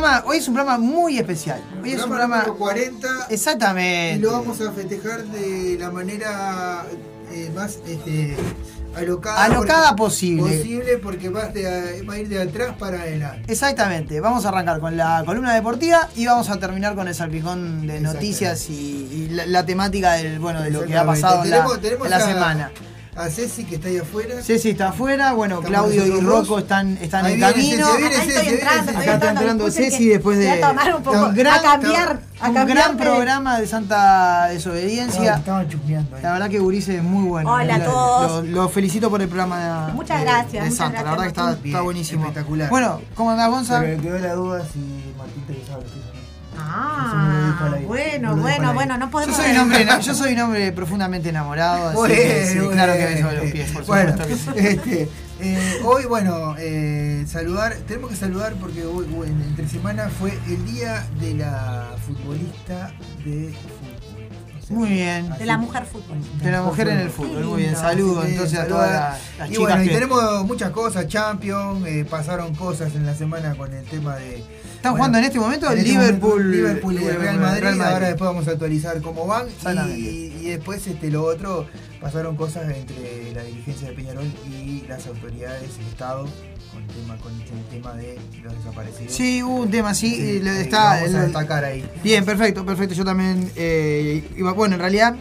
Programa, hoy es un programa muy especial. Hoy es un programa número 40 y exactamente. lo vamos a festejar de la manera eh, más este, alocada, Alocada porque- posible. posible porque va, de- va a ir de atrás para adelante. Exactamente. Vamos a arrancar con la columna deportiva y vamos a terminar con el salpicón de noticias y, y la, la temática del bueno de lo que ha pasado en la, Tenemos- tenemos en la a- semana. A Ceci que está ahí afuera. Ceci está afuera, bueno, Estamos Claudio y. Rocco están, están Ahí en viene camino. Ceci, viene estoy entrando, Acá está entrando Ceci después de a tomar un poco, gran, a cambiar, a un cambiar gran de- programa de Santa Desobediencia. estaban chusmeando ahí. La verdad que Gurice es muy bueno. Hola a todos. Lo, lo felicito por el programa de, Muchas gracias, de muchas Santa. La verdad que está, está buenísimo. espectacular. Bueno, ¿cómo andás, Gonza? Pero me quedó la duda si bueno, Me bueno, bueno, no Yo podemos. soy, un hombre, yo soy un hombre profundamente enamorado, así Bueno, que sí, claro que bueno. beso los pies, por Bueno, supuesto este, eh, hoy, bueno, eh, saludar, tenemos que saludar porque hoy, en- entre semana fue el día de la futbolista de fútbol. O sea, Muy bien. así- De la mujer fútbol. De la mujer en el fútbol, muy bien. Así Saludo que entonces a todas las, las y chicas bueno, y tenemos muchas cosas, Champions, eh, pasaron cosas en la semana con el tema de... están bueno, jugando en este momento en este Liverpool, momento, Liverpool y el Real Madrid, Real Madrid. ahora después vamos a actualizar cómo van y, después este lo otro pasaron cosas entre la dirigencia de Peñarol y las autoridades del Estado con el tema con el tema de los desaparecidos. Sí, hubo un tema y lo eh, está, vamos a destacar ahí. Bien, perfecto, perfecto. Yo también eh, iba, bueno, en realidad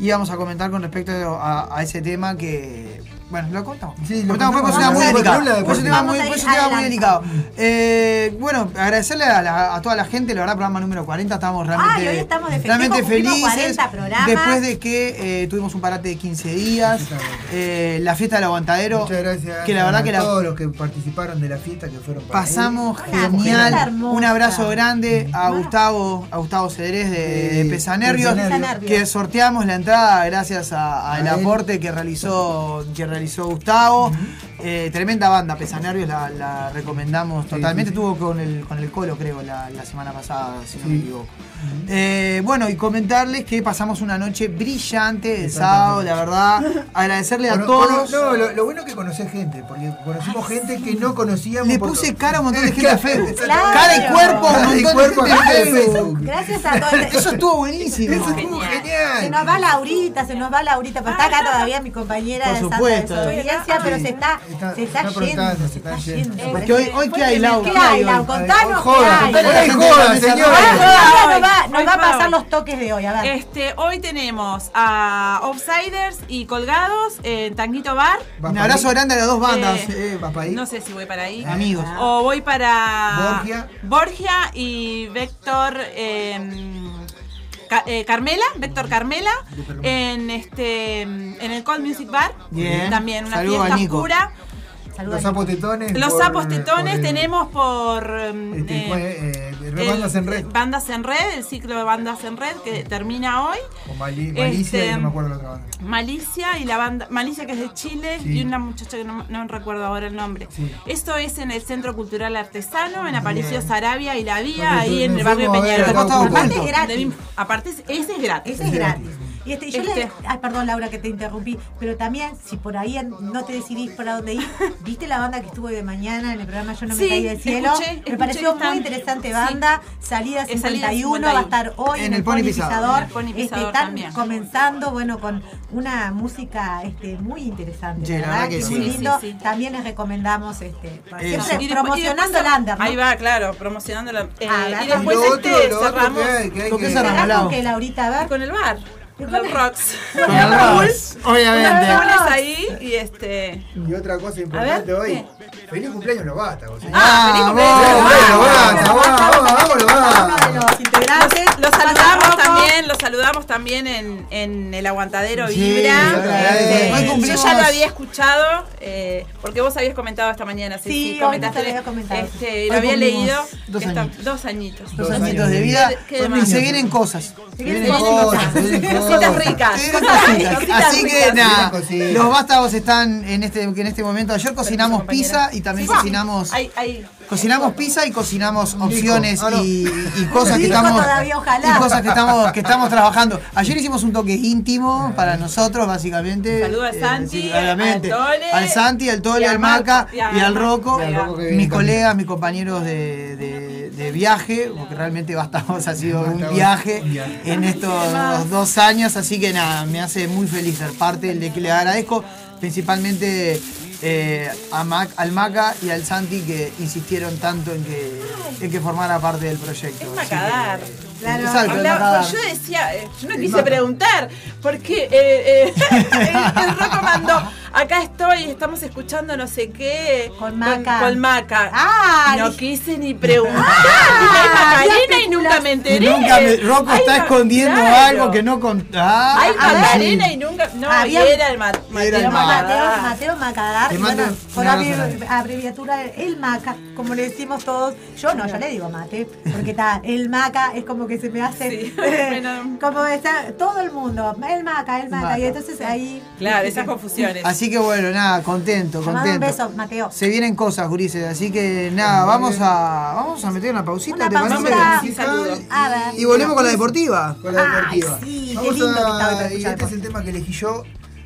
íbamos a comentar con respecto a, a ese tema que. Bueno, lo contamos. Sí, lo contamos porque es contamos. un tema muy delicado. es un tema muy, tema muy delicado. Eh, bueno, agradecerle a, la- a toda la gente, la verdad, programa número 40, estamos realmente, Ay, hoy estamos de realmente felices. 40 programas. Después de que eh, tuvimos un parate de 15 días, eh, la fiesta del aguantadero, Muchas gracias que la verdad a que la, todos los que participaron de la fiesta que fueron para Pasamos genial. Un abrazo grande a Bueno. Gustavo, a Gustavo Cedrés de, de que sorteamos la entrada gracias al aporte que realizó, que realizó Gustavo. Eh, tremenda banda, Pesanervios, la, la recomendamos totalmente. sí, sí. Estuvo con el, con el Colo, creo, la, la semana pasada, si no me equivoco. Eh, bueno, y comentarles que pasamos una noche brillante el sábado, la verdad. Agradecerle a todos. cono- no, lo, lo bueno es que conocés gente, porque conocimos gente que no conocíamos. Le puse cara a un montón de gente de Facebook. Claro. Cara y cuerpo a un montón cuerpo de a gente de de Facebook. Gracias a todos. Eso estuvo buenísimo. Eso estuvo Se genial. nos va Laurita, se nos va Laurita, pero está acá todavía mi compañera Por de Santa supuesto. Desobediencia, pero se está, Está- se está, está yendo, aprontando, se se está está yendo. yendo. Porque hoy, hoy ¿qué hay, Lau? ¿Qué hay, Lau? Contanos qué Joda, hay. nos va, a pasar los toques de hoy, a ver. Este, hoy tenemos a Offsiders y Colgados en Tanguito Bar. Un para abrazo ahí. grande a las dos bandas. Eh, eh, para ahí. No sé si voy para ahí. Amigos. O voy para Borgia. Borgia y Vector eh, eh, Carmela, Vector Carmela, en este en el Cold Music Bar. Bien. También una Saludo fiesta oscura. Saludos. Los sapos tetones. Los por- sapos tetones por el- tenemos por em, Este, eh, eh, eh, el- bandas en red. Bandas en red, el ciclo de bandas en red que termina hoy. O Mali- Malicia Este, y no me acuerdo la otra banda. Malicia y la banda Malicia que es de Chile Sí. y una muchacha que no, no recuerdo ahora el nombre. Sí. Esto es en el Centro Cultural Artesano, en Aparicio Bien. Sarabia y la Vía, Porque ahí tú- en el barrio Peñarol. Aparte es gratis. Aparte, ese es gratis. Ese es gratis. Y este, yo Este. le, ay, perdón Laura que te interrumpí, pero también si por ahí no te decidís para dónde ir, ¿viste la banda que estuvo hoy de mañana en el programa Yo no me Sí, caí del cielo? escuché, me pareció muy interesante sí. banda, salida Es salida 51, va a estar hoy En en, el el Pony Pisador. Este, están también. comenzando, bueno, con una música este, muy interesante. Sí, verdad que sí. muy Sí, lindo. sí, sí. También les recomendamos este, siempre promocionando el under, ¿no? Ahí va, claro, promocionando la. eh, Ah, y después Y este otro- cerramos que hay- que hay ¿Con qué cerramos? ¿Verdad Lau. que Laurita, a ver? con el bar, con el Rocks. Con el Rose, obviamente. Pones ahí y este. Y otra cosa importante hoy. Feliz cumpleaños Lobata, vos. señor. Ah, feliz Vamos. cumpleaños. Cumpleaños Lobata, vamos, los integrantes. Los saludamos Los saludamos también en, en el aguantadero Sí, Vibra. Hoy yo ya lo había escuchado, eh, porque vos habías comentado esta mañana. Sí, Sí, hoy comentaste. nos había comentado. Este, lo Hoy había cumplimos leído. dos que está- añitos. dos añitos. Dos Dos añitos años. de vida ¿Qué y se vienen cosas. Se vienen cosas. se vienen Cositas ricas. Se vienen Cositas cositas. cositas Así que ricas. nada, Cositas. los vástagos están en este, en este momento. Ayer cocinamos compañera. pizza y también Sí. cocinamos. Hay, hay, Cocinamos pizza y cocinamos opciones Ah, no. y, y cosas que estamos todavía, ojalá. y cosas que estamos que estamos trabajando. Ayer hicimos un toque íntimo para nosotros básicamente. Saludo a Eh, Santi, obviamente. al Tole, al Santi, al Tole, y al Maca y al al Rocco mis colegas, mis compañeros de, de- de viaje, porque realmente Bastamos ha sido un Bastamos, viaje un viaje. en estos dos años, así que nada, me hace muy feliz ser parte, el de que le agradezco principalmente eh, a Mac, al Maca y al Santi que insistieron tanto en que, en que formara parte del proyecto. Es. Claro. Hablaba- pues yo decía, eh, yo no quise preguntar, porque eh, eh, el, el Rocco mandó, acá estoy, estamos escuchando no sé qué. Con Maca. Con, Maca. Ah, Y no quise ni preguntar. Ah, Hay Macarena y nunca me enteré. nunca me, Rocco Ay, está escondiendo claro. algo que no contaba. Hay A ver. Macarena y nunca. No, Había- y era el ma- Era Mateo el. Mateo, Macadar. Mateo bueno, por abrazo abrevi- abreviatura el Maca, como le decimos todos. Yo no, yo le digo mate, porque está el Maca, es como que se me hace Sí, bueno. como está todo el mundo, el Maca, el Maca, Maca. y entonces ahí Claro, esas confusiones. Así que bueno, nada, contento, te mando un contento. beso, Mateo. Se vienen cosas, Gurises, así que nada, vamos a vamos a meter una pausita, Una ¿te parece? pausita. Sí, saludo. A ver. Y volvemos con la deportiva. Con la Ay, deportiva. sí, qué lindo que y este es el tema que elegí yo,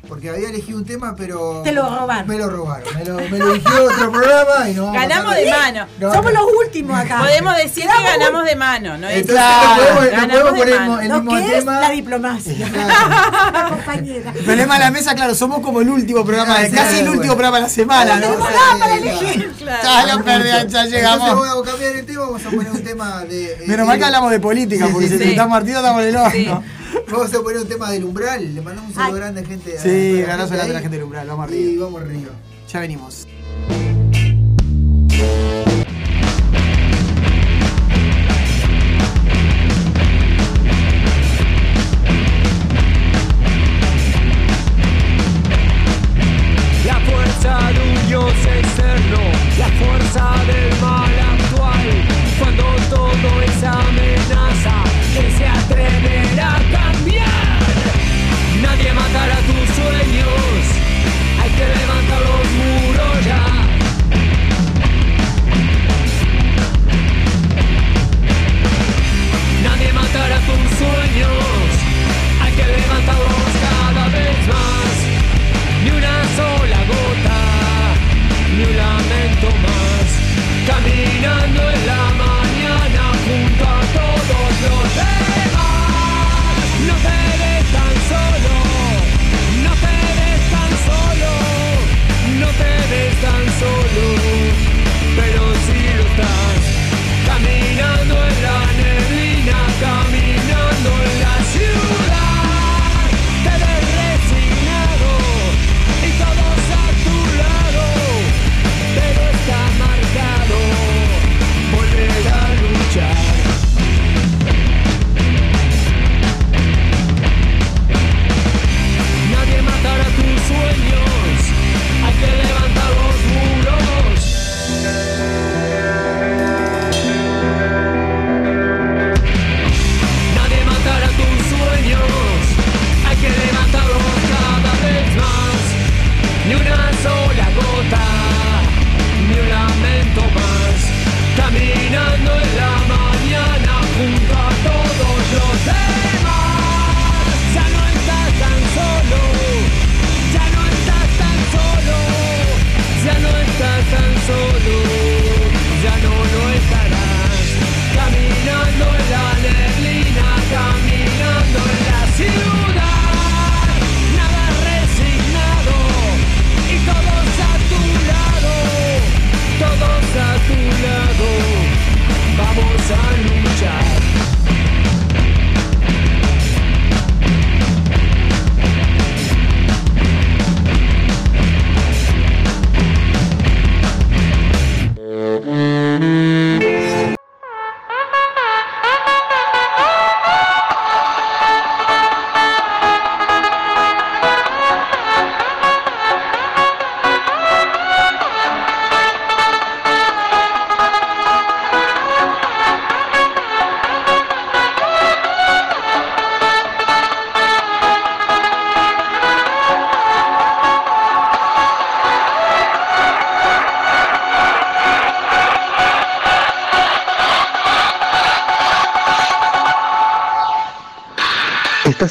porque había elegido un tema, pero. Te lo robaron. Me lo robaron. Me lo, me lo eligió otro programa y no. Ganamos de mano. No, Somos no. los últimos acá. Podemos decir que ganamos de mano, ¿no? Entonces Claro, no podemos, poner el mismo tema. la diplomacia. Claro. La compañera. El problema de la mesa, claro, somos como el último programa, Sí, casi el bueno. último programa de la semana, ¿no? tenemos nada para elegir. Claro. Ya lo perdí, ya Entonces llegamos. vamos a cambiar el tema, vamos a poner un tema de. eh, Menos mal que eh, hablamos de política, porque sí, si sí. estamos partidos estamos en el horno. Vamos a poner un tema del umbral. Le mandamos un saludo Ay. grande, gente. a- Sí, a abrazo grande a la gente del umbral, vamos Y arriba. vamos arriba. Ya venimos. La fuerza de un dios externo, la fuerza del mal actual. Cuando todo es amenaza, que se atreverá a cambiar a tus sueños hay que levantar los muros ya. Nadie matará tus sueños, hay que levantarlos cada vez más. Ni una sola gota, ni un lamento más. Caminando en la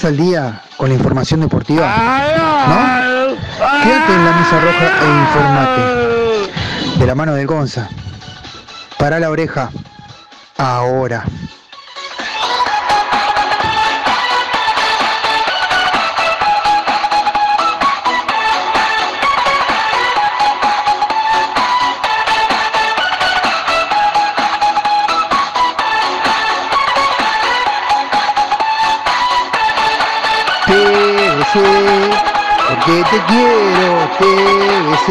¿Estás al día con la información deportiva? ¿No? Quédate en la mesa roja e informate. De la mano del Gonza. Para la oreja. Ahora. Porque te quiero, TBC,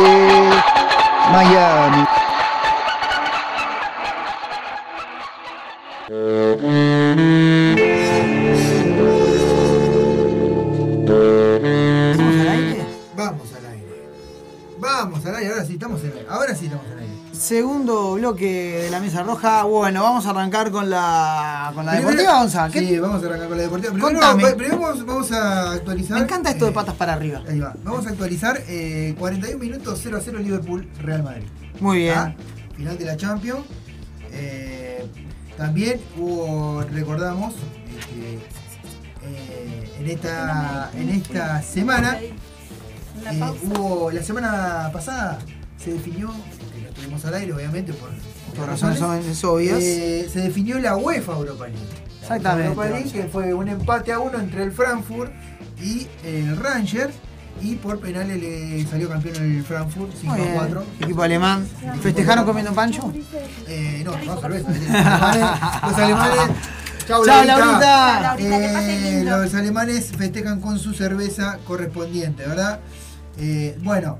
Miami. ¿Estamos al aire? Vamos al aire. Vamos al aire, ahora sí estamos en aire. Ahora sí estamos en aire. Segundo bloque de la mesa roja. Bueno, vamos a arrancar con la, con la Primero- deportiva, Gonza. ¿Qué- Sí, vamos a arrancar con la deportiva. Primero, Contame. pa- primero vamos, vamos a actualizar. Me encanta esto de eh, patas para arriba. Ahí va. Vamos a actualizar eh, 41 minutos 0 a 0 Liverpool Real Madrid. Muy bien. Ah, Final de la Champions. Eh, también hubo, recordamos, este, eh, en, esta, en esta semana, eh, hubo, la semana pasada se definió, tuvimos al aire obviamente por, Por razones obvias- obvias. eh, se definió la UEFA Europa League. Exactamente. Europa League, que fue un empate a uno entre el Frankfurt y el Rangers. Y por penales le salió campeón el Frankfurt 5 Muy a bien. 4. Equipo alemán. ¿Festejaron comiendo pancho? Eh, no, no, cerveza. Los alemanes. Chau, Chau, Laurita. Laurita. Eh, lindo. los alemanes festejan con su cerveza correspondiente, ¿verdad? Eh, bueno,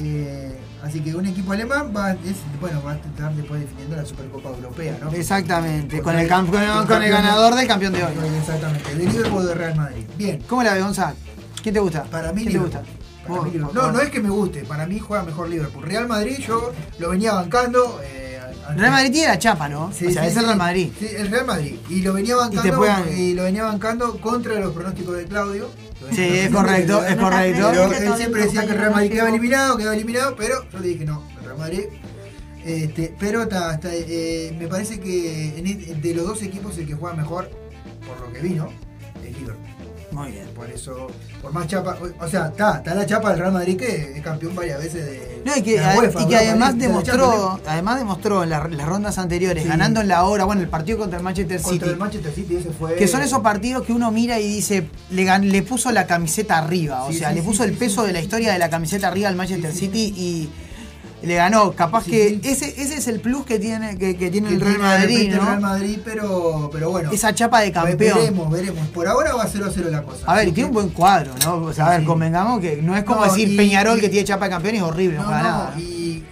eh, así que un equipo alemán va, es, bueno, va a estar después definiendo la Supercopa Europea, ¿no? Exactamente. Con el, camp- con el- con el ganador del campeón de hoy. Exactamente, de Liverpool de Real Madrid. Bien, ¿Cómo la ves, Gonza? ¿Quién te gusta? para mí ¿Quién te gusta? Para mí No, no es que me guste, para mí juega mejor Liverpool. Real Madrid yo lo venía bancando. eh, Real Madrid tiene la chapa, ¿no? Sí, o sea, sí, es el. Real Madrid. Sí, el Real Madrid. Y lo venía bancando, puedan- y lo venía bancando contra los pronósticos de Claudio. Sí, es correcto, es correcto. Pero él siempre decía que el Real Madrid quedaba eliminado, quedaba eliminado, pero yo le dije no, el Real Madrid. Este, pero eh, me parece que en el- de los dos equipos el que juega mejor, por lo que vino. Muy bien. Por eso, por más chapa, o sea, está, está la chapa del Real Madrid que es campeón varias veces de. No, y que, de la UEFA, y que Europa además demostró, además demostró en la- las rondas anteriores, Sí. ganando en la hora, bueno, el partido contra el Manchester League. Contra City. el Manchester City ese fue. Que son esos partidos que uno mira y dice, le, puso la camiseta arriba, o Sí, sea, sí, le puso el peso de la historia de la camiseta arriba al Manchester City y le ganó. Capaz Sí, que sí. Ese, ese es el plus que tiene, que, que tiene que el Real de Madrid, repente el ¿no? Real Madrid, pero, pero bueno. Esa chapa de campeón. Veremos, veremos. Por ahora va 0 a 0 la cosa. A ver, tiene un buen cuadro, ¿no? O sea, a ver, convengamos que no es como No, decir y- Peñarol y- que tiene chapa de campeón y es horrible, no, No, no, nada. y, y-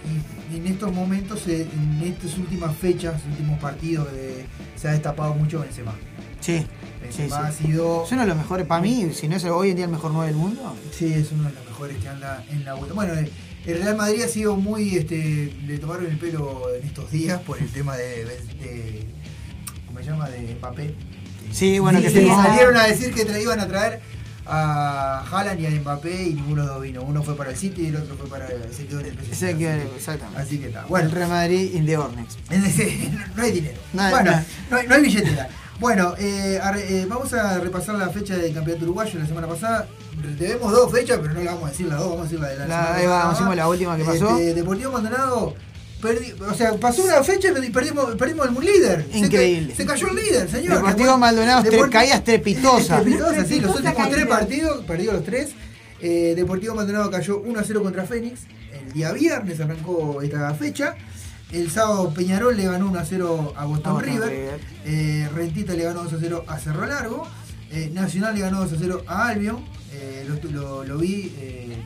en estos momentos, eh, en estas últimas fechas, últimos partidos, eh, se ha destapado mucho Benzema. Sí, sí, Benzema ha sido... Es uno de los mejores, para mí, si no es hoy en día el mejor 9 del mundo. Sí, es uno de los mejores que anda en la vuelta. Bueno, eh, el Real Madrid ha sido muy. Este, le tomaron el pelo en estos días por el tema de. de ¿Cómo se llama? De Mbappé. Sí, bueno, que se salieron a decir que iban a traer a Haaland y a Mbappé y ninguno de los vino. Uno fue para el City y el otro fue para el. Se quedó en el PSG. Exactamente. Así que está. el Bueno, Real Madrid in the Ornex. no hay dinero. No bueno, no. no hay, no hay billetera. Bueno, eh, a eh, vamos a repasar la fecha del campeonato uruguayo la semana pasada. Debemos dos fechas, pero no la vamos a decir las dos, vamos a decir la de la, La- semana ahí va, pasada. hicimos la última que pasó. Este, Deportivo Maldonado, perdi- o sea, pasó una fecha y perdimos, perdimos el líder. Increíble. Se, cayó el líder, señor. Deportivo Maldonado, tres Deport- caídas estrepitosas. Estrepitosas, sí, los últimos tres partidos, perdió los tres. Eh, Deportivo Maldonado cayó 1 a 0 contra Fénix. El día viernes arrancó esta fecha. El sábado Peñarol le ganó 1 a 0 a Boston A Boston River. River. Eh, Rentita le ganó 2 a 0 a Cerro Largo. Eh, Nacional le ganó 2 a 0 a Albion. Eh, lo, lo- lo vi. eh,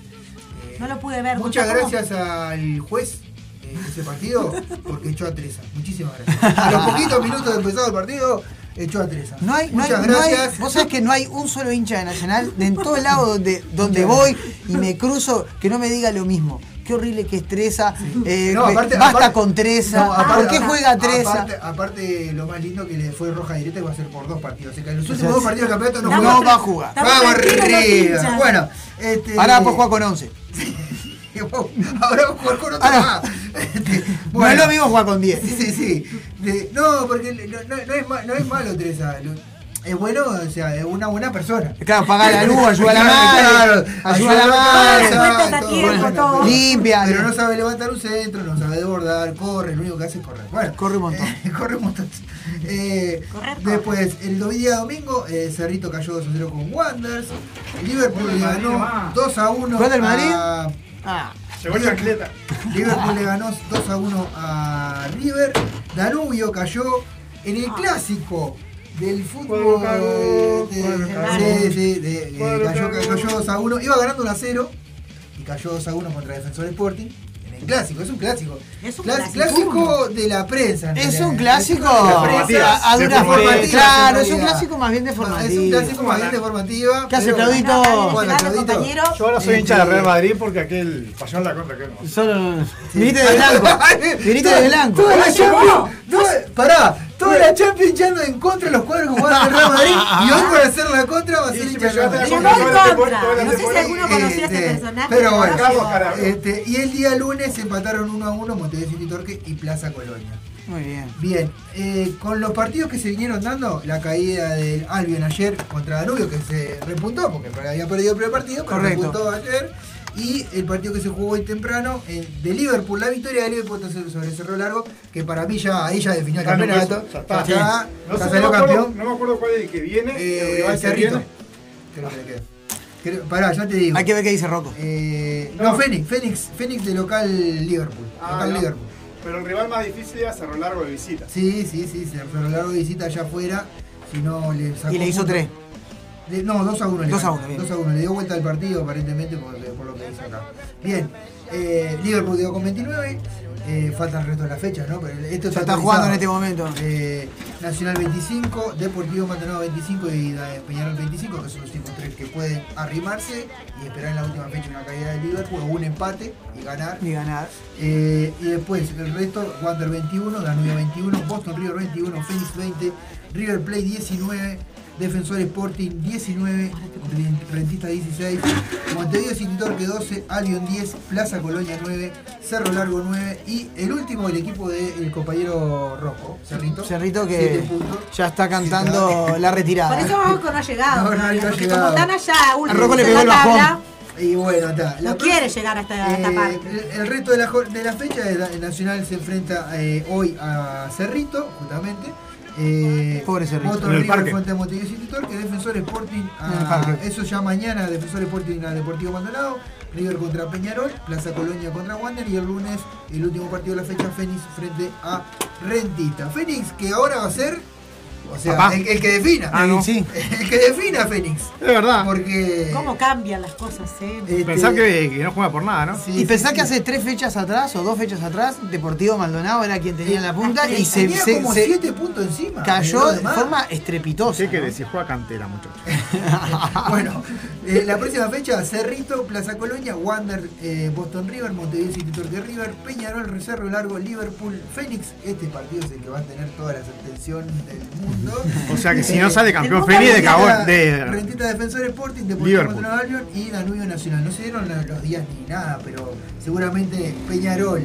eh, No lo pude ver, Muchas gracias al juez de ese partido porque echó a Teresa. Muchísimas gracias. A los poquitos minutos de empezado el partido, echó a Teresa. No hay, no hay, Muchas no hay- gracias. vos sabés que no hay un solo hincha de Nacional de en todo el lado donde, donde voy y me cruzo que no me diga lo mismo. Qué horrible que es Treza. eh, No, aparte- basta aparte- con Treza. No, aparte- ¿Por qué juega Treza? Aparte, aparte, lo más lindo que le fue roja directa que va a ser por dos partidos. O sea, que en los sea, últimos dos partidos del campeonato no, No va a jugar. Vamos arriba. Bueno, este. Ahora después juega con 11. Ahora vamos a jugar con otro Ahora- más. Este, No es lo mismo jugar con 10. Sí, sí, sí. De- no, porque no, es, no es malo Teresa. Es bueno, o sea, es una buena persona. Claro, pagar la luz, ayuda a la Claro, madre, ayuda a la madre, casa, todo, tiempo, todo. limpia. Pero no sabe levantar un centro, no sabe desbordar, corre, lo único que hace es correr. Bueno, Corre un montón. eh, corre un montón. Eh, después, el día domingo, eh, Cerrito cayó 2 a 0 con Wanderers. Liverpool le ganó 2 a 1 ¿Cuál del Madrid? a. Ah, Llegó chancleta. Liverpool le ganó 2 a 1 a River. Danubio cayó en el clásico del fútbol. Cuadro cagó, de- cuadro cagó. sí, sí, de- Cuadro cayó, cayó 2 a 1. Iba ganando 1 a 0 y cayó 2 a 1 contra Defensor Sporting. En el clásico, es un clásico. Es un Clas- clásico. clásico de la prensa. en es un clásico Formativa. a, a De duras formativa, Claro, es un clásico más bien de Es un formativa. clásico más bien de formativa. ¿Qué hace, Claudito? Bueno, Claudito. Yo ahora soy Este- hincha del Real Madrid porque aquel pasó en la contra que no. Solo. Viniste de blanco. Viniste de blanco. Pará, toda la Champions echando en contra de los cuadros que jugaban el Real Madrid y hoy por hacer la contra va a Y ser hincha del Real Madrid. No sé si alguno conocía a este Este, personaje. pero bueno. Este, y el día lunes empataron 1 a 1 Montevideo City Torque y Plaza Colonia. Muy bien. Bien, eh, con los partidos que se vinieron dando, la caída del Albion ayer contra Danubio, que se repuntó porque había perdido el primer partido, pero Correcto. repuntó ayer. Y el partido que se jugó hoy temprano, eh, de Liverpool, la victoria de Liverpool sobre Cerro Largo, que para mí ya ahí ya definió el Ah, no, campeonato. eso, ya está. Ya, No, ya sé, no, salió me acuerdo, campeón. no me acuerdo cuál es el que viene. Eh, el rival que Cerrito. viene. Creo que le queda. Creo- pará, ya te digo. Hay que ver qué dice Rocco. Eh, No. no, Fénix, Fénix, Fénix de local Liverpool. Ah, local no. Liverpool. Pero el rival más difícil era Cerro Largo de visita. Sí, sí, sí, Cerro Largo visita allá afuera. Si no le sacó Y le hizo tres. No, 2 a 1. 2 a 1, bien. 2 a 1. Le dio vuelta al partido aparentemente por, por lo que hizo acá. Bien. Eh, Liverpool quedó con 29. Eh, falta el resto de las fechas, ¿no? Pero esto Se está jugando en este momento. Eh, Nacional 25, Deportivo Maldonado 25 y eh, Peñarol 25, que son los últimos tres que pueden arrimarse y esperar en la última fecha una caída de Liverpool o un empate y ganar. Ni ganar. Eh, y después el resto, Wander 21, Danubio 21, Boston River 21, Phoenix 20, River Plate 19, Defensor Sporting 19, Rentista 16, Montevideo City Torque 12, Albion 10, Plaza Colonia 9, Cerro Largo 9 y el último el equipo del compañero Rojo, Cerrito. Cerrito que ya está cantando la retirada. Por eso Rocco no ha llegado. No, no, todavía, no ha llegado. como están allá últimos Rocco le en pegó la el bajón. tabla, Y bueno, está. no quiere llegar a esta, a esta Eh, parte. el, el resto de la, de la fecha, el Nacional se enfrenta eh, hoy a Cerrito, justamente. Eh, Pobre Cerrito. Motor En el River parque. frente a Montevideo City Torque, Defensor Sporting En el a, parque. eso ya mañana, Defensor Sporting a Deportivo Maldonado, River contra Peñarol, Plaza Colonia contra Wander y el lunes el último partido de la fecha, Fénix frente a Rentista. Fénix que ahora va a ser, o sea, Papá. el, el que defina, Ah, no. Sí. el que defina a Fénix. Es verdad. Porque... ¿Cómo cambian las cosas, eh? este, Pensar que, que no juega por nada, ¿no? sí, Y sí, pensá sí. que hace tres fechas atrás o dos fechas atrás, Deportivo Maldonado era quien tenía en la punta y se, Tenía se- como se 7 puntos encima. cayó de forma estrepitosa. ¿Qué que ¿no? decir? Juega cantera, muchachos. bueno, eh, la próxima fecha, Cerrito, Plaza Colonia, Wander, eh, Boston River, Montevideo City Torque River, Peñarol, Cerro Largo, Liverpool, Fénix. Este partido es el que va a tener toda la atención del mundo. O sea que si Eh, no sale campeón el Feni de Cabón, de Rentista Defensor Sporting, Deportivo. Maldonado Albion y Danubio Nacional. No se dieron los, días ni nada, pero seguramente Peñarol.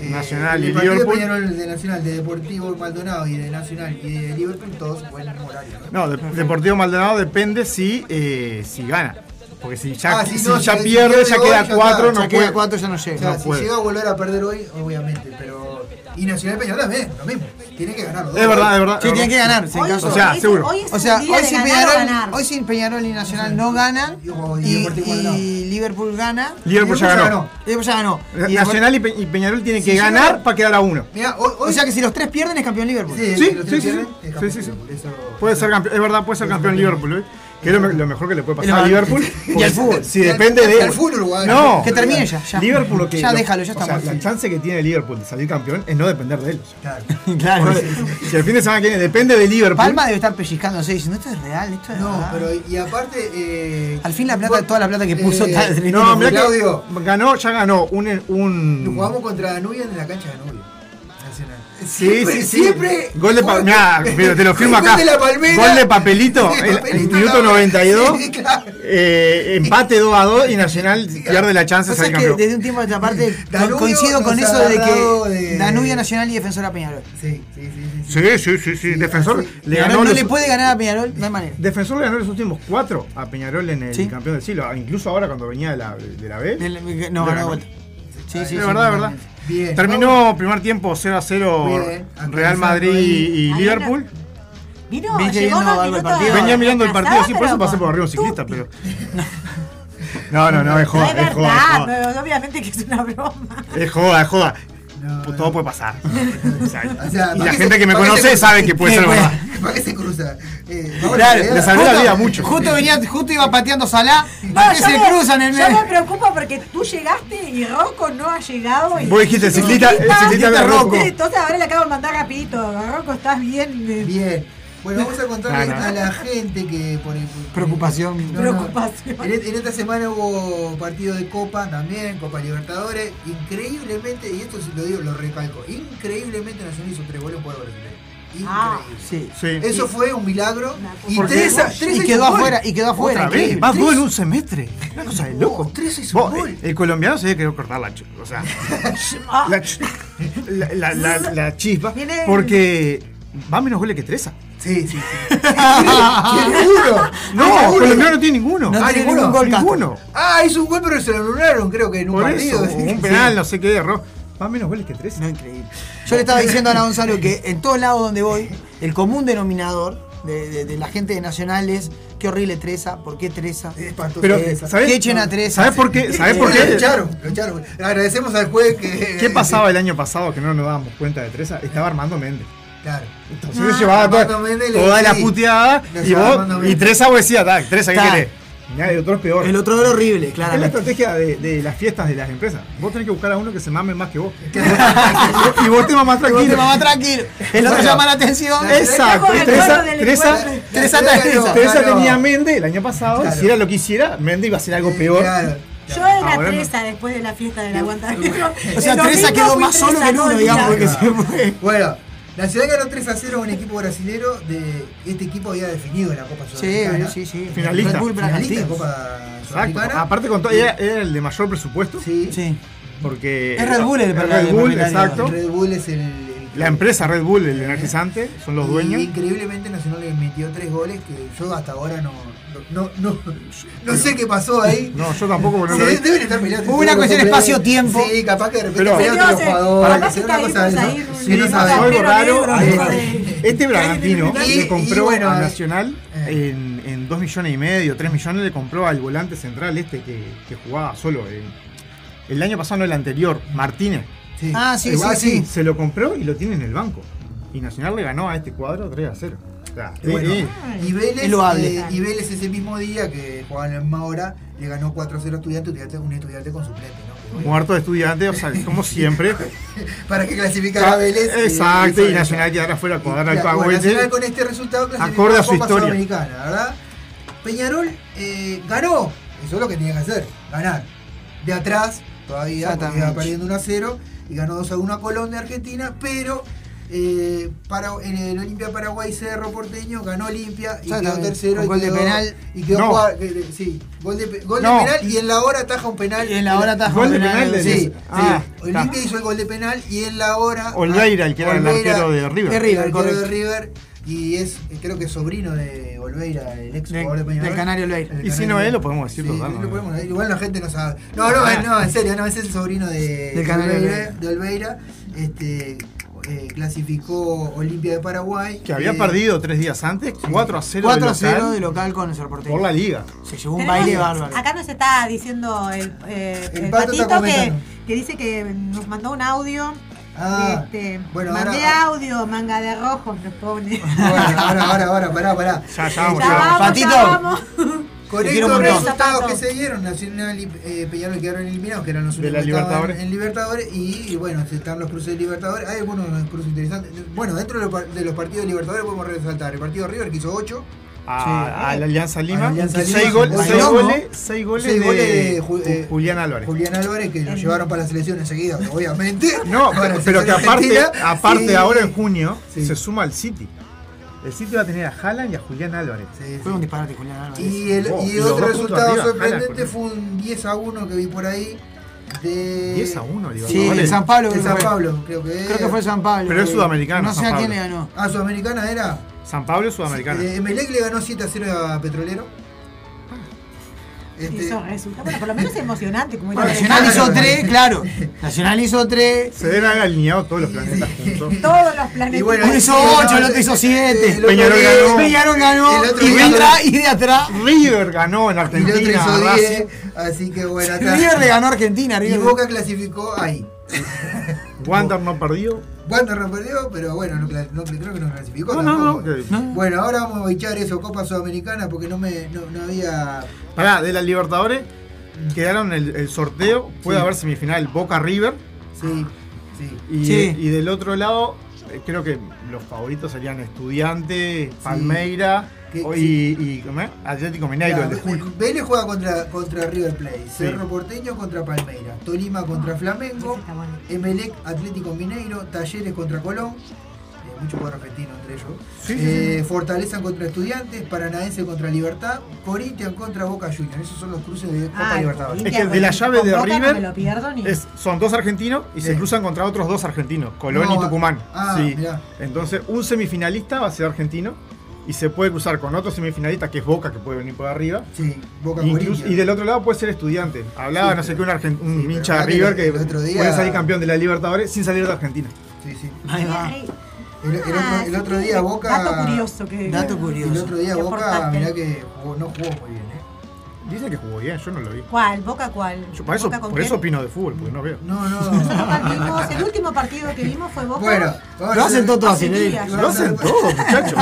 eh, Nacional el y Liverpool. Peñarol de Nacional, de Deportivo Maldonado y de Nacional y de Liverpool, todos buen horario. ¿no? No, de- Deportivo Maldonado depende si, eh, si gana. Porque si ya, Ah, si si no, ya si- si pierde, ya queda ya 4, está. no Ya queda puede. ya no O llega. sea, No si puede. llega a volver a perder hoy, obviamente, pero. Y Nacional Peñarol también, lo mismo. Tiene que ganar los dos. Es verdad, es verdad. Sí, tienen que ganar. si en caso- O sea, hoy- seguro. Hoy es O sea, hoy si, Peñarol, ganar. hoy si Peñarol y Nacional no ganan Y- y y, y Liverpool gana, Liverpool ya ganó. Liverpool ya ganó. Y Nacional y, Pe- y Peñarol tienen que ganar para quedar a uno. Mira, hoy, hoy- O sea que si los tres pierden es campeón Liverpool. Sí, Sí, sí, Puede ser campeón, es verdad, puede ser campeón Liverpool. Que es lo, lo mejor que le puede pasar a Liverpool. y al fútbol. Si depende de. al fútbol. No. Que termine ya, ya. Liverpool lo que. Ya lo- déjalo, ya o sea, estamos. la chance que tiene Liverpool de salir campeón es no depender de él. Claro. claro. Porque si el fin de semana que viene depende de Liverpool. Palma debe estar pellizcándose diciendo esto es real, esto es No, verdad". pero y aparte. Eh, Al fin la plata, toda la plata que puso eh, tal- No, mira Claudio. que ganó, ya ganó un. un Jugamos contra Danubio en la cancha de Danubio. Sí, sí, sí. Siempre. Gol de pa- mirá, mira, te lo firmo Gol acá. de la Palmera. Gol de papelito, el, papelito, el minuto cabrón. 92. Sí, claro. eh, empate 2 a 2 y Nacional pierde la chance de salir campeón. desde un tiempo a esta parte Danubio coincido con eso de que de- Danubio Nacional y Defensora Peñarol. Sí, sí, sí. sí, sí. Sí, sí, sí, sí. Defensor le ganó no los- le puede ganar a Peñarol, no hay manera. Defensor le ganó los últimos cuatro a Peñarol en el Sí. campeón del siglo. Incluso ahora cuando venía de la, de la B. No, ganó ganó. de vuelta. Sí, sí, de sí, verdad, de verdad. Bien. Terminó primer tiempo 0 a 0 Bien, Real Madrid y Liverpool. Vino, llegó partido. Venía mirando el partido, sí, por eso pasé por arriba un ciclista, pero. No, no, no, es No joda, es es joda, es verdad, joda. pero obviamente que es una broma. Es joda, es joda. No, Todo no. puede pasar. O sea, O sea, y ¿para la gente se- que me conoce se- sabe que puede ser ¿Qué verdad. ¿Para qué se cruza? Eh, Claro, la le salvé la vida mucho. Justo venía, justo iba pateando Salah, No, ¿para qué se me- cruzan en el Yo me medio? preocupo porque tú llegaste y Rocco no ha llegado. Y Vos dijiste, el ciclista de Rocco. Entonces ahora le acabo de mandar rapidito. Rocco, ¿estás bien? Bien. Bueno, vamos a contarle a la gente que por el- por- Preocupación. No, no. Preocupación. En, en esta semana hubo partido de Copa también, Copa Libertadores. Increíblemente, y esto sí lo digo, lo recalco, increíblemente Nacional hizo tres goles en juego brasileño. Increíble. Ah, Sí. Sí. Eso fue un milagro. Y tres, tres Y quedó gol. afuera, y quedó afuera. Otra vez, más en un semestre. Una cosa de loco. Tres hizo Vos, gol. El colombiano se querido cortar la chispa. O sea, la, ch- la, la, la- la chispa. Porque va menos goles que Treza. Sí, sí, sí. ¿Tiene uno? No, ¿Tiene el uno? colombiano no tiene ninguno. No Ah, tiene ninguno. ningún gol. Ninguno. Ah, hizo un gol, pero se lo anularon, creo que en un Por partido. eso, un penal, no sé qué, error. Va menos goles que Treza. No, increíble. Yo le estaba diciendo a Ana Gonzalo que en todos lados donde voy, el común denominador de, de- de la gente de Nacional es qué horrible Treza, ¿por qué Treza? Pero. ¿sabes? Que echen a Treza. ¿Sabes por qué? ¿Sabes por Lo qué? echaron, lo echaron. Agradecemos al juez que. ¿Qué pasaba el año pasado que no nos dábamos cuenta de Treza? Estaba Armando Méndez. Claro. Entonces Ah, se llevaba toda, toda la puteada y, vos, y vos decías, "Dale, Treza, ¿qué querés? Mirá, el otro es peor. El otro era horrible, Es la estrategia de, de las fiestas de las empresas. Vos tenés que buscar a uno que se mame más que vos. y vos te mamás Y vos tranquilo. te mamás tranquilo. El otro Bueno. llama la atención. Exacto. El Teresa, Teresa. Teresa Claro. tenía a Mende el año pasado. Claro. Si era lo que hiciera, Mende iba a hacer algo peor. Claro. Yo era Ahora no. Teresa después de la fiesta del aguantadero. O sea, El Teresa quedó más solo que en uno, el digamos, porque se fue. Bueno, la ciudad ganó 3 a 0 a un equipo brasilero de este equipo había definido en la Copa Sí, Sudamericana. sí, sí. Finalista. Red Bull Finalista Copa Exacto. Sudamericana. Aparte con todo, era, era el de mayor presupuesto. Sí. Sí. Porque. Es Red Bull el verdadero Red Bull, exacto. Red Bull es el, el- La empresa Red Bull, el energizante, son los Y dueños. increíblemente Nacional le metió tres goles que yo hasta ahora no, no, no, no sé qué pasó ahí. No, yo tampoco, porque no Sí, lo vi. deben estar peleando. Hubo una cuestión espacio-tiempo. Sí, capaz que de repente Pero- pelearon los jugadores. capaz que una cosa de eso. Sí, no algo raro. de- Este Bragantino le compró bueno, a eh, Nacional eh. en, en 2 millones y medio, 3 millones, le compró al volante central este que, que jugaba solo. en- el año pasado, no el anterior, Martínez. Sí. Ah, sí, Igual sí, sí. Se lo compró y lo tiene en el banco. Y Nacional le ganó a este cuadro 3 a 0. O sea, Y bueno, sí, y Vélez, eh, y Vélez ese mismo día que jugaban en la misma hora le ganó 4-0 a estudiante, estudiante, un estudiante con suplente, ¿no? muerto de estudiante, o sea, como siempre. Para que clasificara a Vélez. eh, Exacto, y eso. Nacional quedara fuera a cuadrar al Claro, bueno, Cahuete. Nacional con este resultado clasificó Acorde a su Copa historia. Sudamericana, ¿verdad? Peñarol eh, ganó, eso es lo que tenía que hacer, ganar. De atrás, todavía, iba perdiendo 1 a 0 y ganó 2 a 1 a Colón de Argentina, pero eh, para, en el Olimpia Paraguay Cerro Porteño ganó Olimpia y quedó tercero y gol de quedó, penal. y quedó No. eh, sí, gol de, gol de No. penal y en la hora ataja un penal. Y en la hora ataja un de penal, penal de- Sí, sí. sí. Ah, Olimpia hizo el gol de penal y en la hora. Olveira, el que era el Olveira, arquero de River. De el River, arquero correcto. de River y es creo que sobrino de Olveira, el ex De- jugador de Peñarol. del Canario Olveira. El Y si no es, lo podemos decir Sí, total, lo podemos decir. Igual la gente no sabe. No, no, Ah. no, en serio, no, es el sobrino de, Del Canario de Olveira, Olveira. de Olveira. Este, eh, clasificó Olimpia de Paraguay. Que había Eh, perdido tres días antes, 4 a 0 4 de a 0 local, de local con el Cerro Porteño. por la liga. Se llevó un baile bárbaro. Acá nos está diciendo el, eh, El el Pato está patito que, que dice que nos mandó un audio. Ah, este, bueno, mandé ahora- audio, manga de rojo, nos pone. Bueno, ahora, ahora, ahora, pará, pará. Ya, ya vamos, Ya ya vamos, Patito. ya vamos. Con estos resultados que se dieron, Nacional y eh, Peñarol quedaron eliminados, que eran los estaban Libertadores. en Libertadores, y, y bueno, están los cruces de Libertadores. Hay algunos cruces interesantes. Bueno, dentro de los, de los partidos de Libertadores podemos resaltar el partido de River que hizo 8. a, Sí. a la Alianza Lima. A la Alianza seis, Lima, gol- con seis Bailongo. goles, seis goles Seis de, goles de Ju- eh, Julián Álvarez. Julián Álvarez, que lo llevaron para la selección enseguida, obviamente. No, pero que aparte, aparte Sí. ahora en junio Sí. se suma al City. El City va a tener a Haaland y a Julián Álvarez. Sí, sí. Fue un disparate, Julián Álvarez. Y, el, Oh, y y otro resultado arriba, sorprendente fue un 10 a 1 que vi por ahí. De 10 a 1, Sí, Libertadores. en San Pablo. de creo San que fue. Pablo, creo que Creo que fue San Pablo. Pero es eh, sudamericano, No sé a quién le ganó. Ah, Sudamericana era. San Pablo es sudamericano. Eh, Emelec le ganó 7 a 0 a Petrolero. Este, Eso resulta, bueno, por lo menos es emocionante. Como Bueno, Nacional hizo tres, claro. Nacional hizo tres. Se deben haber alineado todos los planetas juntos. Todos los planetas. Y bueno, Uno hizo ocho, el otro hizo siete. Peñarol ganó. Peñarol ganó. El otro Y de atrás, y de atrás. River ganó en Y el otro Argentina. hizo Racing. 10. Así que bueno, acá. River le ganó a Argentina. Y River. Boca clasificó ahí. Wander no perdió. Wander no perdió, pero bueno, no, no- creo que no clasificó. No, no, no. tampoco. que- Bueno, ahora vamos a bichar eso, Copa Sudamericana, porque no me no, no había. Pará, de la Libertadores quedaron el, el sorteo. Puede Sí. haber semifinal Boca River. Sí, sí. Y, Sí. y del otro lado, eh, creo que los favoritos serían Estudiantes, Palmeira Que- o- y, y ¿cómo es? Atlético Mineiro, el de Hulk. Vélez juega contra, contra River Plate, Cerro Porteño contra Palmeira, Tolima contra Flamengo, está bueno. Emelec Atlético Mineiro, Talleres contra Colón, eh, mucho jugador argentino entre ellos, Sí, sí, Eh, Fortaleza contra Estudiantes, Paranaense contra Libertad, Corinthians contra Boca Juniors, esos son los cruces de Copa Ay, Libertadores. Es que de la llave de no River lo pierdo ni- Es- son dos argentinos y se Sí. cruzan contra otros dos argentinos, Colón No, y Tucumán. ah, Sí. Entonces, un semifinalista va a ser argentino y se puede cruzar con otro semifinalista que es Boca, que puede venir por arriba. Sí, Boca Incluso- Corinthians. y del otro lado puede ser estudiante. Hablaba, Sí, no sé pero- qué, un, argen- un sí, hincha de River que otro día- puede salir campeón de la Libertadores sin salir de Argentina. Sí, sí. Ahí va. Ay, El, el otro, el otro sí, día Boca. Dato curioso que. Dato curioso. El otro día Boca, mirá que jugó- no jugó muy bien, ¿eh? Dice que jugó bien, yo no lo vi. ¿Cuál? ¿Boca cuál? Yo por eso, ¿Boca por eso opino de fútbol, porque no veo. No, no. Nosotros el último partido que vimos fue Boca. Bueno, Lo a hacen todo así. ¿eh? Lo hacen todo, muchachos.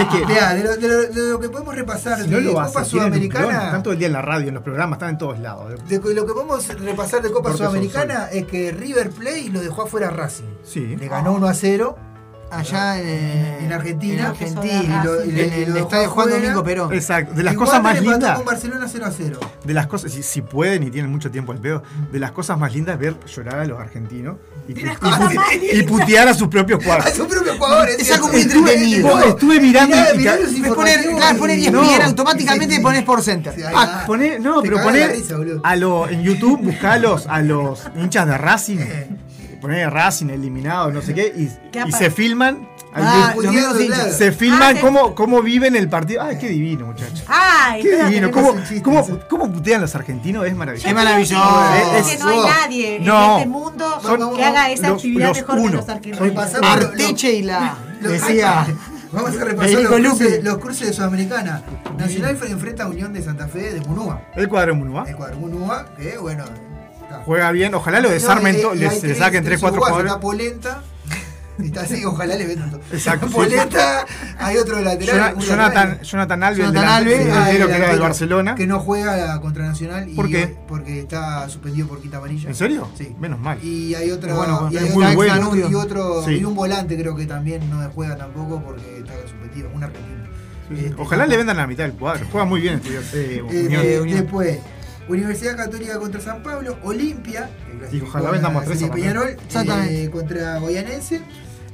es que Mirá, de lo, de lo- de lo que podemos repasar si no de lo Copa. Sudamericana. Están todo el día en la radio, en los programas, están en todos lados. De lo que podemos repasar de Copa Porque son Sudamericana es que River Plate lo dejó afuera Racing. Sí. Le ganó 1 a 0 Allá en, eh, en Argentina. En Argentina. Y lo- y En el estadio Juan. Domingo Perón. Exacto. De las Igual cosas más lindas. con Barcelona 0 a 0. De las cosas, si, si pueden y tienen mucho tiempo al pedo, de las cosas más lindas es ver llorar a los argentinos y, pu- y y putear a sus propios A cuadros. sus propios jugadores. Es algo muy entretenido. Vos estuve mirando Mirá, y poner, claro, poner 10 No. automáticamente Sí, sí. pones por center. Sí. Poné, no, pero boludo. a lo, en YouTube, buscá a los, a los hinchas de Racing, poné Racing eliminado, no sé qué, y, ¿Qué se filman, Ah, los mismos Claro. hinchas. se filman Ah, sí. cómo, cómo viven el partido. Ay, qué divino, muchachos. Ay, Qué divino, cómo, cómo, ese. cómo putean los argentinos, es maravilloso. Es maravilloso. Es que Es- no hay nadie no. en este mundo Son- que haga esa los- actividad los mejor que uno. los argentinos. Arteche y la. lo- Decía. Vamos a repasar los cruces, los cruces de Sudamericana. Nacional fre- enfrenta a Unión de Santa Fe de Munúa. El cuadro Munúa El cuadro Munúa, que bueno. Juega bien, ojalá lo desarmen, No, les saquen 3, 4 uruguayos, jugadores. Está Polenta. Está así, ojalá le vendan. Exacto. Polenta, hay otro lateral. Jonathan, lateral. Jonathan Alves, el Jonathan Alves, Ah, el delantero que era del Barcelona. Que no juega contra Nacional. Y ¿Por qué? hoy- porque está suspendido por quita amarilla. ¿En serio? Sí. Menos mal. Y hay otro, Bueno, y hay otro- bueno. y otro, y, otro- Sí. y un volante creo que también no juega tampoco porque está suspendido, un argentino. Sí, sí. Este, Ojalá le vendan la mitad del cuadro. Juega muy bien eh, Eh, Unión. eh, Unión. Después, Universidad Católica contra San Pablo, Olimpia, ojalá vendamos tres Peñarol, eh, contra Goyanense,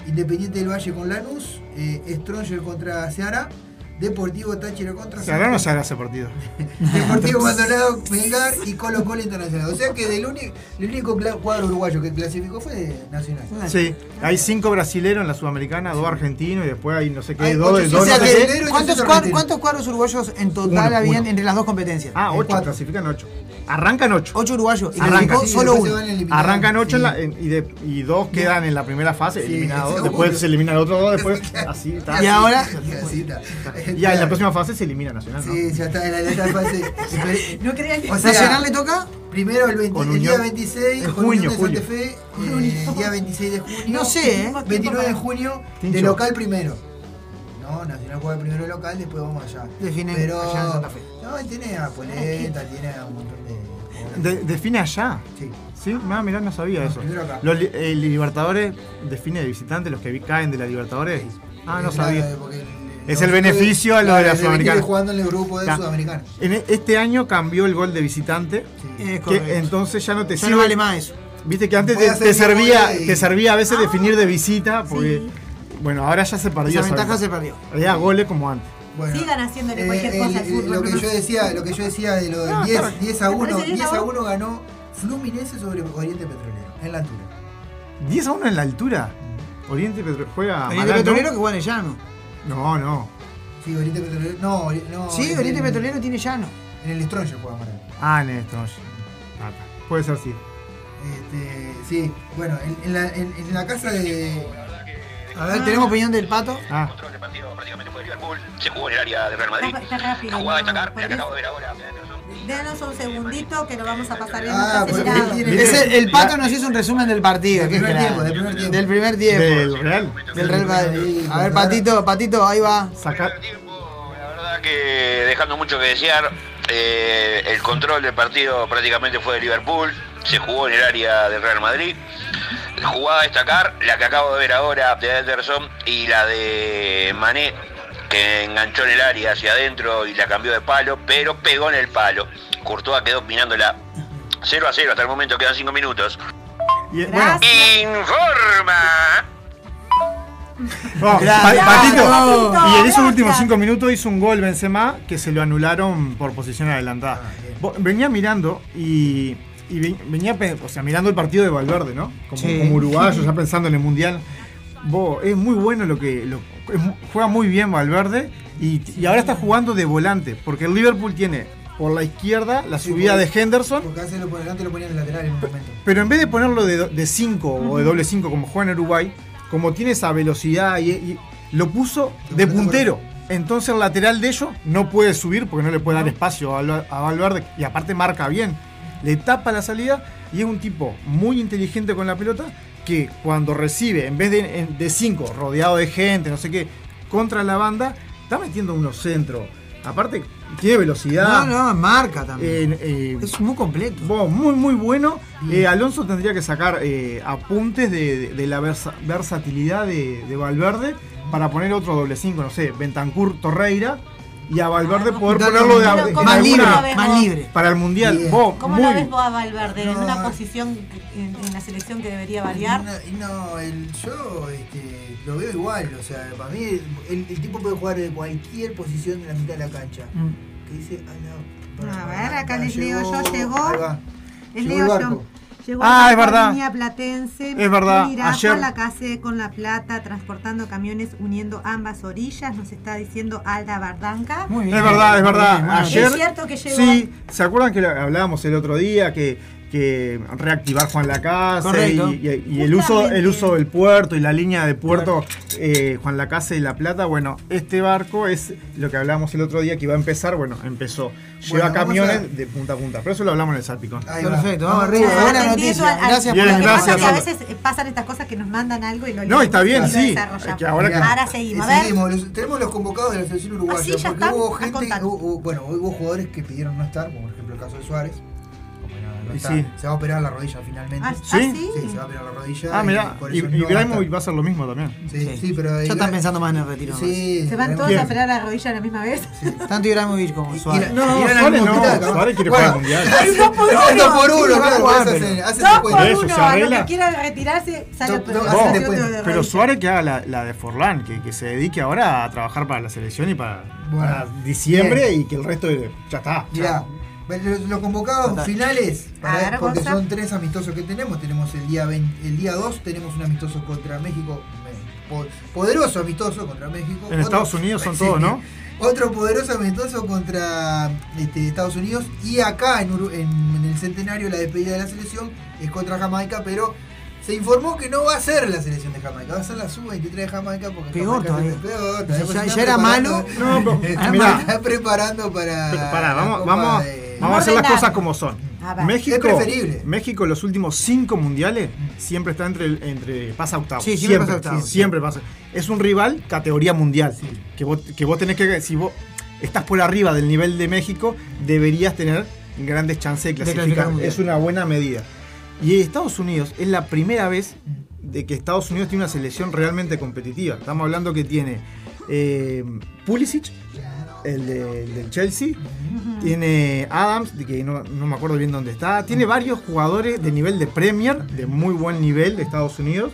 Independiente del Valle con Lanús, eh, Stronger contra Ceará, Deportivo Táchira contra o no se ese partido. Deportivo Maldonado, Melgar y Colo Colo Internacional. O sea que del uni- el único cuadro uruguayo que clasificó fue Nacional. Sí, hay cinco brasileros en la Sudamericana, dos argentinos y después hay no sé qué, Hay dos, ocho- dos no sé brasileños y ¿cuántos, ocho cuar- argentinos. ¿Cuántos cuadros uruguayos en total Uno, habían uno. entre las dos competencias? Ah, ocho, clasifican ocho. Arrancan ocho. Ocho uruguayos. Y Arranca. Sí, solo uno. Arrancan ocho en la- en- y, de- y dos quedan en la primera fase, Sí, eliminados. Después se eliminan otros dos, después así está. Y ahora- Así está. Y ya en la próxima fase se elimina Nacional, ¿no? Sí, ya está en la, en la fase. No crean que O sea, ¿Nacional le toca? Primero el, 20 Con el día Unión. 26, En con junio, de. Santa Fe, eh, día 26 de junio. No sé, ¿eh? 29 de junio, de local primero. No, Nacional juega primero de local, después vamos allá. Define Pero, allá en Santa Fe. No, tiene a Polenta, tiene a un montón de. De- define allá. Sí. Sí, ah, mirá, no sabía No, eso. acá. Los eh, Libertadores define de visitante, los que vi- caen de la Libertadores. Ah, no Es sabía. la- Porque el, Es el beneficio a lo de la Sudamericana. jugando en el grupo de. En e- este año cambió el gol de visitante, Es que correcto. entonces ya no te Ya sirve. no vale más eso. Viste que antes te, servía, y- te servía a veces definir de visita, porque bueno, ahora ya se perdió. Esa ventaja ventaja. se perdió. Había goles como antes. Bueno, Sigan haciéndole eh, cualquier el- cosa al el- fútbol. lo que ¿no? yo decía, lo que yo decía de lo del No, 10, está- 10 a 1, parece bien 10 a a vos? 1 ganó Fluminense sobre Oriente Petrolero, en la altura. 10 a 1 en la altura. Oriente Petro juega Oriente. Petrolero que juega en el llano. No, no. Sí, Oriente Petrolero, no, Ori- no Sí, en Oriente el- Petrolero tiene llano. En el Stronge juega Amaral. Ah, en esto. no. Ah. Puede ser sí. Este, sí, bueno, en, en la, en, en la casa de. A ver, tenemos opinión del pato. Ah, control del partido prácticamente fue de Liverpool. Se jugó en el área de Real Madrid. Está, está rápido. La jugada la que porque- acabo de ver ahora. Denos un segundito que lo vamos a pasar bien. Ah, el, el pato nos hizo un resumen del partido. Del primer tiempo, del primer tiempo. Del primer tiempo. del Real. Del Real Madrid. A ver, patito, patito, ahí va. Sacar. La verdad que dejando mucho que desear, eh, el control del partido prácticamente fue de Liverpool. Se jugó en el área del Real Madrid. Jugada a destacar, la que acabo de ver ahora de Ederson y la de Mané, que enganchó en el área hacia adentro y la cambió de palo, pero pegó en el palo. Courtois quedó mirándola 0 a 0 hasta el momento, quedan 5 minutos. Y, bueno, Gracias. Informa. Gracias. Patito. Patito, Y en esos últimos 5 minutos hizo un gol Benzema que se lo anularon por posición adelantada. Vo- Venía mirando y, y ve- venía o sea, mirando el partido de Valverde, ¿no? Como, Sí. como uruguayo, ya pensando en el Mundial. Vos, es muy bueno lo que. lo- juega muy bien Valverde y, y ahora está jugando de volante, porque el Liverpool tiene por la izquierda la Sí, subida de Henderson, Porque antes lo, ponían en lateral en un momento. pero en vez de ponerlo de 5 o de doble 5 como juega en Uruguay, como tiene esa velocidad y, y lo puso de puntero. Entonces el lateral de ellos no puede subir porque no le puede dar espacio a a Valverde y aparte marca bien. Le tapa la salida y es un tipo muy inteligente con la pelota que cuando recibe, en vez de 5, rodeado de gente, no sé qué, contra la banda, está metiendo unos centros. Aparte, tiene velocidad. No, no, marca también. Eh, eh, Es muy completo. Muy, muy bueno. Eh, Alonso tendría que sacar eh, apuntes de, de- de la versa- versatilidad de, de Valverde para poner otro doble 5, no sé, Bentancur Torreira y a Valverde poder Dale, ponerlo de, de- en ¿cómo Más libre, más para el mundial. ¿Cómo muy, lo ves vos a Valverde en una posición en, en la selección que debería variar? No, no, el, yo este, lo veo igual. O sea, para mí el, el tipo puede jugar de cualquier posición de la mitad de la cancha. Mm. Que dice, ah, no. A ver, acá les leo yo, llegó. Les Llegó leo yo. Llegó Ah, la es verdad. línea platense. Es verdad, Mira, ayer- Juan Lacase con la plata, transportando camiones uniendo ambas orillas, nos está diciendo Alda Bardanca. Muy bien. Es verdad, es verdad. bien, bueno. Ayer, Es cierto que llegó. Sí, ¿se acuerdan que hablábamos el otro día que, que reactivar Juan Lacase Correcto. y, y- y el uso el uso del puerto y la línea de puerto eh, Juan Lacase y La Plata? Bueno, este barco es lo que hablábamos el otro día que iba a empezar, bueno, empezó. Lleva Bueno, camiones a- de punta a punta, pero eso lo hablamos en el Salpicón. Perfecto, vamos arriba. Buena atendiendo noticia. al- Gracias Bien, lo por que la pasa es que a gracias. veces eh, pasan estas cosas que nos mandan algo y lo No, está bien, sí. que ahora que- Ahora seguimos. A ver. Seguimos, los- tenemos los convocados de la selección uruguaya. Ah, sí, ya porque están. hubo Ah, gente, hubo- bueno, hubo jugadores que pidieron no estar, como por ejemplo el caso de Suárez. Está, sí. Se va a operar la rodilla finalmente. Ah, ¿Sí? ah, sí. Sí, se va a operar la rodilla. Ah, y mirá, y, eso y no va a va hacer lo mismo también. Sí, Sí. sí, pero. Ya están pensando más en el retiro. Sí, ¿Se van todos Bien. a operar la rodilla a la misma vez? Tanto Ibrahimovic como Y- y Suárez. No, y Suárez no, Suárez quiere jugar al mundial. ¡Ay, dos por uno! Dos por uno, a arregla. que quieran retirarse, sale No, no, Pero. Suárez que haga la, de Forlán, que, se dedique ahora a trabajar para la selección y para, diciembre y que el resto ya está. Los, convocados Total. finales, para- A ver, porque son tres amistosos que tenemos. Tenemos el día 20 el día 2 tenemos un amistoso contra México, po- poderoso amistoso contra México. En Estados Unidos son todos, ¿no? Otro poderoso amistoso contra este, Estados Unidos y acá en, Uru- en, en el centenario la despedida de la selección es contra Jamaica, pero se informó que no va a ser la selección de Jamaica, va a ser la sub-23 de Jamaica porque Peor Jamaica todavía. es peor, ya- era preparando- malo. No, pero, está preparando para Pero pará, la vamos, Copa vamos, de- vamos a hacer las cosas como son. A ver. México, Es preferible. México los últimos cinco mundiales siempre está entre, entre pasa octavos. Sí, siempre pasa octavos. sí, siempre pasa. Es un rival categoría mundial. Que, vos, que vos tenés que, si vos estás por arriba del nivel de México, deberías tener grandes chances de clasificar es una buena medida. Y Estados Unidos es la primera vez de que Estados Unidos tiene una selección realmente competitiva. Estamos hablando que tiene eh, Pulisic, el, de- el del Chelsea. Tiene Adams, que no, no me acuerdo bien dónde está. Tiene varios jugadores de nivel de Premier, de muy buen nivel de Estados Unidos.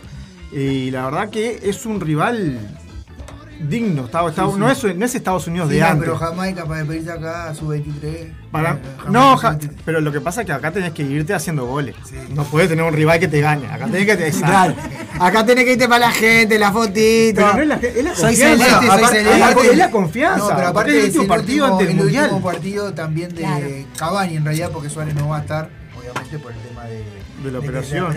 Y la verdad que es un rival digno. Está- está- Sí, sí. No, es, no es Estados Unidos Sí, de no, antes. pero Jamaica para pedirse acá a su 23. Para- eh, no, Jamaica ja- sub-23. pero lo que pasa es que acá tenés que irte haciendo goles. No puedes tener un rival que te gane. Acá tenés que Claro. Acá tenés que irte para la gente, la fotito. Pero no es la, es la Soy confianza. celeste, soy celeste. aparte- es la confianza. No, pero aparte es el último partido último, ante el el mundial. último partido también de Claro. Cavani en realidad porque Suárez no va a estar, obviamente por el tema de, De la que operación.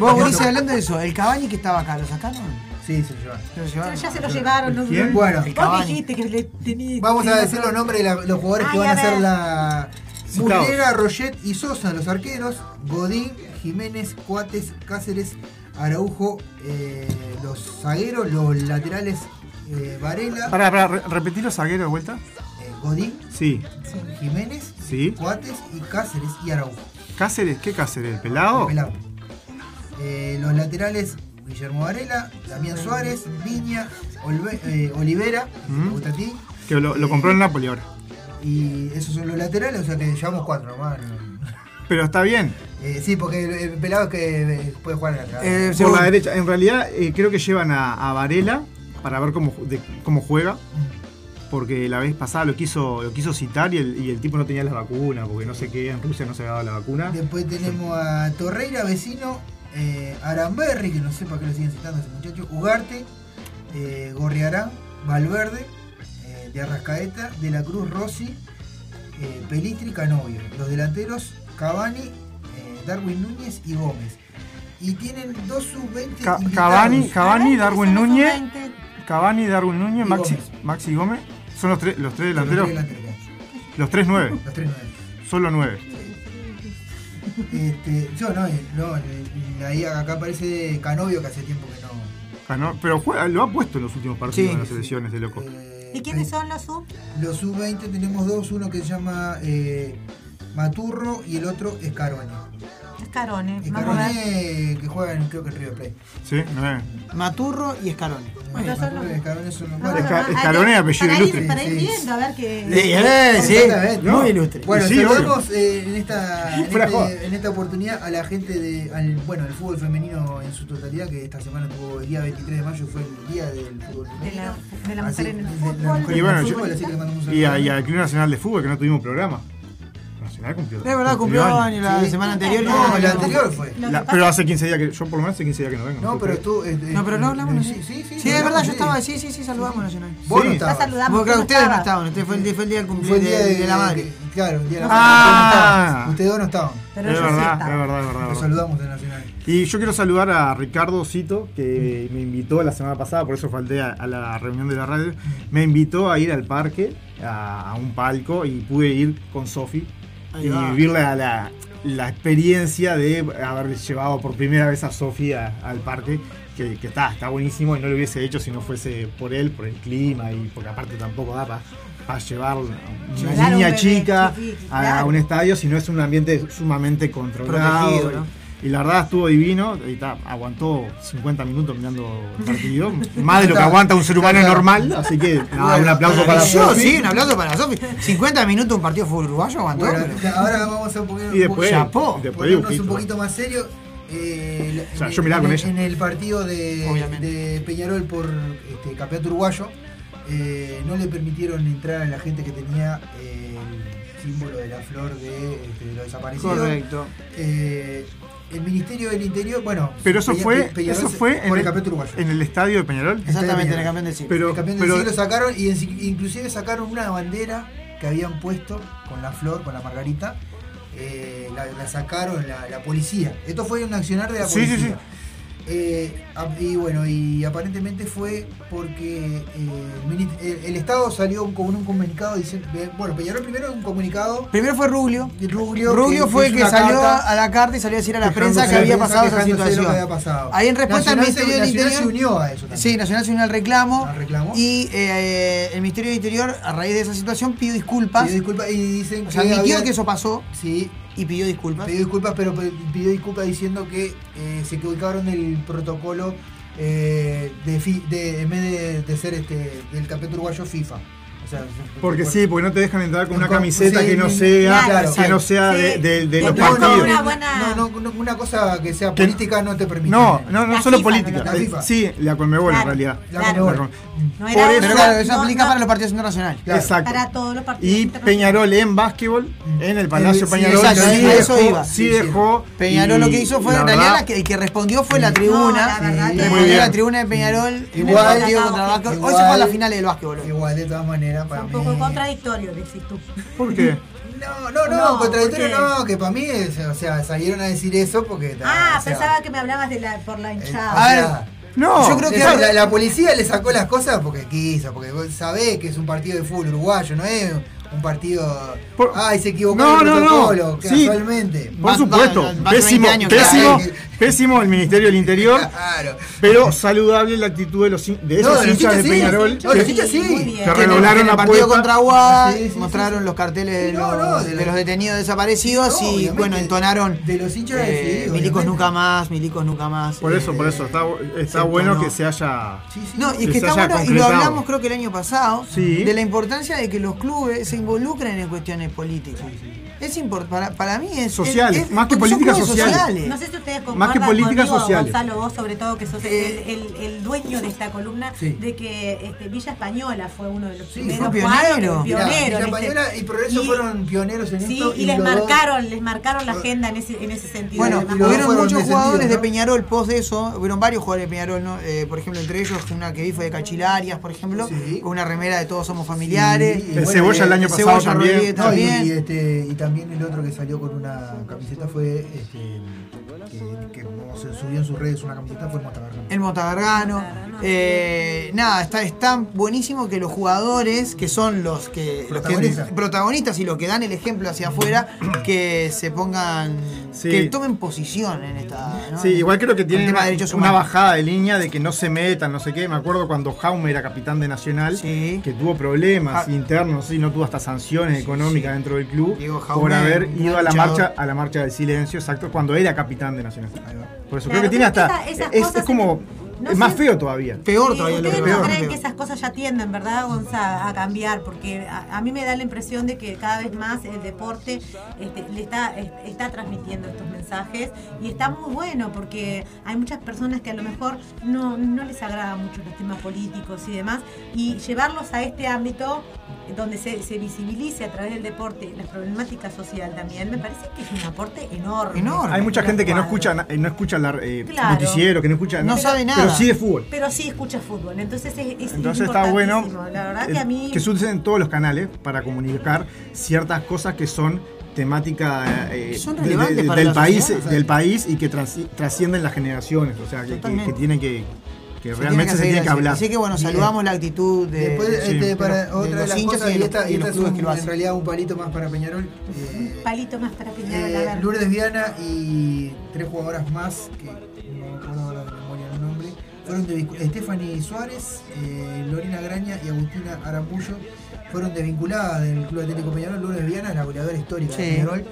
Vos, Gurice, hablando de eso, el Cavani que estaba acá, ¿lo sacaron? Sí, se lo llevan. ¿Se lo llevaron? Ya se lo llevaron. ¿no? ¿Quién? Bueno, Vos dijiste que le tenía. Vamos a decir los nombres de la- los jugadores que Ay, van a a ser ver. la Citados. Muslera, Roget y Sosa, los arqueros, Godín, Jiménez, Cuates, Cáceres, Araujo, eh, los zagueros, los laterales, eh, Varela, Pará, pará, re- repetí los zagueros de vuelta. eh, Godín, Sí. Jiménez, Sí. Cuates y Cáceres y Araujo. Cáceres, ¿qué Cáceres? ¿El pelado? Pelado. Eh, los laterales, Guillermo Varela, Damián Suárez, Viña, Olve- eh, Olivera, que Mm. te gusta a ti. Que lo, lo compró el Napoli ahora. Y esos son los laterales, o sea que llevamos cuatro nomás. ¿no? Pero está bien. Eh, sí, porque el, el pelado es que eh, puede jugar en la. Eh, Por la derecha. En realidad, eh, creo que llevan a, a Varela para ver cómo, de- cómo juega. Porque la vez pasada lo quiso, lo quiso citar y el, y el tipo no tenía la vacuna, porque no sé qué, en Rusia no se había dado la vacuna. Después tenemos a Torreira, vecino, eh, Aramberri, que no sé para qué lo siguen citando a ese muchacho, Ugarte, eh, Gorriarán, Valverde, eh, de Arrascaeta, De la Cruz Rossi, eh, Pelistri, Canovio. Los delanteros, Cavani, eh, Darwin Núñez y Gómez. Y tienen dos sub-20 Ca- invitados. Cavani, Cavani, Darwin Núñez, Sub-20. Cavani, Darwin Núñez, Y Maxi, Gómez. Maxi Gómez. Son los tres, los tres Los tres delanteros. delanteros. Los tres nueve. Los tres nueve. Solo nueve. Este, yo no, eh, no, eh, ahí acá aparece Canovio que hace tiempo que no. Pero juega- lo ha puesto en los últimos partidos Sí. en las selecciones de loco. eh, ¿Y quiénes son los sub? Los sub-20 tenemos dos, uno que se llama eh, Maturro y el otro es. Ver. Escarone que juega en, creo que en River Plate. Sí, nueve. Maturro y Escarone. Bueno, son Maturro y Escarone son los Vamos Esca- a ver. Ah, Escarone, apellido para ir- ilustre. Para ir Sí, sí. viendo, a ver qué. Eh, sí. No. muy ilustre. Bueno, Sí, saludamos eh, en, esta, en, este- en esta oportunidad a la gente de, al, bueno, el fútbol femenino en su totalidad, que esta semana tuvo el día 23 de mayo, fue el día del fútbol De femenino. la, de la Así- mujer en el de- de la fútbol. mujer Y en bueno, el yo- fútbol, así que le mandamos un Y, a- y al Club Nacional de Fútbol, que no tuvimos programa. Nacional cumplió. Es verdad, cumplió años la Sí. semana anterior. No, no, la anterior fue. La- pero hace 15 días que. Yo por lo menos hace 15 días que no vengo. No, pero tú. eh, No, pero no hablamos. eh. Sí, sí, sí. Sí, es verdad, yo estaba, sí, sí, sí, saludamos Nacional. Vos no estabas. Saludamos. Porque ¿cómo ustedes no estaba? estaban, usted fue el, día- fue el día del Fue el cumpleaños día de, de, de la madre. Claro, el día de la Ah. madre. Ustedes dos no estaban. Pero es verdad, es verdad, es verdad. Los saludamos en Nacional. Y yo quiero saludar a Ricardo Cito, que me invitó la semana pasada, por eso falté a, a la reunión de la radio. Me invitó a ir al parque, a, a un palco, y pude ir con Sofi y vivir la, la- la experiencia de haber llevado por primera vez a Sofi a- al parque. Que, que está, está buenísimo y no lo hubiese hecho si no fuese por él, por el clima y porque aparte tampoco da para llevar una niña chica a, a un estadio, si no es un ambiente sumamente controlado. Y la verdad estuvo divino, y ta, aguantó 50 minutos mirando el partido, más de lo que aguanta un ser humano normal, así que nada, un aplauso para Sofi. sí, un aplauso para Sofi. 50 minutos un partido de fútbol uruguayo aguantó. Bueno, pero- ahora vamos a poner Y después, Chapó. después ponernos un poquito más serio. Eh, O sea, en- yo miraba con en, ella. en el partido de, Peñarol por este, campeonato uruguayo, eh, no le permitieron entrar a la gente que tenía eh, el símbolo de la flor de, este, de los desaparecidos. Correcto. Eh, el Ministerio del Interior, bueno, Pero eso Peña- fue, Peñarol eso fue en el el, campeonato uruguayo. en el estadio de Peñarol. Exactamente, en el campeón del siglo. Pero, el campeón pero del siglo sacaron y en- inclusive sacaron una bandera que habían puesto con la flor, con la margarita. eh, la, la sacaron la, la policía. Esto fue un accionar de la Sí, sí, policía. sí. Eh, y bueno, y aparentemente fue porque eh, el, Estado salió con un comunicado diciendo. Bueno, Peñarol primero un comunicado. Primero fue Ruglio. y Ruglio, Rubio que fue el que salió a la carta y salió a decir a la prensa que había pasado esa situación. que había pasado. Ahí en respuesta al Nacional Ministerio del Nacional Interior. se unió a eso también. Sí, Nacional se unió al reclamo. Al reclamo. Y eh, el Ministerio del Interior, a raíz de esa situación, pidió disculpas. Pidió disculpas y dicen O sea, que admitió había- que eso pasó Sí, y pidió disculpas. pidió disculpas, pero pe- pidió disculpas diciendo que eh, se equivocaron el protocolo eh, de, de- en vez de, de ser este del campeonato uruguayo FIFA. O sea, Porque sí, porque no te dejan entrar con una Con- camiseta sí, que no sea, claro, que no sea sí. de, de- de los partidos. una buena- no, no, no, una cosa que sea Que- política no te permite. No, no, no La solo FIFA, política. no la FIFA. Sí, la Conmebol en Claro, realidad. La claro. Conmebol. No Por era eso- Pero claro, eso no- aplica no- para los partidos internacionales. Claro. Exacto. para todos los partidos. Y. Peñarol en básquetbol, en el Palacio sí, Peñarol, exacto, sí eso iba. sí dejó. Peñarol lo que hizo fue, la en realidad, verdad, la que- el que respondió fue la No, tribuna. la tribuna de Peñarol Igual-. Hoy se fue a la final del básquetbol. Igual de todas maneras Para un mí. poco contradictorio, decís tú. ¿Por qué? No, no, no, No, contradictorio no, que para mí, es, o sea, salieron a decir eso porque. Ah, o sea, pensaba que me hablabas de la, por la eh, hinchada. A o ver, sea, No, Yo creo que la, la policía le sacó las cosas porque quiso, porque vos sabés que es un partido de fútbol uruguayo, no es un partido. Por- Ay, se equivocó No, el no, no. protocolo, Sí. casualmente. Por supuesto, pésimo, 20 años que pésimo. Pésimo el Ministerio del Interior, Claro. pero saludable la actitud de, los, de esos No, de los hinchas de sí, Peñarol no, los hinchas sí. que el la partido contra Aguada Sí, sí, mostraron sí. los carteles de, No, los, no, de los detenidos desaparecidos No, y bueno, entonaron De los hinchas eh, Milicos nunca más, Milicos nunca más. Por eso, eh, por eso, está, bueno que se haya... Sí, sí. No, y es que que está bueno, y lo hablamos creo que el año pasado, Sí. de la importancia de que los clubes se involucren en cuestiones políticas. Es importante, para, para mí es... Sociales, es- es- más que políticas sociales. No sé si ustedes concuerdan Más que políticas conmigo, sociales. Gonzalo, vos sobre todo que sos Eh, el, el- el dueño de esta columna, Sí. de que este, Villa Española fue uno de los Sí, primeros fue cuadros, pionero. que- Mirá, pionero, Villa. Española y Progreso Y- fueron pioneros en Sí, esto. y les los dos- marcaron, les marcaron la agenda en ese, en ese sentido. Bueno, y hubieron muchos jugadores de ¿no? Peñarol post de eso, hubieron varios jugadores de Peñarol, ¿no? Eh, por ejemplo, entre ellos una que vi fue de Cachilarias, por ejemplo, Sí. con una remera de Todos Somos Familiares. Sí, y El bueno, Cebolla el eh, año el pasado también. También. el otro que salió con una camiseta fue este, que, se subió en sus redes una camiseta fue Mota Gargano. El Mota Gargano. Eh, nada, está, está buenísimo que los jugadores, que son los que, los que- Protagonistas. y los que dan el ejemplo hacia afuera, que se pongan, Sí. que tomen posición en esta. ¿no? Sí, igual creo que tema una, de una bajada de línea de que no se metan, no sé qué. Me acuerdo cuando Jaume era capitán de Nacional, Sí. que tuvo problemas Ja- internos, si no tuvo hasta sanciones económicas dentro del club Diego Jaume, por haber ido a la marcha a la marcha del silencio, exacto, cuando era capitán de Nacional. Por eso Claro, creo que tiene hasta esa- es como no es más feo todavía. Peor Sí, todavía lo ustedes que no creen que esas cosas ya tienden, ¿verdad, Gonza, a cambiar? Porque a, a mí me da la impresión de que cada vez más el deporte este, le está, es- está transmitiendo estos mensajes y está muy bueno porque hay muchas personas que a lo mejor no, no les agrada mucho los temas políticos y demás y llevarlos a este ámbito donde se, se visibilice a través del deporte la problemática social también, me parece que es un aporte enorme. Enorme. Hay mucha gente que no escucha eh, no escucha la, eh, Claro. noticiero, que no escucha No sabe nada. Pero sí de fútbol. Pero sí escucha fútbol, entonces es, es Entonces está bueno. La verdad eh, que a mí que se usen en todos los canales para comunicar ciertas cosas que son temática eh, Son de- relevantes de- para del país sociedad. del país y que trasci- trascienden las generaciones, o sea, que, que, que tiene que que Se realmente se tiene que así. hablar. Así que bueno, Bien. saludamos la actitud de, Después, de- este, de para los- otra de las hinchas cosas, y esta, los, y esta es clubes un- que lo en realidad un palito más para Peñarol. eh, palito más para Peñarol. eh. Lourdes Viana y tres jugadoras más, que fueron de Stephanie Suárez, eh, Lorena Graña y Agustina Arambullo, fueron desvinculadas del Club Atlético Peñarol. Lourdes Viana es la goleadora histórica Sí. de Peñarol.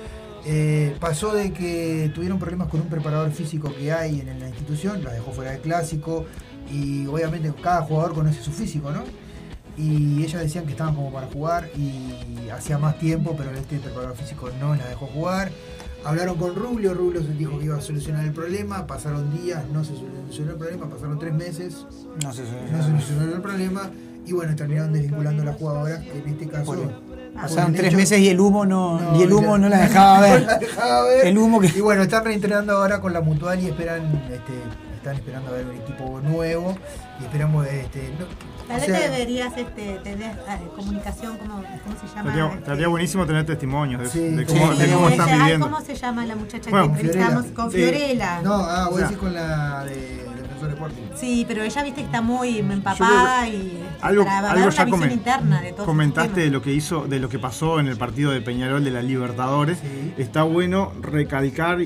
Eh, pasó de que tuvieron problemas con un preparador físico que hay en la institución, la dejó fuera del clásico y obviamente cada jugador conoce su físico, ¿no? Y ellas decían que estaban como para jugar y hacía más tiempo, pero este preparador físico no la dejó jugar. Hablaron con Rubio, Rubio se dijo que iba a solucionar el problema, pasaron días, no se solucionó el problema, pasaron tres meses, No se solucionó el problema y bueno, terminaron desvinculando a las jugadoras, que en este caso... Pasaron tres hecho- meses y el humo no, No, y el humo ya- no la dejaba ver. No la dejaba ver. El humo que Y bueno, están reentrenando ahora con la mutual y esperan, este, están esperando a ver un equipo nuevo y esperamos, este, no, Tal o vez sea, deberías este, tener eh, comunicación, ¿cómo, cómo se llama? Estaría, Este, estaría buenísimo tener testimonios de, Sí, de sí, cómo, de cómo están Ay, viviendo. ¿Cómo se llama la muchacha Bueno, que entrevistamos? Fiorella. Con Sí. Fiorella. No, ah, voy O sea, a decir con la de Defensor Sporting. Sí, pero ella, viste, que está muy empapada y este, Algo, para dar algo una ya comen- interna de todo comentaste de lo que hizo, de lo que pasó en el partido de Peñarol de la Libertadores. Sí. Está bueno recalcar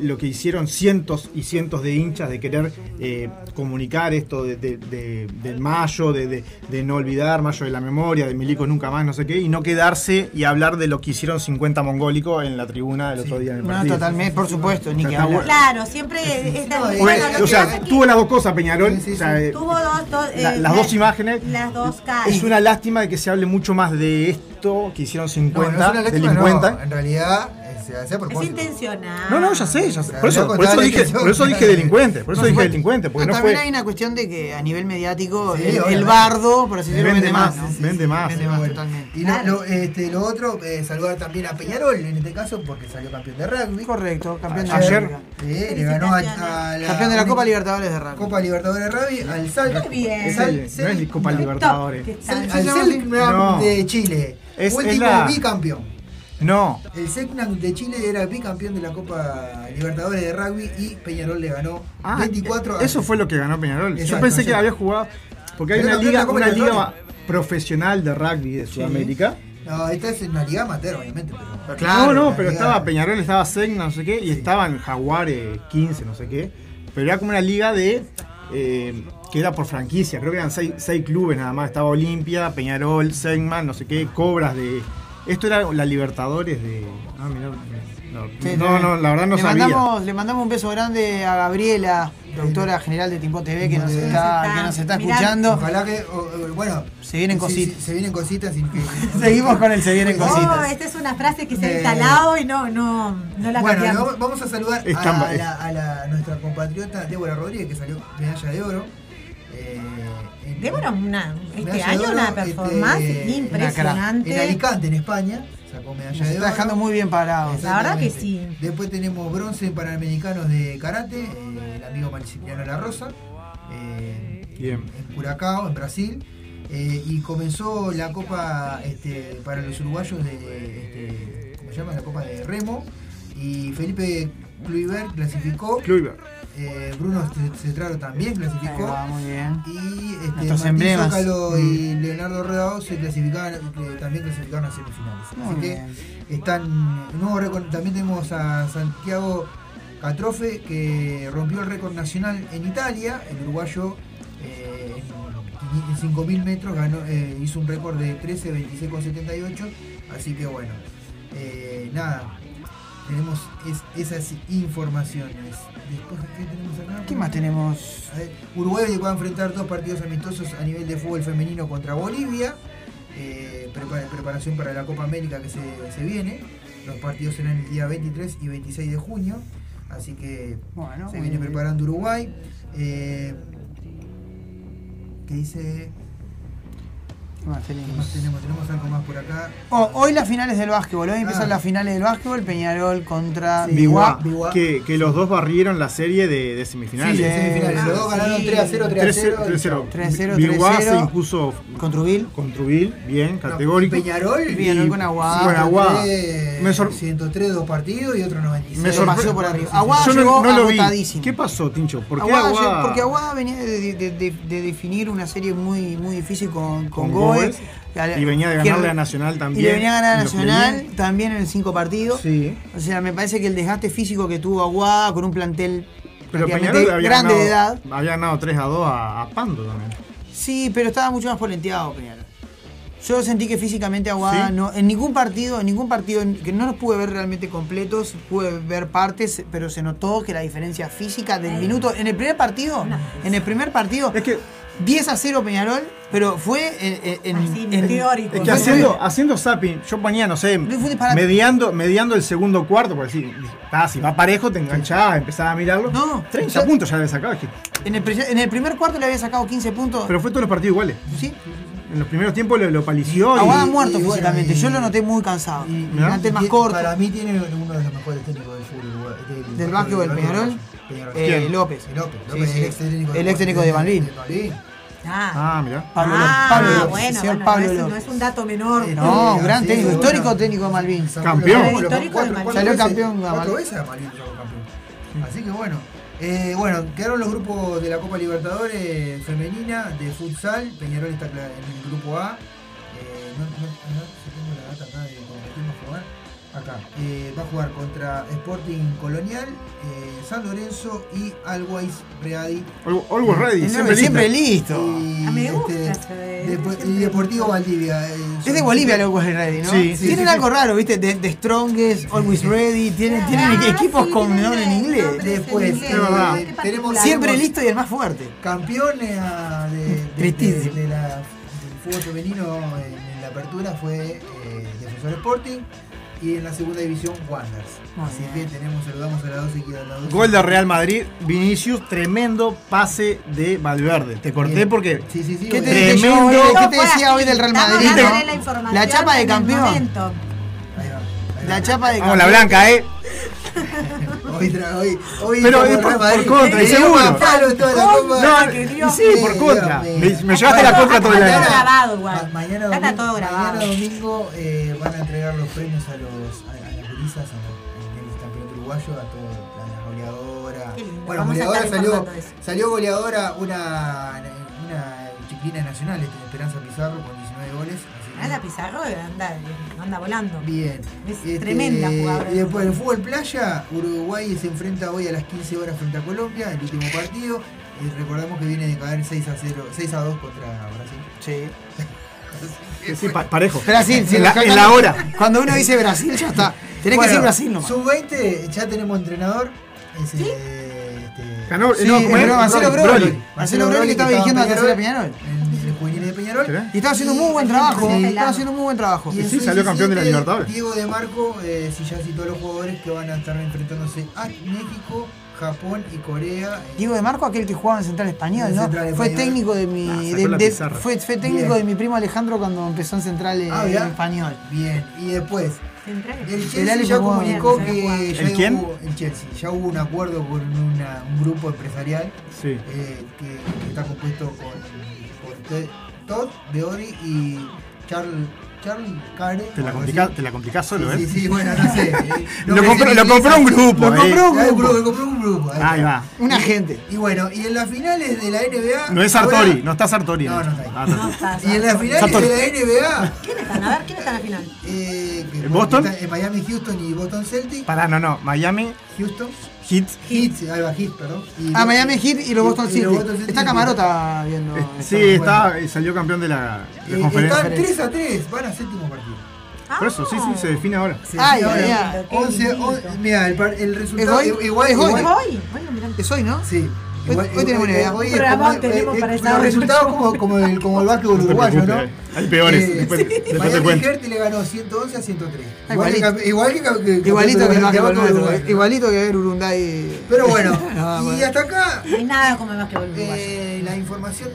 lo que hicieron cientos y cientos de hinchas de querer eh, comunicar esto de, de- de- del Mayo, de, de- de no olvidar, Mayo de la memoria, de Milicos nunca más, no sé qué, y no quedarse y hablar de lo que hicieron 50 mongólicos en la tribuna del otro día en el No, partido. totalmente, por supuesto, ni que hablar. bueno. Claro, siempre esta No, es que o sea, tuvo las dos cosas, Peñarol. o sea, eh, tuvo dos, dos, la- eh, las la- dos imágenes. Las dos caras. Es una lástima de que se hable mucho más de esto que hicieron No, 50 no es una lástima, delincuentes. no, en realidad se hace a Es intencional. No, no, ya sé, ya sé. Por eso, por dije, por eso dije delincuente, por eso dije delincuente, porque no también fue. hay una cuestión de que a nivel mediático Sí, el, bardo, por así decirlo, Vende vende más. Vende más. Vende más, Bueno, totalmente. Y lo, este, lo otro, eh, saludar también a Peñarol en este caso porque salió campeón de rugby. Correcto, campeón de Ayer- la Liga. Sí, le ganó a, a la Campeón de la Copa Libertadores de Rugby. Copa Libertadores de Rugby al Sal. Muy bien. Es Sal- el- no es ni Copa Libertadores. Que está- Cel- ¿Se al No. de Chile. Es- Último es la- bicampeón. No, El Selknam de Chile era bicampeón de la Copa Libertadores de Rugby y Peñarol le ganó Ah, 24 a eso fue lo que ganó Peñarol. Yo pensé que había jugado. Porque hay una liga, una profesional de rugby de Sudamérica. No, esta es una liga amateur, obviamente. Pero, Claro, no, no, pero liga- estaba Peñarol, estaba Segna, no sé qué, y estaban Jaguares 15, no sé qué. Pero era como una liga de. eh, que era por franquicia, creo que eran seis, seis clubes nada más. Estaba Olimpia, Peñarol, Segman, no sé qué, Cobras de. Esto era la Libertadores de. Ah, mirá, no, Sí, no, no, la verdad no le sabía. Mandamos, le mandamos un beso grande a Gabriela, productora general de Timpo TV, que nos está, que nos está Mirá, escuchando. Ojalá que, o- o- bueno, Se vienen cositas. sí, se vienen cositas. y que- Seguimos con el se vienen Oh, cositas. Oh, esta es una frase que se ha Eh, instalado y no, no, no la Bueno, cambiamos. vamos a saludar a, la, a la- nuestra compatriota Débora Rodríguez, que salió medalla de oro. Eh, en- Débora, una, este año oro, una este, performance impresionante. En Alicante, en España, sacó medalla Nos de está oro. dejando muy bien parados. La verdad que sí. Después tenemos bronce en Panamericanos de Karate, eh, el amigo Maximiliano La Rosa, eh, Bien. en Curacao, en Brasil. eh, y comenzó la Copa este, para los uruguayos de, este, ¿cómo se llama? La Copa de Remo. Y Felipe Kluivert clasificó. Kluivert. Eh, Bruno Cetraro también clasificó. va, muy bien. Y este, Nuestros Martín emblemas. Zócalo y Leonardo Redao se clasificaban, que también clasificaron a semifinales. Muy Así que están nuevo récord. También tenemos a Santiago Catrofe que rompió el récord nacional en Italia. El uruguayo eh, en, en 5.000 metros ganó, eh, hizo un récord de 13.26,78. Así que bueno, eh, nada. Tenemos es- esas informaciones. Después, ¿qué tenemos acá? ¿Qué más tenemos? A ver, Uruguay va a enfrentar dos partidos amistosos a nivel de fútbol femenino contra Bolivia. Eh, prepa- preparación para la Copa América que se, se viene. Los partidos serán el día 23 y 26 de junio. Así que Bueno, se viene bien. preparando Uruguay. Eh, ¿Qué dice? ¿Qué más ¿Qué más tenemos? tenemos? Tenemos algo más por acá. Oh, hoy las finales del básquetbol. Hoy empiezan Ah. las finales del básquetbol. Peñarol contra Sí, Biguá. Biguá. Que, que los dos barrieron la serie de, de semifinales. Sí, semifinales. Los dos ganaron 3 a 0, 3 a 0. 3-0. 3-0, Biguá 3-0. se impuso Con Trubil. con Trubil, bien, categórico. Peñarol. Peñarol con Aguada. Con Aguada. 103, Me sor- 103 dos partidos y otro 96. Me Se sorpre- pasó por arriba. Sí, sí. Aguada Yo no, llegó no lo vi. agotadísimo. ¿Qué pasó, Tincho? ¿Por qué Aguada Aguada? llegó- porque Aguada venía de, de- de- de definir una serie muy, muy difícil con, con, Con Goe. Y venía de ganarle a Nacional también. Y le venía a ganar a Nacional también en cinco partidos. Sí. O sea, me parece que el desgaste físico que tuvo Aguada con un plantel Pero prácticamente Peñarol había grande ganado, de edad. había ganado 3 a 2 a, a Pando también. Sí, pero estaba mucho más polenteado Peñarol. Yo sentí que físicamente Aguada ¿Sí? no, en ningún partido, en ningún partido, que no los pude ver realmente completos, pude ver partes, pero se notó que la diferencia física del minuto, en el primer partido, en el primer partido, Es que, 10 a 0 Peñarol, pero fue en, en, Así, en- teórico. es que haciendo, haciendo zapping, yo ponía, no sé, mediando, mediando el segundo cuarto, porque si, ah, si va parejo, te enganchás, empezás a mirarlo. No, 30 yo- puntos ya le es que- en, el, pre- en el primer cuarto le había sacado 15 puntos. pero fue todos los partidos iguales. ¿sí? En los primeros tiempos lo, lo palició y. Aguada muerto y físicamente, y- yo lo noté muy cansado. Y- plantel más y- corto. Para mí tiene uno de los mejores técnicos del fútbol. Del, Del básquetbol, Peñarol. Peñarol. Eh. López. López, Sí, López, sí. el ex técnico El ex técnico de Malvin. Ah, Ah, mirá. Pablo, Ah, Pablo López, bueno, señor bueno, Pablo no, es, López. no es un dato menor. Eh, No, gran sí, técnico, bueno. histórico técnico de Malvin. Campeón. Histórico de Malvin. Salió campeón, Cuatro Malvin. veces a Malvin salió campeón. Así que bueno. Eh, bueno, quedaron los grupos de la Copa Libertadores femenina de futsal. Peñarol está en el grupo A. Eh, no, no, no, acá. Eh, va a jugar contra Sporting Colonial, eh, San Lorenzo y Always Ready. Al- Always ready, El siempre listo. listo. Y, Ah, me gusta este, eso de- Depo- y Deportivo Valdivia. eh, Es de Bolivia lo Always Ready, ¿no? Sí, sí, Tienen sí, algo raro, ¿viste? De, de Strongest, Always Ready. Tienen, tienen Ah, equipos sí, con nombre en inglés. nombres en Después, inglés. Tenemos-. Siempre tenemos- listo y el más fuerte. Campeón eh, a- de, de, de, Tristísimo. de la, del fútbol femenino en, en la apertura fue eh, Defensor Sporting y en la segunda división Wanderers. Así bien. que tenemos, saludamos a las dos equipos. a las dos Gol de Real Madrid, Vinicius, tremendo pase de Valverde. Te corté Bien. porque Sí, sí, sí. ¿Qué te? Tremendo. ¿Qué te decía hoy del Real Madrid? la, La chapa de campeón. Ahí va, La chapa de Vamos, la blanca, ¿eh? Hoy, hoy, hoy Pero es por- Madrid. por contra, y seguro. más palo en toda la Contra. copa. No, que y Dios sí, por contra. Me, llevaste la contra todo el Está año. grabado igual. Ma- mañana está domingo, todo grabado. mañana domingo eh, van a entregar los premios a los a, a las gurisas en, el- en el campeonato uruguayo a todas las goleadoras. Bueno, goleadora salió, salió goleadora una, una chiquilina nacional, este, Esperanza Pizarro, con 19 goles. Anda Pizarro anda, anda volando. Bien. Este, Es tremenda jugadora. Y después del fútbol playa, Uruguay se enfrenta hoy a las 15 horas frente a Colombia, el último partido. Y recordamos que viene de caer 6 a 0, 6 a 2 contra Brasil. Sí. Sí, sí, pa- parejo. Brasil, sí, en la, en hora. Cuando uno dice Brasil, ya está. Tenés que decir Brasil nomás. Sub-20, ya tenemos entrenador. Es, eh, este, Ganó, Sí, no, ¿cómo pero es? Marcelo Broly. Broly. Marcelo Broly que estaba dirigiendo a la tercera Peñarol. Peñarol. Y estaba haciendo un muy buen trabajo. Estaba haciendo un muy buen trabajo. Y Sí, salió campeón de la sub-17, Libertadores. Diego de Marco, eh, si ya citó a los jugadores que van a estar enfrentándose a México, Japón y Corea. eh, Diego de Marco, aquel que jugaba en Central Español, ¿no? Central fue Español. técnico de mi. Ah, de- de- fue, fue técnico Bien. de mi primo Alejandro cuando empezó en Central eh, Ah. Español. Bien, y después, Central. el El Chelsea Ale ya comunicó bien, que ¿El ya quién? hubo, el Chelsea, ya hubo un acuerdo con una- un grupo empresarial Sí. eh, que, que está compuesto con, con Te- Todd, Beori y Charles Charles Care. Te la, complica, te la complicás solo, ¿eh? Sí, sí, bueno, no sé. Lo compró- lo compró un grupo, Lo eh. compró un grupo. Lo compró un grupo. ahí va. Un agente. Y bueno, y en las finales de la NBA. No es ahora- Sartori, no está Sartori. No, no está ahí. Ah. No está, Y en las finales Sartori. de la NBA. ¿Quién están? A ver, ¿quién está en la final? Eh, ¿En Boston? está en Miami, Houston y Boston Celtic. Pará, no, no. Miami, Houston. Heat. Heat, ahí va, Heat, perdón. Y- Ah, Miami Heat y los Boston City. Está Camarota viendo. Eh. Sí, está, salió campeón de la, de la Eh, conferencia. están 3 a 3, van a séptimo partido. Por eso, sí, sí, se define ahora. Ay, define ay, ahora. ay, qué 11, lindito. 11, mira, el, el resultado ¿Es hoy? igual, ¿Es hoy? igual-. Es hoy, ¿no? Sí. Hoy- tenemos igual- idea. hoy es como- tenemos eh, para eh, los resultados como, como, el, como el básquet uruguayo, ¿no? hay peores, Eh, después- después te cuento. Le ganó 111 a 103. Ah, Igual que, igualito. igual que, que Igualito que el básquetbol nuestro. ¿no? Igualito que ver Urunday. Pero bueno, No, y hasta acá No hay nada como el básquetbol uruguayo. eh, la información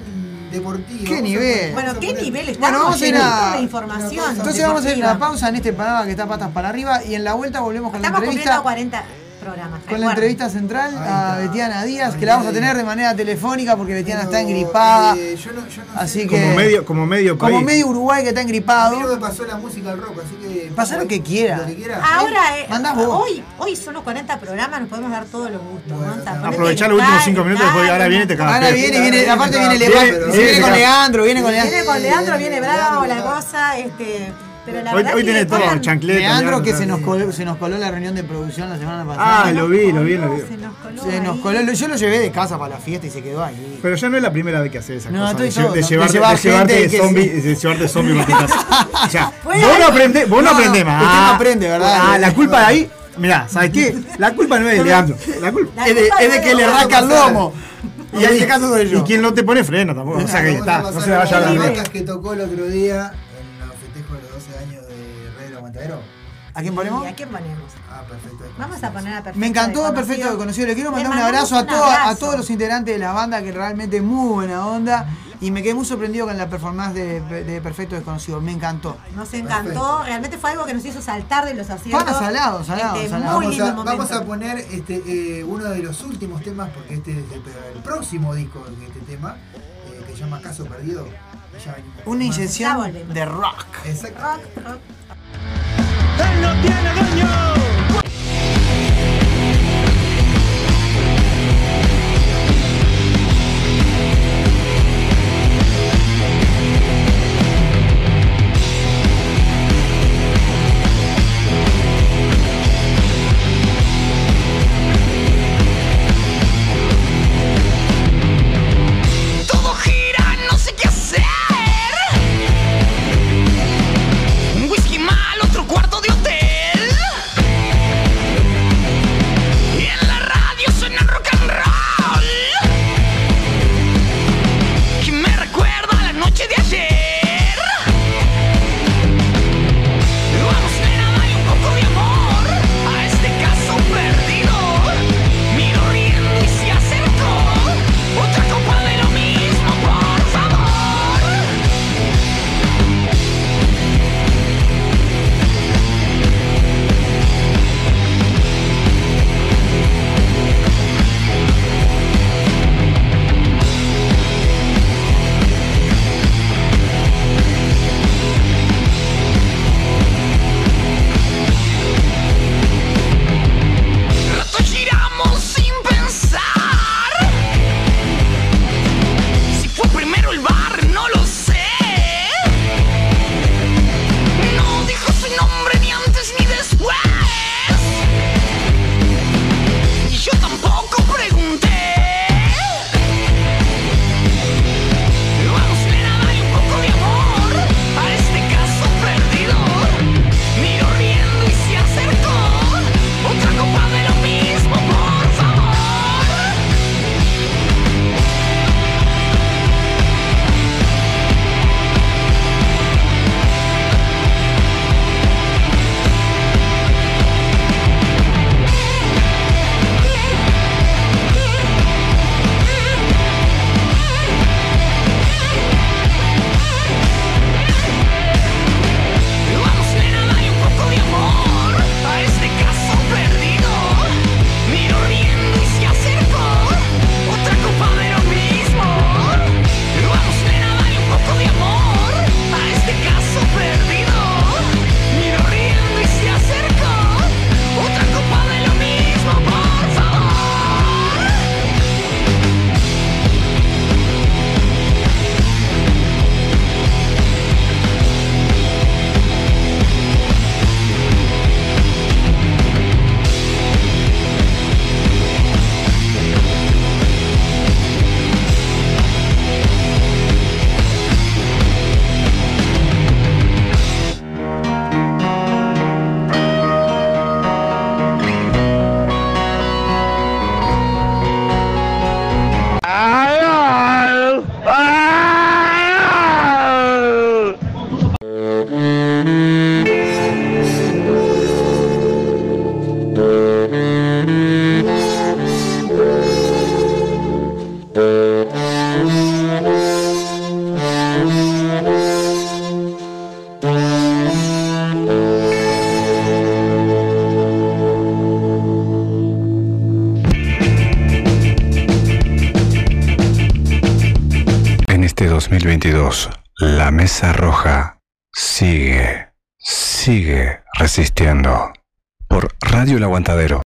deportiva. ¿Qué nivel? Bueno, ¿qué nivel estamos? Bueno, vamos a ir a- información. Entonces vamos a ir a una deportiva. pausa en este programa que está patas para arriba y en la vuelta volvemos con la Estamos cumpliendo entrevista. 40 programas. Con la entrevista central a. Betiana Díaz, que la vamos a tener de manera telefónica porque Betiana está engripada. eh, yo no, yo no Así sé- que- Como medio, como medio Como medio Uruguay que está A mí no engripado. me pasó la música al rock, así que. Pasa lo que quiera. Lo que quiera. Ahora, eh, Mandás vos. hoy, hoy son los 40 programas, nos podemos dar todos los gustos. El los últimos cal, 5 minutos, después ahora viene y te cagas. Ahora viene, viene, aparte viene, Leandro, viene, con. Leandro, viene con Leandro. Viene con Leandro, viene bravo la cosa, este. Pero la Hoy, tiene todo, chancleta. Leandro que se nos, coló, se nos coló en la reunión de producción la semana pasada. Ah, lo vi, lo vi, lo vi. Se nos coló Se nos coló, yo lo llevé de casa para la fiesta y se quedó ahí. Pero ya no es la primera vez que haces esa No, cosa. estoy De, todo, de de llevarte, llevar de llevarte que zombie, se- de llevarte zombie por tu casa. O sea, Bueno, vos no aprendés, vos no, no, no, aprendés más. usted no aprende, ¿verdad? Ah, la culpa de ahí. Mirá, ¿sabes qué? La culpa no es de Leandro. La culpa. La Es de, culpa es de no que le vos. rasca el lomo. Y en este caso soy Y yo. quien no te pone freno tampoco. O sea que ya está, no se vaya a la que tocó el otro día ¿A quién ponemos? ¿Y a quién ponemos? Ah, perfecto. Vamos a poner a Perfecto Me encantó Desconocido. Perfecto Desconocido. Le quiero Le mandar un abrazo a, a todos los integrantes de la banda que realmente muy buena onda. Y me quedé muy sorprendido con la performance de, de Perfecto Desconocido. Me encantó. Nos encantó, Perfecto. realmente fue algo que nos hizo saltar de los asientos. Para salado, salado, Este, salado. Muy Vamos lindo a, momento. vamos a poner este, eh, uno de los últimos temas, porque este es el, el próximo disco de este tema, eh, que se llama Caso Perdido. Una inyección de rock. Exacto. Rock, rock. Él no tiene dueño. la Mesa Roja sigue, sigue resistiendo. Por Radio El Aguantadero,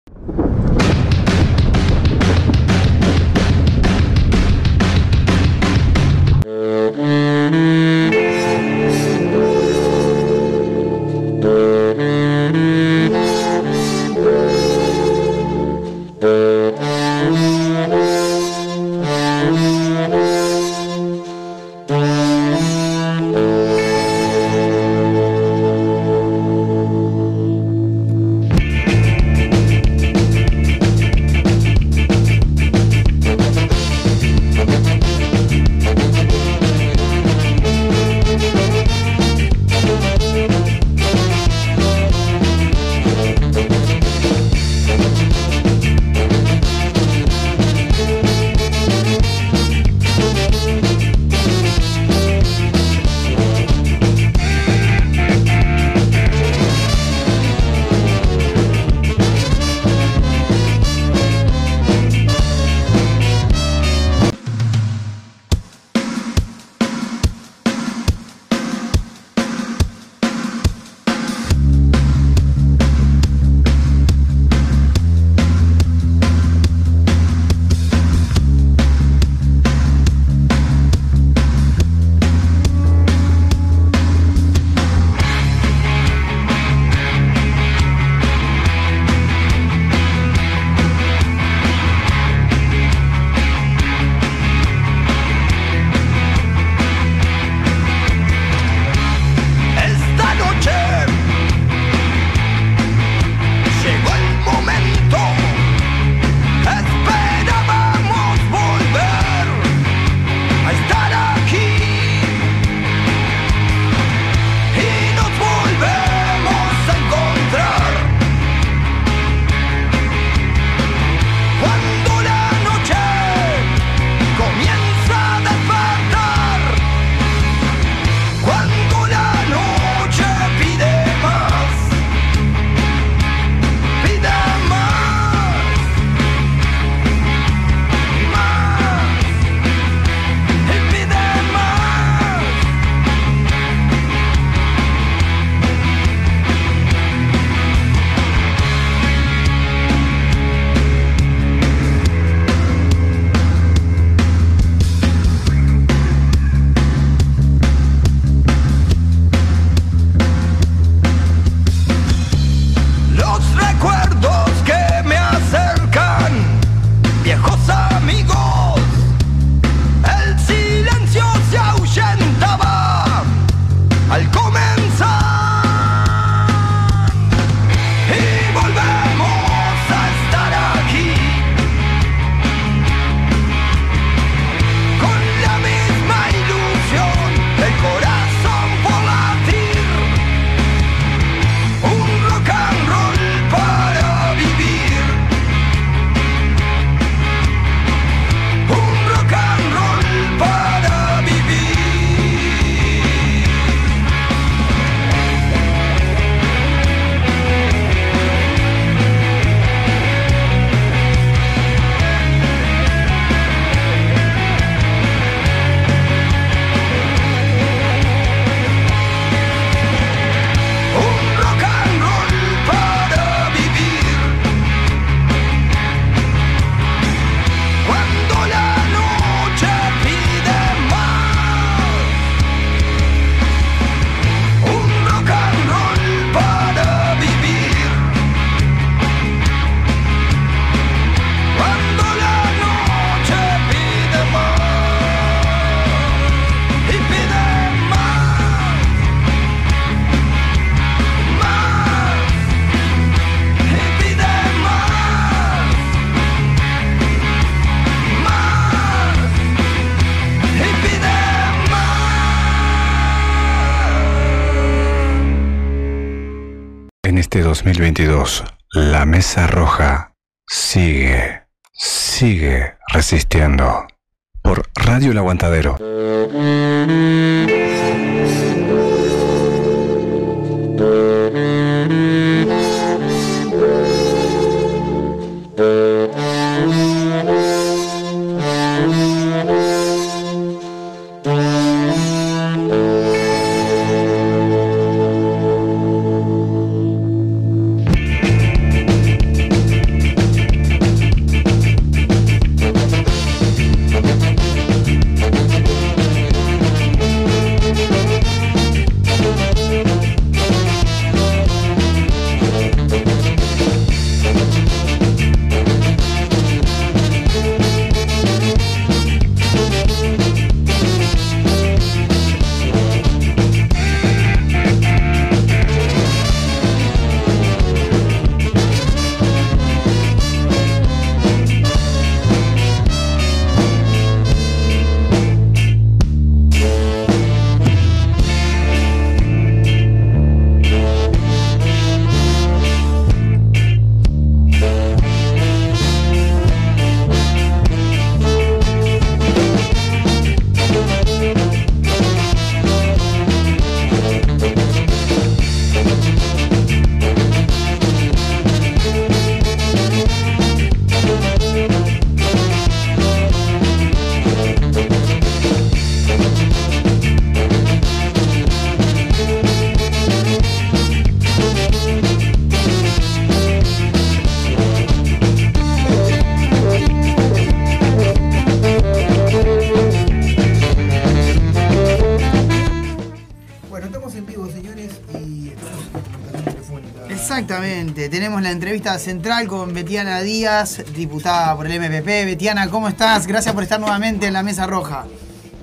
la entrevista central con Betiana Díaz, diputada por el MPP. Betiana, ¿cómo estás? Gracias por estar nuevamente en la Mesa Roja.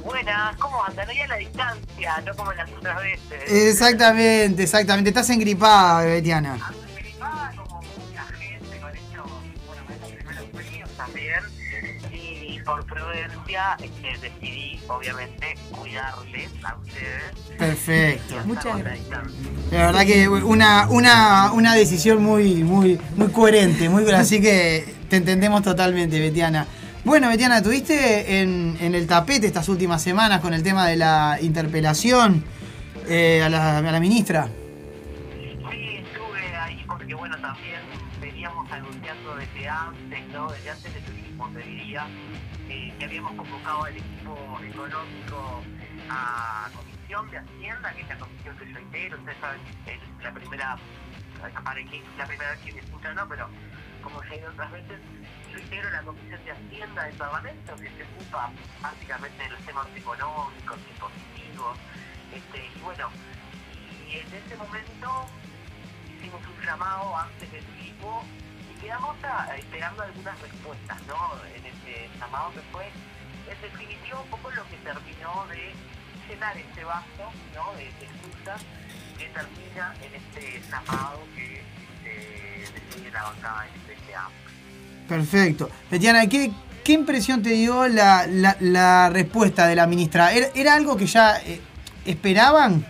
Buenas, ¿cómo andan? Hoy a la distancia, no como las otras veces. Exactamente, exactamente. Estás engripada, Betiana. Muchas gracias. La verdad que una, una, una decisión muy, muy, muy coherente, muy, así que te entendemos totalmente, Betiana. Bueno, Betiana, tuviste en, en el tapete estas últimas semanas con el tema de la interpelación eh, a, la, a la ministra. Sí, estuve ahí porque, bueno, también veníamos anunciando desde antes, ¿no? Desde antes de turismo, te diría, eh, que habíamos convocado al equipo económico a Comisión de Hacienda, que es la comisión Ustedes saben, la primera, la primera vez que me escuchan, ¿no? Pero como ya he ido otras veces, yo integro la Comisión de Hacienda del Parlamento, que se ocupa básicamente de los temas económicos, impositivos, este, y bueno, y en ese momento hicimos un llamado antes del equipo y quedamos esperando algunas respuestas, ¿no? En ese llamado que fue, en definitiva, un poco lo que terminó de llenar este vaso, ¿no? De, de excusas que termina en este llamado que eh, decide la bancada en este ámbito. Perfecto. Betiana, ¿qué, qué impresión te dio la, la, la respuesta de la ministra? ¿Era, era algo que ya eh, esperaban?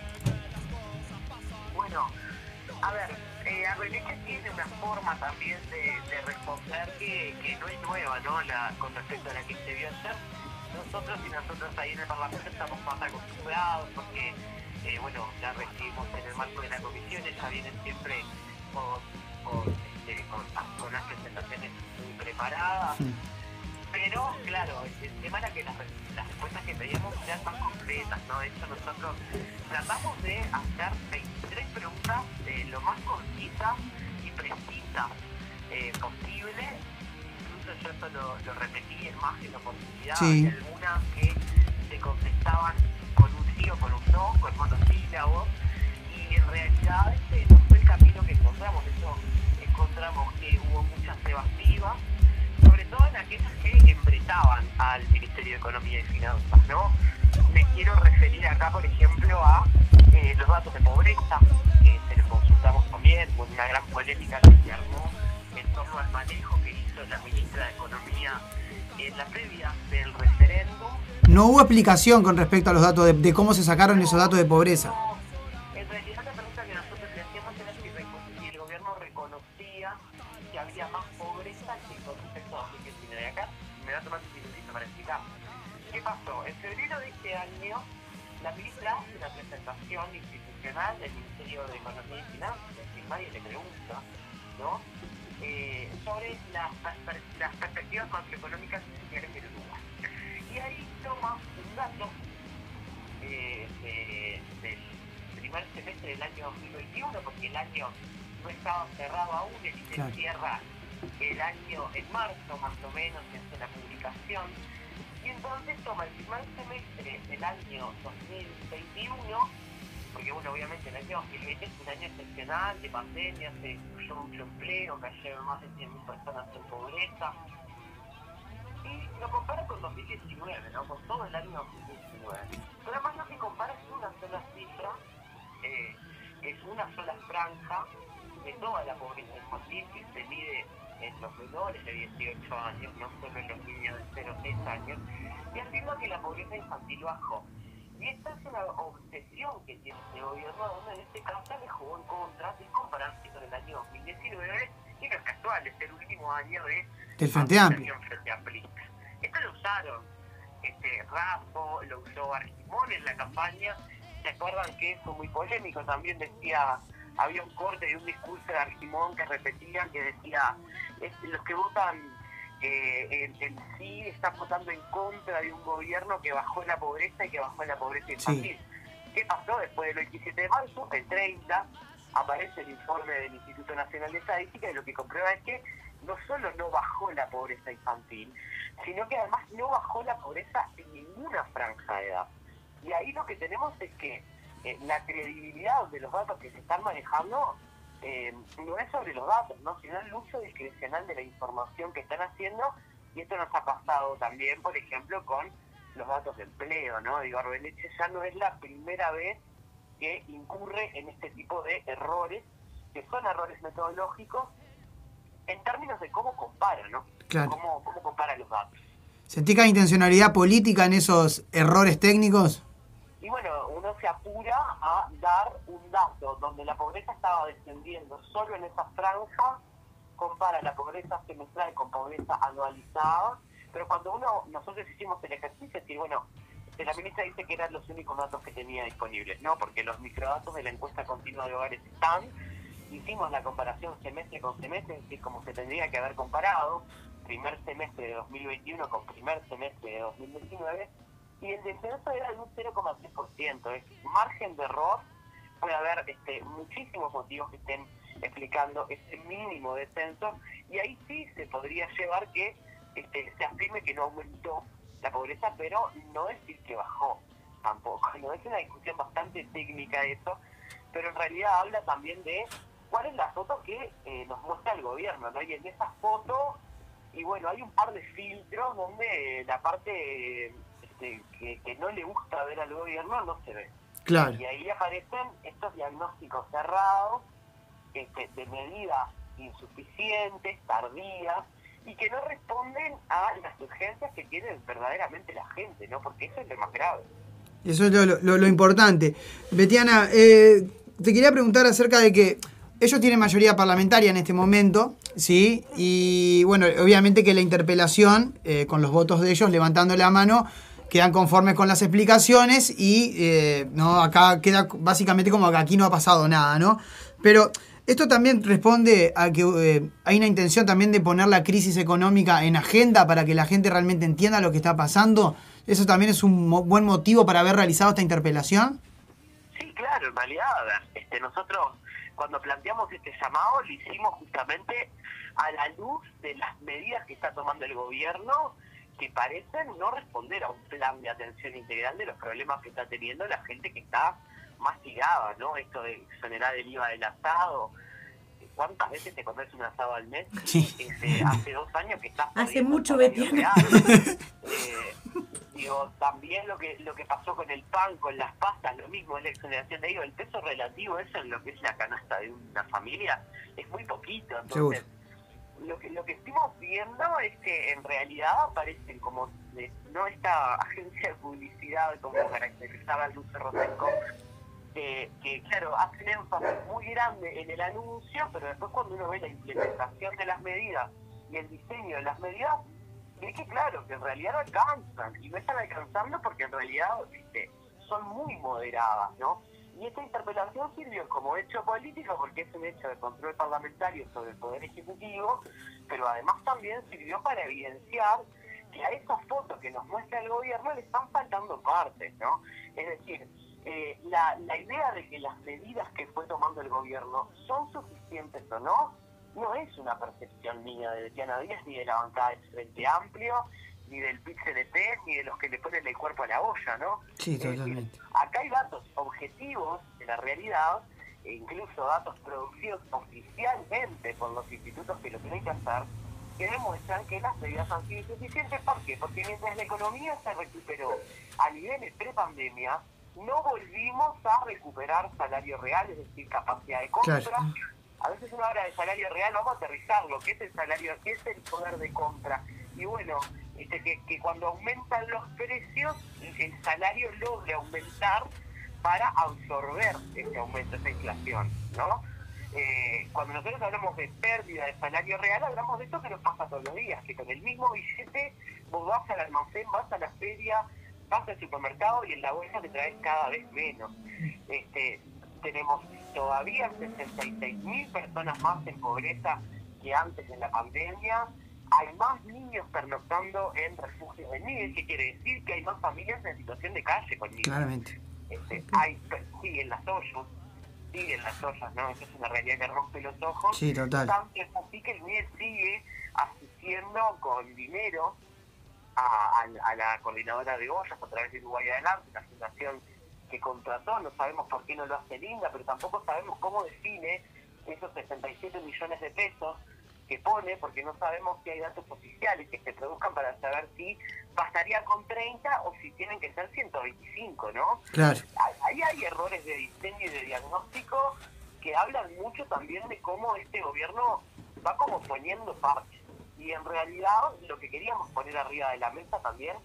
Oportunidad. Sí. Hay algunas que se contestaban con un sí o con un no, con monosílabos. Y en realidad este no fue el camino que encontramos. Hecho, encontramos que hubo muchas evasivas sobre todo en aquellas que embretaban al Ministerio de Economía y Finanzas, ¿no? Me quiero referir acá, por ejemplo, a eh, los datos de pobreza, que se los consultamos también, con una gran polémica que se armó en torno al manejo que hizo la ministra de Economía en la previa del. No hubo explicación con respecto a los datos de, de cómo se sacaron esos datos de pobreza. INE Claro. cierra el año en marzo más o menos, se hace la publicación, y entonces toma el primer semestre del año 2021, porque bueno, obviamente el año 2020 es un año excepcional, de pandemia, se destruyó mucho empleo, cayeron más de 100.000 personas en pobreza, y lo compara con 2019, ¿no? Con todo el año 2019. Pero además lo que compara es una sola cifra, eh, es una sola franja de toda la pobreza infantil que se mide en los menores de 18 años, no solo en los niños de 0 a 6 años, y afirma que la pobreza infantil bajó. Y esta es una obsesión que tiene este gobierno, donde en este caso le jugó en contra de compararse con el año 2019, que no es casual, es el último año de Del Frente Amplio. Frente Amplista. Esto lo usaron este, Raffo, lo usó Argimón en la campaña. ¿Se acuerdan que fue muy polémico? También decía, había un corte de un discurso de Argimón que repetía, que decía, es- los que votan eh, en, en sí están votando en contra de un gobierno que bajó la pobreza y que bajó la pobreza infantil. ¿Qué pasó después del 27 de marzo? El 30 aparece el informe del Instituto Nacional de Estadística y lo que comprueba es que no solo no bajó la pobreza infantil, sino que además no bajó la pobreza en ninguna franja de edad. Y ahí lo que tenemos es que eh, la credibilidad de los datos que se están manejando eh, no es sobre los datos, ¿no? sino el uso discrecional de la información que están haciendo y esto nos ha pasado también, por ejemplo, con los datos de empleo, ¿no? Digo, Arbeleche ya no es la primera vez que incurre en este tipo de errores, que son errores metodológicos, en términos de cómo compara, ¿no? Claro. Cómo, cómo compara los datos. ¿Sentí que hay intencionalidad política en esos errores técnicos? Y bueno, uno se apura a dar un dato donde la pobreza estaba descendiendo solo en esa franja, compara la pobreza semestral con pobreza anualizada, pero cuando uno, nosotros hicimos el ejercicio, es decir, bueno, la ministra dice que eran los únicos datos que tenía disponibles, ¿no? Porque los microdatos de la encuesta continua de hogares están, hicimos la comparación semestre con semestre, es decir, como se tendría que haber comparado, primer semestre de 2021 con primer semestre de 2019, y el descenso era de un 0,3%, es margen de error, puede haber este, muchísimos motivos que estén explicando ese mínimo descenso, y ahí sí se podría llevar que este, se afirme que no aumentó la pobreza, pero no decir que bajó tampoco, no es una discusión bastante técnica eso, pero en realidad habla también de cuál es la foto que eh, nos muestra el gobierno, ¿no? Y en esa foto, y bueno, hay un par de filtros donde la parte este, que, que no le gusta ver al gobierno no se ve. Claro. Y ahí aparecen estos diagnósticos cerrados este, de medidas insuficientes, tardías, y que no responden a las urgencias que tiene verdaderamente la gente, ¿no? Porque eso es lo más grave. Eso es lo, lo- lo importante. Betiana, eh, te quería preguntar acerca de que ellos tienen mayoría parlamentaria en este momento, ¿sí? Y bueno, obviamente que la interpelación, eh, con los votos de ellos levantando la mano, quedan conformes con las explicaciones y eh, no acá queda básicamente como que aquí no ha pasado nada, ¿no? Pero esto también responde a que eh, hay una intención también de poner la crisis económica en agenda para que la gente realmente entienda lo que está pasando. ¿Eso también es un mo- buen motivo para haber realizado esta interpelación? Sí, claro, en realidad, este, nosotros cuando planteamos este llamado lo hicimos justamente a la luz de las medidas que está tomando el gobierno que parecen no responder a un plan de atención integral de los problemas que está teniendo la gente que está más tirada, ¿no? Esto de exonerar el IVA del asado. ¿Cuántas veces te comes un asado al mes? Este, hace dos años que estás Hace mucho, Betiana. Eh, digo, también lo que lo que pasó con el pan, con las pastas, lo mismo es la exoneración de IVA, el peso relativo eso en lo que es la canasta de una familia es muy poquito, entonces lo que lo que estuvimos viendo es que en realidad aparecen como de- no esta agencia de publicidad como caracterizaba Luce Rosenco que, que claro hacen énfasis muy grande en el anuncio pero después cuando uno ve la implementación de las medidas y el diseño de las medidas es que claro que en realidad no alcanzan y no están alcanzando porque en realidad este, son muy moderadas no y esta interpelación sirvió como hecho político porque es un hecho de control parlamentario sobre el Poder Ejecutivo, pero además también sirvió para evidenciar que a esas fotos que nos muestra el gobierno le están faltando partes, ¿no? Es decir, eh, la, la idea de que las medidas que fue tomando el gobierno son suficientes o no, no es una percepción mía de Betiana Díaz ni de la bancada del Frente Amplio, ni del PIT-CNT, ni de los que le ponen el cuerpo a la olla, ¿no? Sí, totalmente. Acá hay datos objetivos de la realidad, e incluso datos producidos oficialmente por los institutos que lo tienen que hacer, que demuestran que las medidas han sido insuficientes. ¿Por qué? Porque mientras la economía se recuperó a niveles pre-pandemia, no volvimos a recuperar salario real, es decir, capacidad de compra. Claro. A veces uno habla de salario real, vamos a aterrizarlo, ¿qué es el salario? ¿Qué es el poder de compra? Y bueno, este, que, que cuando aumentan los precios, el salario logra aumentar para absorber ese aumento, esa inflación, ¿no? Eh, cuando nosotros hablamos de pérdida de salario real, hablamos de esto que nos pasa todos los días, que con el mismo billete vos vas al almacén, vas a la feria, vas al supermercado y en la bolsa te traes cada vez menos. Este, tenemos todavía 66 mil personas más en pobreza que antes de la pandemia. Hay más niños pernoctando en refugios de niños, que quiere decir que hay más familias en situación de calle con niños. Claramente. Este, hay, siguen las ollas, siguen las ollas, ¿no? Eso es una realidad que rompe los ojos. Sí, total. Tanto es así que el MIE sigue asistiendo con dinero a, a- a la coordinadora de ollas a través de Uruguay Adelante, la fundación que contrató, no sabemos por qué no lo hace Linda, pero tampoco sabemos cómo define esos 67 millones de pesos que pone, porque no sabemos si hay datos oficiales que se produzcan para saber si bastaría con 30 o si tienen que ser 125, ¿no? Claro. Ahí hay errores de diseño y de diagnóstico que hablan mucho también de cómo este gobierno va como poniendo parches. Y en realidad lo que queríamos poner arriba de la mesa también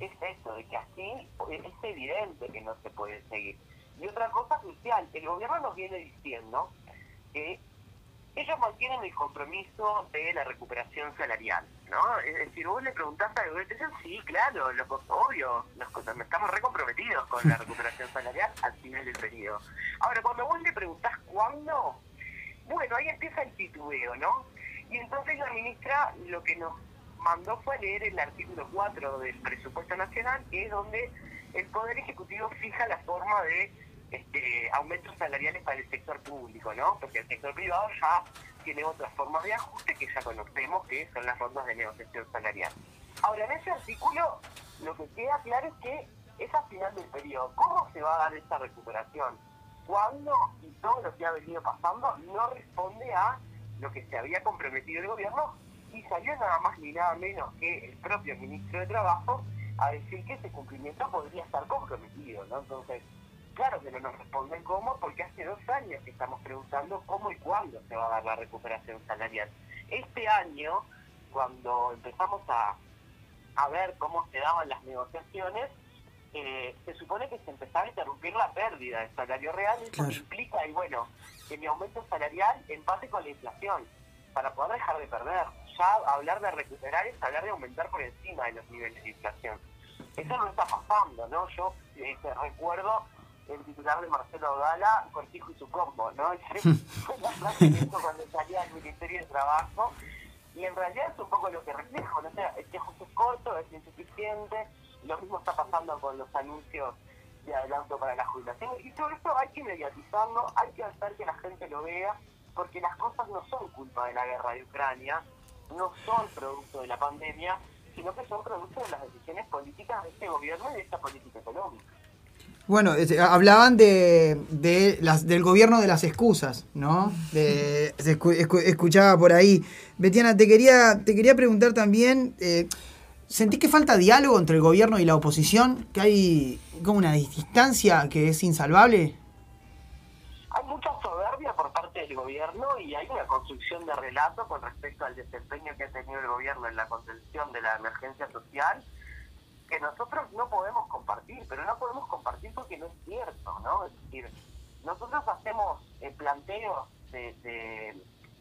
es eso, de que así es evidente que no se puede seguir. Y otra cosa crucial, el gobierno nos viene diciendo que ellos mantienen el compromiso de la recuperación salarial, ¿no? Es decir, vos le preguntás gobierno, dicen, sí, claro, lo, obvio, nos, estamos recomprometidos con la recuperación salarial al final del periodo. Ahora, cuando vos le preguntás cuándo, bueno, ahí empieza el titubeo, ¿no? Y entonces la ministra lo que nos mandó fue leer el artículo 4 del presupuesto nacional, que es donde el Poder Ejecutivo fija la forma de este, aumentos salariales para el sector público, ¿no? Porque el sector privado ya tiene otras formas de ajuste que ya conocemos, que son las formas de negociación salarial. Ahora, en ese artículo lo que queda claro es que es a final del periodo. ¿Cómo se va a dar esta recuperación? ¿Cuándo? Y todo lo que ha venido pasando no responde a lo que se había comprometido el gobierno y salió nada más ni nada menos que el propio ministro de Trabajo a decir que ese cumplimiento podría estar comprometido, ¿no? Entonces, claro que no nos responden cómo, porque hace dos años que estamos preguntando cómo y cuándo se va a dar la recuperación salarial. Este año, cuando empezamos a, a ver cómo se daban las negociaciones, eh, se supone que se empezaba a interrumpir la pérdida de salario real, eso implica, y bueno, que mi aumento salarial empate con la inflación, para poder dejar de perder. Ya hablar de recuperar es hablar de aumentar por encima de los niveles de inflación. Eso no está pasando, ¿no? Yo eh, recuerdo el titular de Marcelo Dala, Cortijo y su combo, ¿no? Fue cuando salía del Ministerio de Trabajo, y en realidad es un poco lo que reflejo, ¿no? O sea, este ajuste es corto, es insuficiente, lo mismo está pasando con los anuncios de adelanto para la jubilación, y todo esto hay que mediatizarlo, hay que hacer que la gente lo vea, porque las cosas no son culpa de la guerra de Ucrania, no son producto de la pandemia, sino que son producto de las decisiones políticas de este gobierno y de esta política económica. Bueno, este, hablaban de, las, del gobierno de las excusas, ¿no? De, se escuchaba por ahí. Betiana, te quería, te quería preguntar también, eh, ¿sentís que falta diálogo entre el gobierno y la oposición? ¿Que hay como una distancia que es insalvable? Hay mucha soberbia por parte del gobierno y hay una construcción de relato con respecto al desempeño que ha tenido el gobierno en la contención de la emergencia social que nosotros no podemos compartir, pero no podemos compartir porque no es cierto, ¿no? Es decir, nosotros hacemos el planteo de,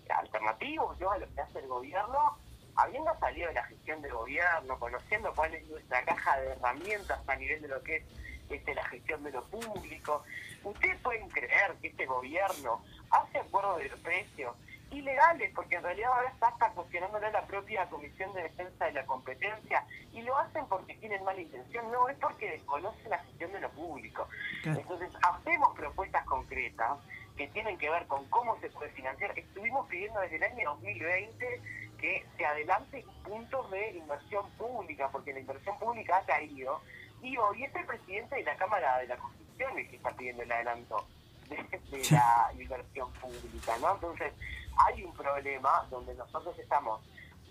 alternativos a lo que hace el gobierno, habiendo salido de la gestión del gobierno, conociendo cuál es nuestra caja de herramientas a nivel de lo que es este, la gestión de lo público. Ustedes pueden creer que este gobierno hace acuerdos de precios ilegales, porque en realidad ahora está hasta cuestionándole la propia Comisión de Defensa de la Competencia, y lo hacen porque tienen mala intención, no, es porque desconocen la gestión de lo público. Entonces, hacemos propuestas concretas que tienen que ver con cómo se puede financiar. Estuvimos pidiendo desde el año 2020 que se adelante puntos de inversión pública, porque la inversión pública ha caído, y hoy es el presidente de la Cámara de la Constitución el que está pidiendo el adelanto de, de la inversión pública, ¿no? Entonces, hay un problema donde nosotros estamos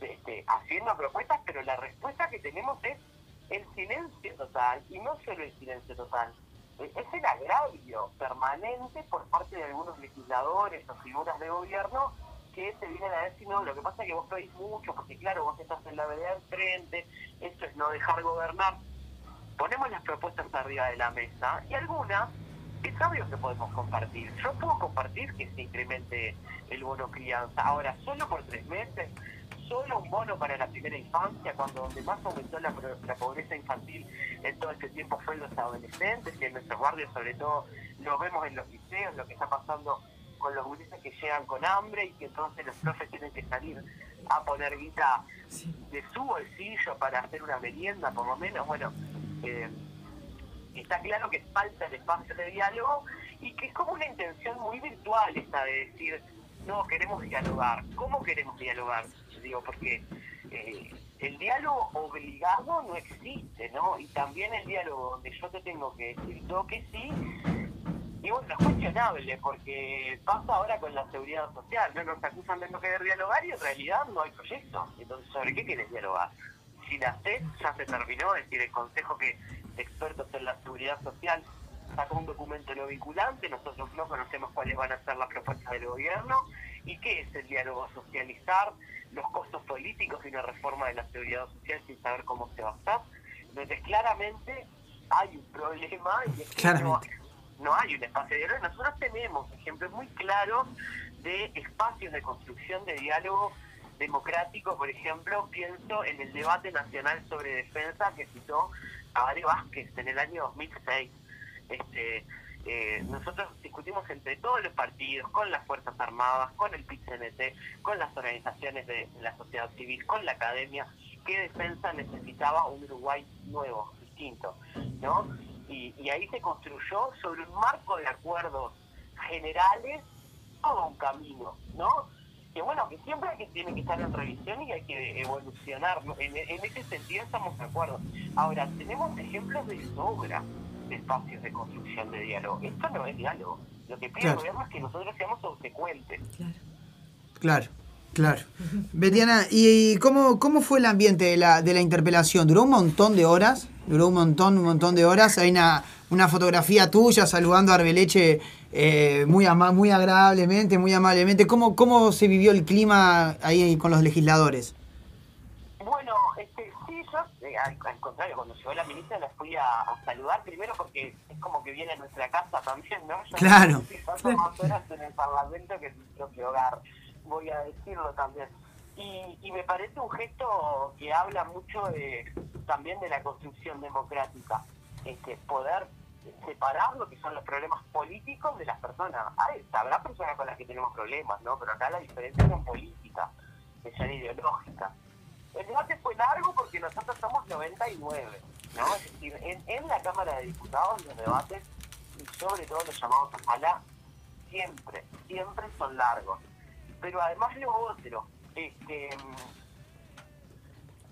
este, haciendo propuestas, pero la respuesta que tenemos es el silencio total, y no solo el silencio total, e-, es el agravio permanente por parte de algunos legisladores o figuras de gobierno que se vienen a decir, no, lo que pasa es que vos pedís mucho, porque claro, vos estás en la vereda del frente, esto es no dejar gobernar. Ponemos las propuestas arriba de la mesa y algunas es obvio que podemos compartir. Yo puedo compartir que se incremente el bono crianza. Ahora, solo por tres meses, solo un bono para la primera infancia, cuando donde más aumentó la, pobreza infantil en todo este tiempo fue en los adolescentes, y en nuestros barrios sobre todo lo vemos en los liceos, lo que está pasando con los gurises que llegan con hambre y que entonces los profes tienen que salir a poner guita de su bolsillo para hacer una merienda, por lo menos, bueno, eh, está claro que falta el espacio de diálogo y que es como una intención muy virtual esta de decir, no, queremos dialogar. ¿Cómo queremos dialogar? Digo, porque eh, el diálogo obligado no existe, ¿no? Y también el diálogo donde yo te tengo que decir todo que sí, Y bueno, es cuestionable porque pasa ahora con la seguridad social, ¿no? Nos acusan de no querer dialogar y en realidad no hay proyecto. Entonces, ¿sobre qué quieres dialogar? Si la CES ya se terminó, es decir, el Consejo que expertos en la seguridad social sacó un documento no vinculante, nosotros no conocemos cuáles van a ser las propuestas del gobierno y qué es el diálogo socializar, los costos políticos de una reforma de la seguridad social sin saber cómo se va a hacer. Entonces, claramente hay un problema y es que no, no hay un espacio de diálogo. Nosotros tenemos ejemplos muy claros de espacios de construcción de diálogo democrático, por ejemplo, pienso en el debate nacional sobre defensa que citó Tabaré Vázquez en el año 2006. Este, eh, nosotros discutimos entre todos los partidos, con las Fuerzas Armadas, con el PIT-CNT, con las organizaciones de la sociedad civil, con la academia, qué defensa necesitaba un Uruguay nuevo, distinto, ¿no? Y ahí se construyó sobre un marco de acuerdos generales todo un camino, ¿no? Que bueno, que siempre hay que, tiene que estar en revisión y hay que evolucionar. En, en ese sentido estamos de acuerdo. Ahora, tenemos ejemplos de sobra de espacios de construcción de diálogo. Esto no es diálogo. Lo que pide Claro. el gobierno es que nosotros seamos subsecuentes. Claro, claro. Betiana, ¿y cómo, cómo fue el ambiente de la, de la interpelación? ¿Duró un montón de horas? Duró un montón, un montón de horas. Hay una, una fotografía tuya saludando a Arbeleche eh, muy, ama- muy agradablemente, muy amablemente. ¿Cómo, ¿Cómo se vivió el clima ahí con los legisladores? Bueno, este, sí, yo eh, al, al contrario, cuando llegó la ministra la fui a, a saludar primero porque es como que viene a nuestra casa también, ¿no? Yo Claro. paso más horas en el Parlamento que en mi propio hogar, voy a decirlo también. Y, me parece un gesto que habla mucho también de la construcción democrática, este, poder separar lo que son los problemas políticos de las personas. Hay, habrá personas con las que tenemos problemas, ¿no? Pero acá la diferencia son políticas, que son ideológicas. El debate fue largo porque nosotros somos 99, ¿no? Es decir, en, la Cámara de Diputados los debates, y sobre todo los llamados a sala, siempre, siempre son largos. Pero además lo otro, este,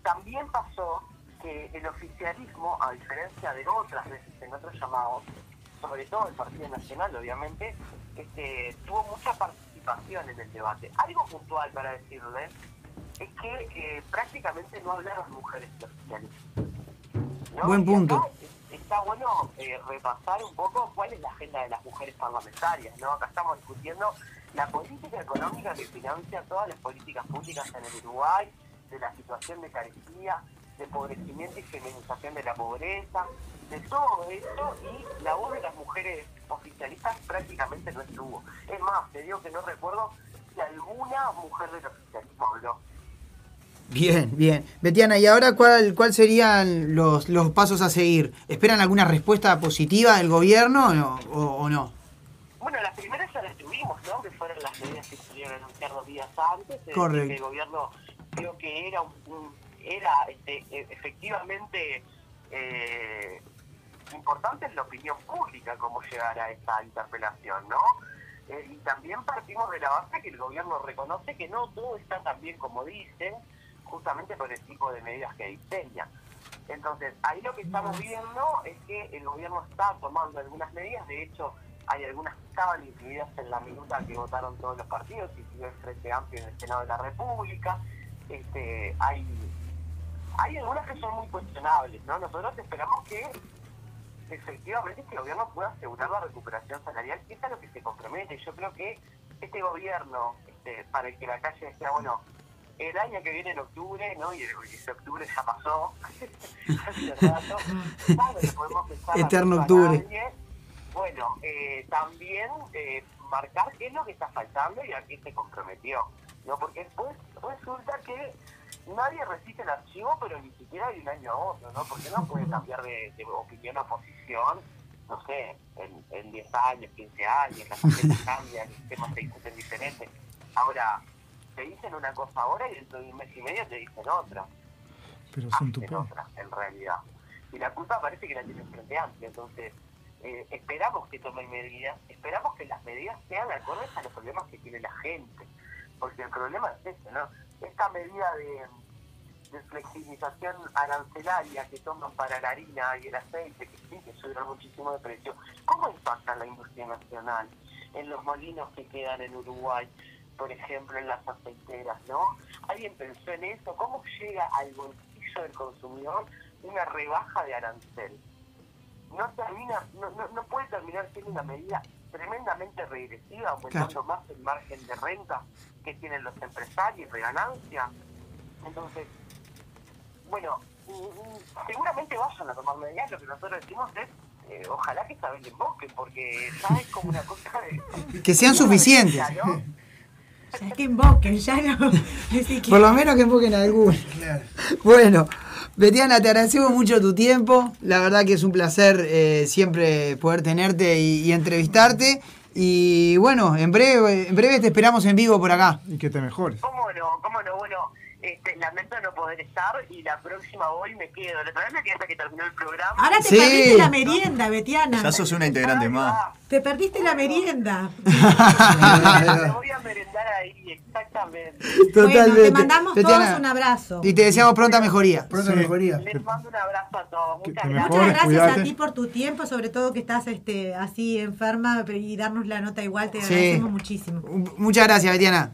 también pasó que el oficialismo, a diferencia de otras veces en otros llamados, sobre todo el Partido Nacional, obviamente, este, tuvo mucha participación en el debate. Algo puntual para decirle es que eh, prácticamente no hablaron mujeres de oficialismo. ¿no? Buen punto. es- está bueno eh, repasar un poco cuál es la agenda de las mujeres parlamentarias. ¿no? Acá estamos discutiendo la política económica que financia todas las políticas públicas en el Uruguay, de la situación de carestía, de empobrecimiento y feminización de la pobreza, de todo esto y la voz de las mujeres oficialistas prácticamente no estuvo. Es más, te digo que no recuerdo si alguna mujer del oficialismo habló. Bien, bien. Betiana, ¿y ahora cuál, cuál serían los, los pasos a seguir? ¿Esperan alguna respuesta positiva del gobierno o? O, o no? Bueno, las primeras ya las tuvimos, ¿no? Que fueron las medidas que se pudieron anunciar dos días antes. es decir, Correcto. el gobierno creo que era un, un- era este, e- efectivamente eh, importante en la opinión pública cómo llegar a esta interpelación, ¿no? Eh, y también partimos de la base que el gobierno reconoce que no todo está tan bien como dicen, justamente por el tipo de medidas que diseña. Entonces, ahí lo que estamos viendo es que el gobierno está tomando algunas medidas, de hecho, hay algunas que estaban incluidas en la minuta que votaron todos los partidos, incluido el Frente Amplio en el Senado de la República. Este, hay, hay algunas que son muy cuestionables, ¿no? Nosotros esperamos que efectivamente este gobierno pueda asegurar la recuperación salarial, que es a lo que se compromete. Yo creo que este gobierno, este, para el que la calle decía, bueno, el año que viene en octubre, ¿no? Y, ese octubre ya pasó, hace rato. Le podemos pensar Eterno a octubre. nadie. Bueno, eh, también eh, marcar qué es lo que está faltando y a qué se comprometió, ¿no? Porque después resulta que nadie resiste el archivo, pero ni siquiera de un año a otro, ¿no? Porque no puede cambiar de, de opinión a posición, no sé, en, en 10 años, 15 años, las cosas cambian, los temas se discuten diferentes. Ahora, te dicen una cosa ahora y dentro de un mes y medio te dicen otra. Pero son tu otra, en realidad. Y la culpa parece que la tiene el Frente Amplio, entonces eh, esperamos que tomen medidas, esperamos que las medidas sean acordes a los problemas que tiene la gente, porque el problema es ese, ¿no? Esta medida de, flexibilización arancelaria que toman para la harina y el aceite, que sí que subieron muchísimo de precio, ¿cómo impacta la industria nacional en los molinos que quedan en Uruguay? Por ejemplo, en las aceiteras, ¿no? ¿Alguien pensó en eso? ¿Cómo llega al bolsillo del consumidor una rebaja de arancel? No termina, no, no, no puede terminar siendo una medida tremendamente regresiva, aumentando más el margen de renta que tienen los empresarios de ganancia. Entonces, bueno, seguramente vayan a tomar medidas, lo que nosotros decimos es, eh, ojalá que vez le invoquen, porque ya es como una cosa de... Que sean suficientes. ¿no? Ya que invoquen, ya no. Que- Por lo menos que enfoquen a alguno. Bueno, Betiana, te agradecemos mucho tu tiempo. La verdad que es un placer eh, siempre poder tenerte y, y entrevistarte. Y bueno, en breve, en breve te esperamos en vivo por acá. Y que te mejores. ¿Cómo no? ¿Cómo no? Bueno, este, lamento no poder estar y la próxima voy me quedo. La me quedé hasta que terminó el programa. Ahora te Sí. perdiste la merienda, Betiana. Ya sos una integrante más. Te perdiste la merienda. Me voy a merendar ahí, exactamente. Bueno, te mandamos Betiana, todos un abrazo. Y te deseamos pronta mejoría. Pronta mejoría. Les mando un abrazo a todos. Muchas gracias. Muchas gracias a ti por tu tiempo, sobre todo que estás este, así enferma y darnos la nota igual, te Sí. agradecemos muchísimo. Muchas gracias, Betiana.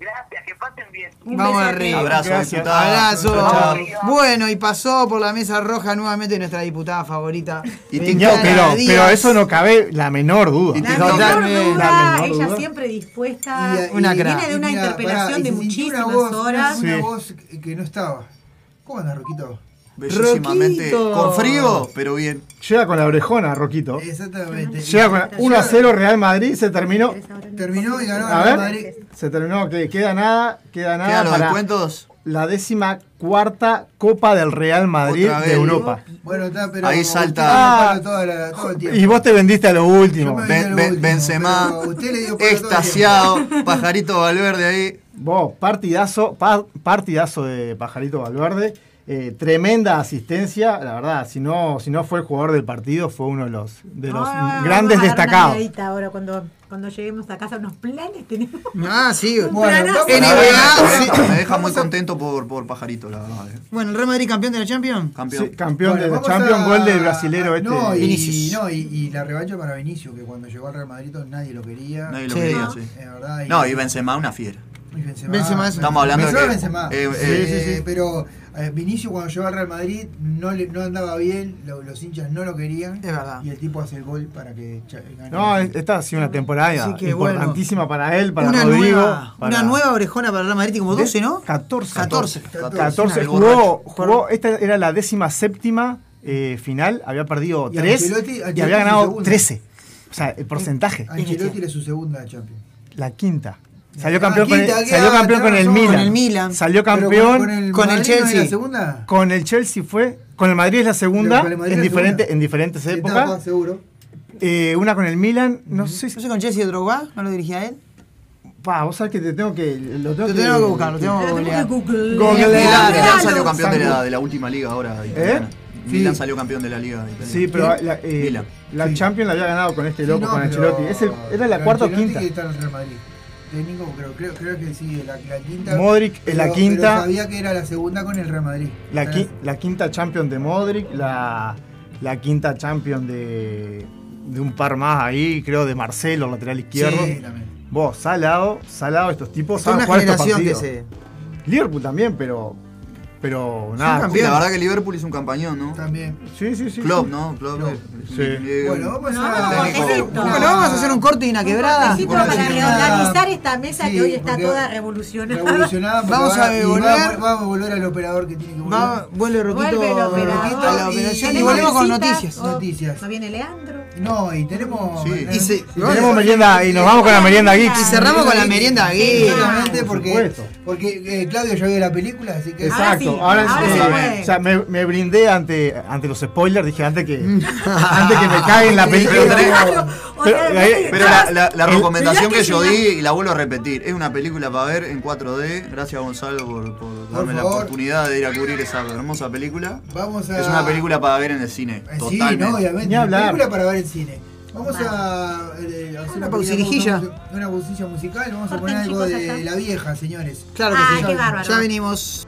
Gracias, que pasen bien. Vamos arriba. Abrazo, Gracias. diputada. Abrazo. Chao, chao. Bueno, y pasó por la mesa roja nuevamente nuestra diputada favorita. No, Betiana pero, pero eso no cabe la menor duda. La menor duda, La menor ella duda. siempre dispuesta. Y- Una y- crack. Viene de una y mira, interpelación pará, y de muchísimas una voz, horas. Una, Sí. una voz que no estaba. ¿Cómo andas, Roquito? Bellísimamente. Roquito. Con frío, pero bien. Llega con la orejona, Roquito. Exactamente. Llega con 1 a 0 Real Madrid, se terminó. Terminó y ganó A Real ver, Madrid. se terminó, que queda nada, queda nada ¿Quedan los para descuentos? la décima cuarta Copa del Real Madrid de. Europa. Bueno, está, pero Ahí salta- Ah. toda la- todo el tiempo. Y vos te vendiste a lo último. Yo me- Ben- lo Ben- último, Benzema, extasiado, pajarito Valverde ahí. Vos, partidazo, pa- partidazo de Pajarito Valverde. Eh, tremenda asistencia, la verdad, si no, si no fue el jugador del partido, fue uno de los, de los Ahora grandes vamos a dar una destacados. Ahora, cuando, cuando lleguemos a casa, unos planes tenemos. Ah, sí. Bueno, NBA. Me deja muy contento por, por Pajarito, la verdad. eh. Bueno, el Real Madrid campeón de la Champions. Campeón. Sí, campeón Bueno, de la Champions, a- gol del brasilero este. No, y, Vinicius. no, y, y la revancha para Vinicius, que cuando llegó al Real Madrid nadie lo quería. Nadie lo Sí. quería, No. sí. Verdad. No, y Benzema una fiera. y Benzema, Benzema es- Estamos hablando de que- Benzema. eh, Sí, eh, sí, sí, Pero Vinicius cuando llegó al Real Madrid no, le, no andaba bien, lo- los hinchas no lo querían. Es verdad. Y el tipo hace el gol para que gane. No, es- esta ha sido una temporada que, bueno. importantísima para él, para Una Rodrigo. nueva, para- una nueva orejona para el Real Madrid, como 12, ¿no? 14. 14. 14. El Jugó, borracho. jugó, esta era la décima séptima eh, final, había perdido Y 3 Ancelotti- y Ancelotti había ganado segunda. 13. O sea, el porcentaje. Ancelotti era su segunda Champions. La quinta. Salió Ah, campeón, con, el, salió ah, campeón con el. Milan. Con el Milan. Salió campeón con, el, con el Chelsea. la segunda. con el Chelsea fue. Con el Madrid es la segunda, Con el Madrid en, es diferente, segunda. en diferentes Etapa, épocas. seguro. Eh, una con el Milan, no sé si. ¿No sé con Chelsea de Drogba? ¿No lo dirigía él? Pa, vos sabés que te tengo que. Lo tengo Lo tengo que buscar, lo tengo que googlear. Milan, salió campeón de la, de la última liga ahora italiana. Milan salió campeón de la liga italiana. Sí, pero la, eh, Milan. la Sí. Champions la había ganado con este Sí, loco, no, con Ancelotti. Es el- era la cuarta o quinta. está en el Real Madrid. Técnico, creo, creo, creo que sí, la, la quinta. Modric es pero- la quinta. Pero sabía que era la segunda con el Real Madrid. La, Era qui- la quinta Champions de Modric, la, la quinta Champions de, de un par más ahí, creo de Marcelo, lateral izquierdo. Sí, también. Vos, salado, salado, estos tipos Es saben una jugar estos generación que se. Liverpool también, pero. Pero nada. Sí, la verdad que Liverpool hizo un campañón, ¿no? También. Sí, sí, sí. Klopp, sí. ¿no? Klopp. Klopp. eh, Sí. eh, Bueno, vamos No, a. Bueno, vamos a hacer un corte y una quebrada. Para reorganizar esta mesa sí, que hoy está toda revolucionada. Revolucionada. Vamos va- a y volver. Va, va a volver al operador que tiene que volver. Va, vuelve Roquito Vuelve el operador. a la operación y volvemos con noticias. Oh, Noticias. ¿No viene Leandro? No, y tenemos. Sí. Y se- Tenemos merienda y nos vamos con la merienda Geeks. Y cerramos con la merienda Por porque, porque eh, Claudio ya vio la película, así que. Ahora Exacto, sí, ahora, ahora eh, se puede. o sea, me, me brindé ante, ante los spoilers, dije antes que, antes que me caguen la película. Pero eh, Pero la, la- la El- recomendación que que yo di, y la vuelvo a repetir, es una película para ver en 4D. Gracias Gonzalo por, por darme la oportunidad de ir a cubrir esa hermosa película. Vamos a. Es una película para ver en el cine. Eh, Sí, Totalmente. no, obviamente. Ni hablar. Película para ver en cine. Vamos a eh, hacer Una pausirijilla. Una pausilla musical. Vamos a poner algo de la vieja, señores. Claro que Ay, sí. qué. Ya venimos.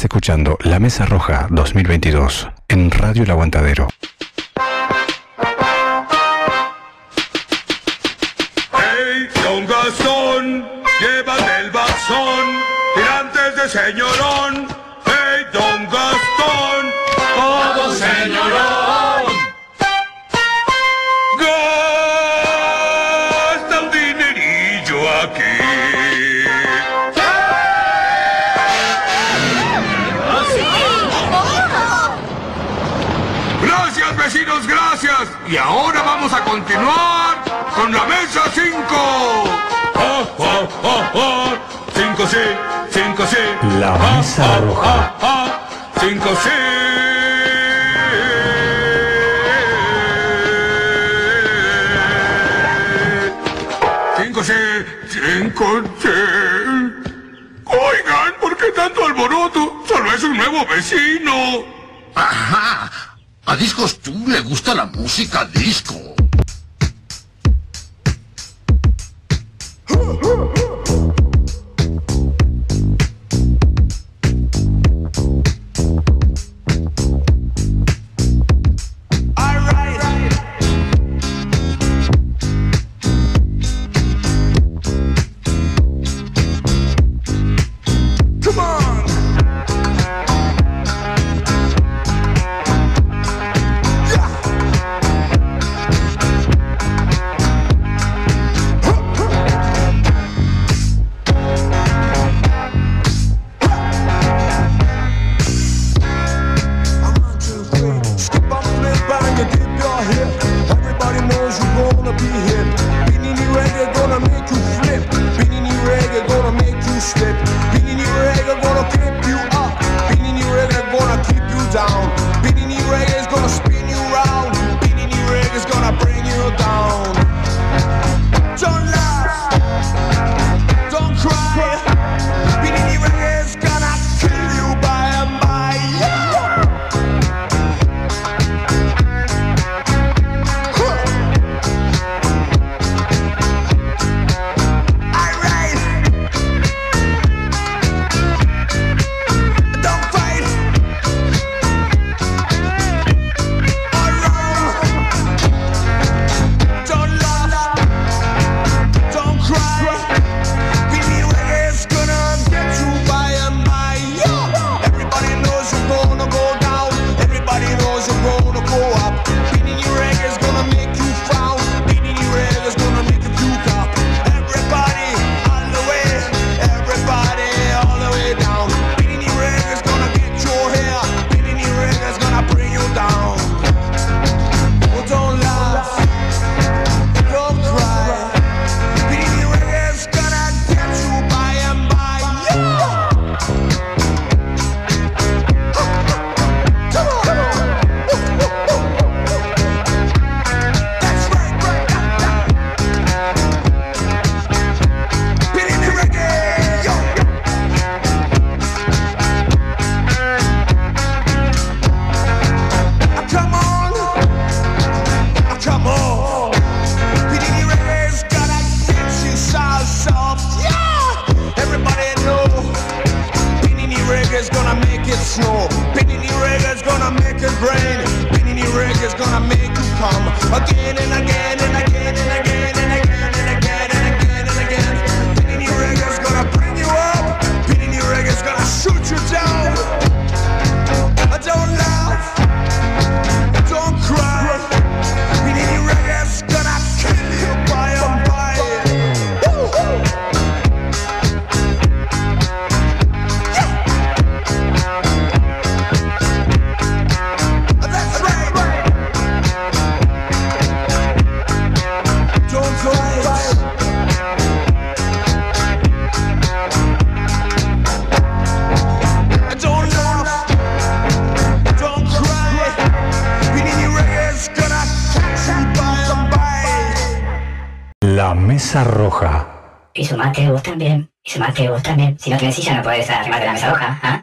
Estás escuchando La Mesa Roja 2022 en Radio El Aguantadero. Hey, don Gastón, llévate el bastón, tirantes de señorón. 5C, 5C. La ah, mesa ah, roja. Ah, ah, 5C. Oigan, ¿por qué tanto alboroto? Solo es un nuevo vecino. Ajá. A Discos tú le gusta la música disco. Vos también. Si no tenés silla no podés arrimarte la mesa roja. ¿Ah?